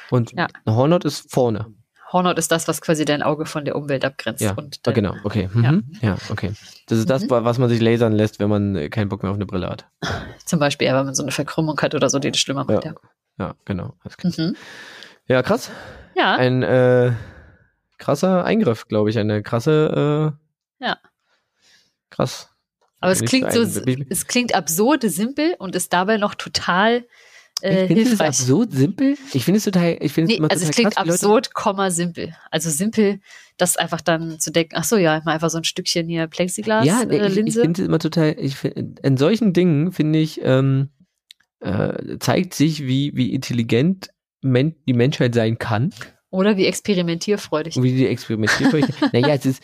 und Ja. Hornhaut ist vorne. Hornhaut ist das, was quasi dein Auge von der Umwelt abgrenzt. Ja, und dein, genau, okay. Mhm. Ja. okay. Das ist das, Mhm. was man sich lasern lässt, wenn man äh, keinen Bock mehr auf eine Brille hat. Zum Beispiel, ja, wenn man so eine Verkrümmung hat oder so, die das schlimmer macht. Ja. Ja, Ja, genau. Mhm. Ja, krass. ja. Ein äh, krasser Eingriff, glaube ich. Eine krasse, äh, Ja. Krass. aber es klingt so, es klingt absurd simpel und ist dabei noch total äh, ich finde es absurd simpel. Ich finde es total, ich finde es Nee, immer also total es klingt krass, absurd, Komma, simpel. Also simpel, das einfach dann zu denken, ach so, ja, mal einfach so ein Stückchen hier Plexiglas, Ja, nee, äh, ich, ich Linse. finde es immer total, ich find, in solchen Dingen finde ich, ähm, äh, zeigt sich, wie, wie intelligent men die Menschheit sein kann oder wie experimentierfreudig. und wie die experimentiert. <laughs> naja, es ist,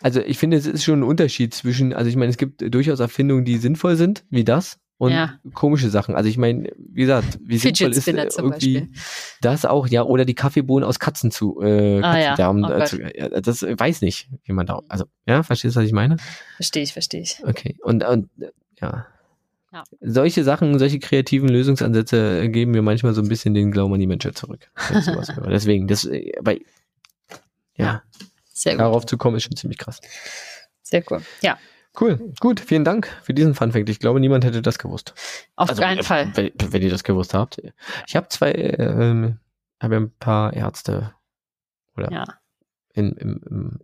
also ich finde, es ist schon ein Unterschied zwischen, also ich meine, es gibt durchaus Erfindungen, die sinnvoll sind, wie das. Und Ja. komische Sachen. Also ich meine, wie gesagt, wie sinnvoll ist Spinner äh, zum irgendwie Beispiel. das auch, ja, oder die Kaffeebohnen aus Katzen zu, äh, Ah, ja. Katzendarm, Oh äh, Gott. zu, ja, das äh, weiß nicht, wie man da, also, ja, verstehst du, was ich meine? Verstehe ich, verstehe ich. Okay, und, und ja. Ja. Solche Sachen, solche kreativen Lösungsansätze äh, geben mir manchmal so ein bisschen den Glauben an die Menschheit zurück. <laughs> Deswegen, das, bei, ja, darauf zu kommen, ist schon ziemlich krass. Sehr cool. Ja, Cool, gut, vielen Dank für diesen Funfact. Ich glaube, niemand hätte das gewusst. auf Also, keinen äh, Fall. Wenn, wenn ihr das gewusst habt. Ich habe zwei, äh, ähm, habe ja ein paar Ärzte oder Ja. in, im, im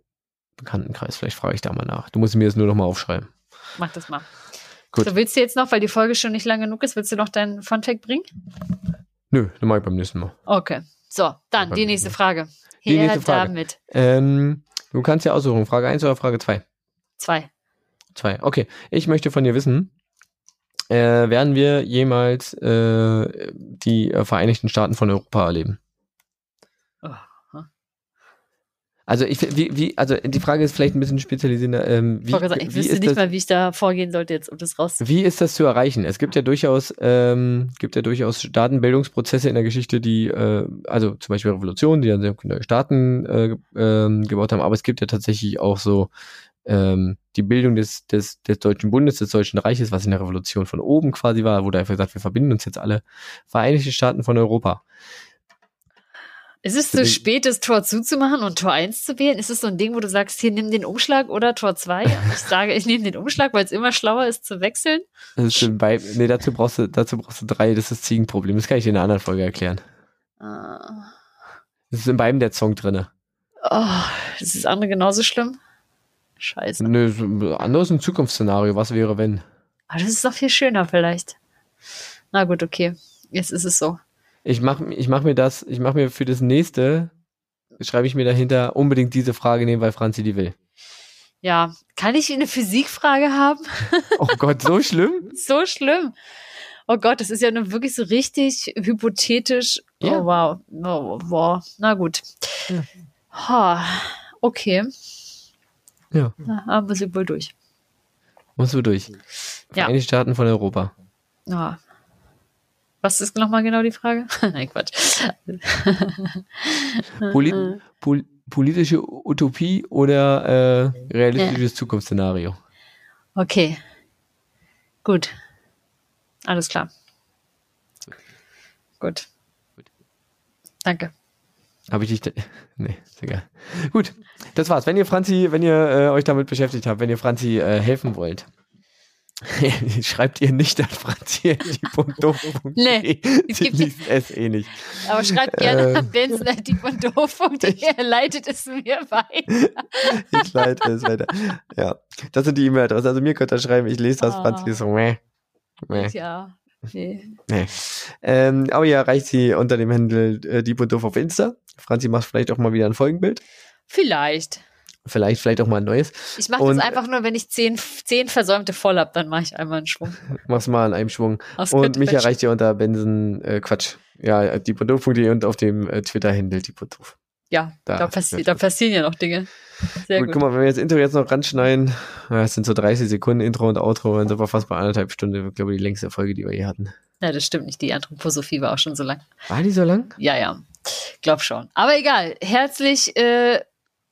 Bekanntenkreis. Vielleicht frage ich da mal nach. Du musst mir das nur noch mal aufschreiben. Mach das mal. Gut. So, willst du jetzt noch, weil die Folge schon nicht lang genug ist, willst du noch deinen Funfact bringen? Nö, dann mache ich beim nächsten Mal. Okay. So, dann die nächste Frage. Die Her nächste Frage. damit. Ähm, du kannst ja aussuchen, Frage 1 oder Frage 2? Zwei. 2. Okay, ich möchte von dir wissen, äh, werden wir jemals äh, die äh, Vereinigten Staaten von Europa erleben? Also ich wie, wie also die Frage ist vielleicht ein bisschen spezialisierender. Ähm, wie, Ich, ich wie, wüsste nicht das, mal, wie ich da vorgehen sollte, jetzt, um das rauszufinden. wie ist das zu erreichen? Es gibt ja durchaus ähm, gibt ja durchaus Staatenbildungsprozesse in der Geschichte, die äh, also zum Beispiel Revolutionen, die dann sehr neue Staaten äh, ähm, gebaut haben. Aber es gibt ja tatsächlich auch so ähm, die Bildung des, des, des Deutschen Bundes, des Deutschen Reiches, was in der Revolution von oben quasi war, wurde einfach gesagt, wir verbinden uns jetzt alle Vereinigte Staaten von Europa. Ist es zu spät, das Tor zuzumachen und Tor 1 zu wählen? Ist es so ein Ding, wo du sagst, hier nimm den Umschlag oder Tor 2? <laughs> Ich sage, ich nehme den Umschlag, weil es immer schlauer ist zu wechseln. Das ist in bei, nee, dazu brauchst du, dazu brauchst du drei, das ist das Ziegenproblem. Das kann ich dir in einer anderen Folge erklären. Ah. Das ist in beidem der Song drinne. Oh, ist das andere genauso schlimm? Scheiße. Nö, anderes ein Zukunftsszenario. Was wäre, wenn? Aber das ist doch viel schöner vielleicht. Na gut, okay. Jetzt ist es so. Ich mach, ich mach mir das, ich mach mir für das nächste, schreibe ich mir dahinter unbedingt diese Frage nehmen, weil Franzi die will. Ja, kann ich eine Physikfrage haben? Oh Gott, so schlimm? <laughs> So schlimm. Oh Gott, das ist ja nun wirklich so richtig hypothetisch. Ja. Oh wow. Oh, wow. Na gut. Ja. Ha, okay. Ja. Na, haben wir sie wohl durch. Musst du durch. Ja. Vereinigte Staaten von Europa. Ja. Was ist nochmal genau die Frage? <laughs> Nein, Quatsch. Polit, <laughs> pol, politische Utopie oder äh, realistisches Zukunftsszenario? Okay. Gut. Alles klar. Gut. Danke. Habe ich dich. <laughs> Nee, ist egal. Gut, das war's. Wenn ihr Franzi, wenn ihr äh, euch damit beschäftigt habt, wenn ihr Franzi äh, helfen wollt, <laughs> schreibt ihr nicht an franzi.doof.de. Nee, <laughs> Sie gibt- liest es eh nicht. Aber schreibt gerne Ähm. an benson.doof.de. Er leitet es mir weiter. Ich leite es weiter. Ja, das sind die E-Mail-Adressen. Also mir könnt ihr schreiben, ich lese das, Ah. Franzi ist so, meh, meh. Ja. Nee. Nee. Ähm, aber ihr erreicht sie unter dem Handel äh, Dieb und Doof auf Insta. Franzi macht vielleicht auch mal wieder ein Folgenbild. Vielleicht. Vielleicht, vielleicht auch mal ein neues. Ich mache Und- das einfach nur, wenn ich zehn, zehn versäumte voll hab, dann mache ich einmal einen Schwung. Mach's mal in einem Schwung. Das Und mich erreicht ihr unter Benson, äh, Quatsch. Ja, diepodoof.de und auf dem äh, Twitter-Handle diepodoof. Ja, Da- da, passi da passieren ja noch Dinge. Sehr gut, gut. guck mal, wenn wir jetzt Intro jetzt noch ranschneiden, es sind so 30 Sekunden Intro und Outro, dann sind wir fast bei anderthalb Stunden, ich glaube die längste Folge, die wir je hatten. Ja, das stimmt nicht. Die Anthroposophie war auch schon so lang. War die so lang? Ja, ja. Glaub schon. Aber egal. Herzlich, äh,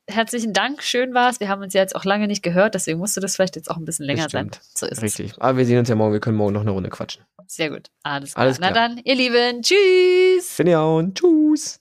herzlichen Dank. Schön war's. Wir haben uns ja jetzt auch lange nicht gehört, deswegen musste das vielleicht jetzt auch ein bisschen länger sein. So ist Richtig. Aber wir sehen uns ja morgen, wir können morgen noch eine Runde quatschen. es. Sehr gut. Alles klar. Alles Na klar. dann, ihr Lieben. Tschüss. Ja und tschüss.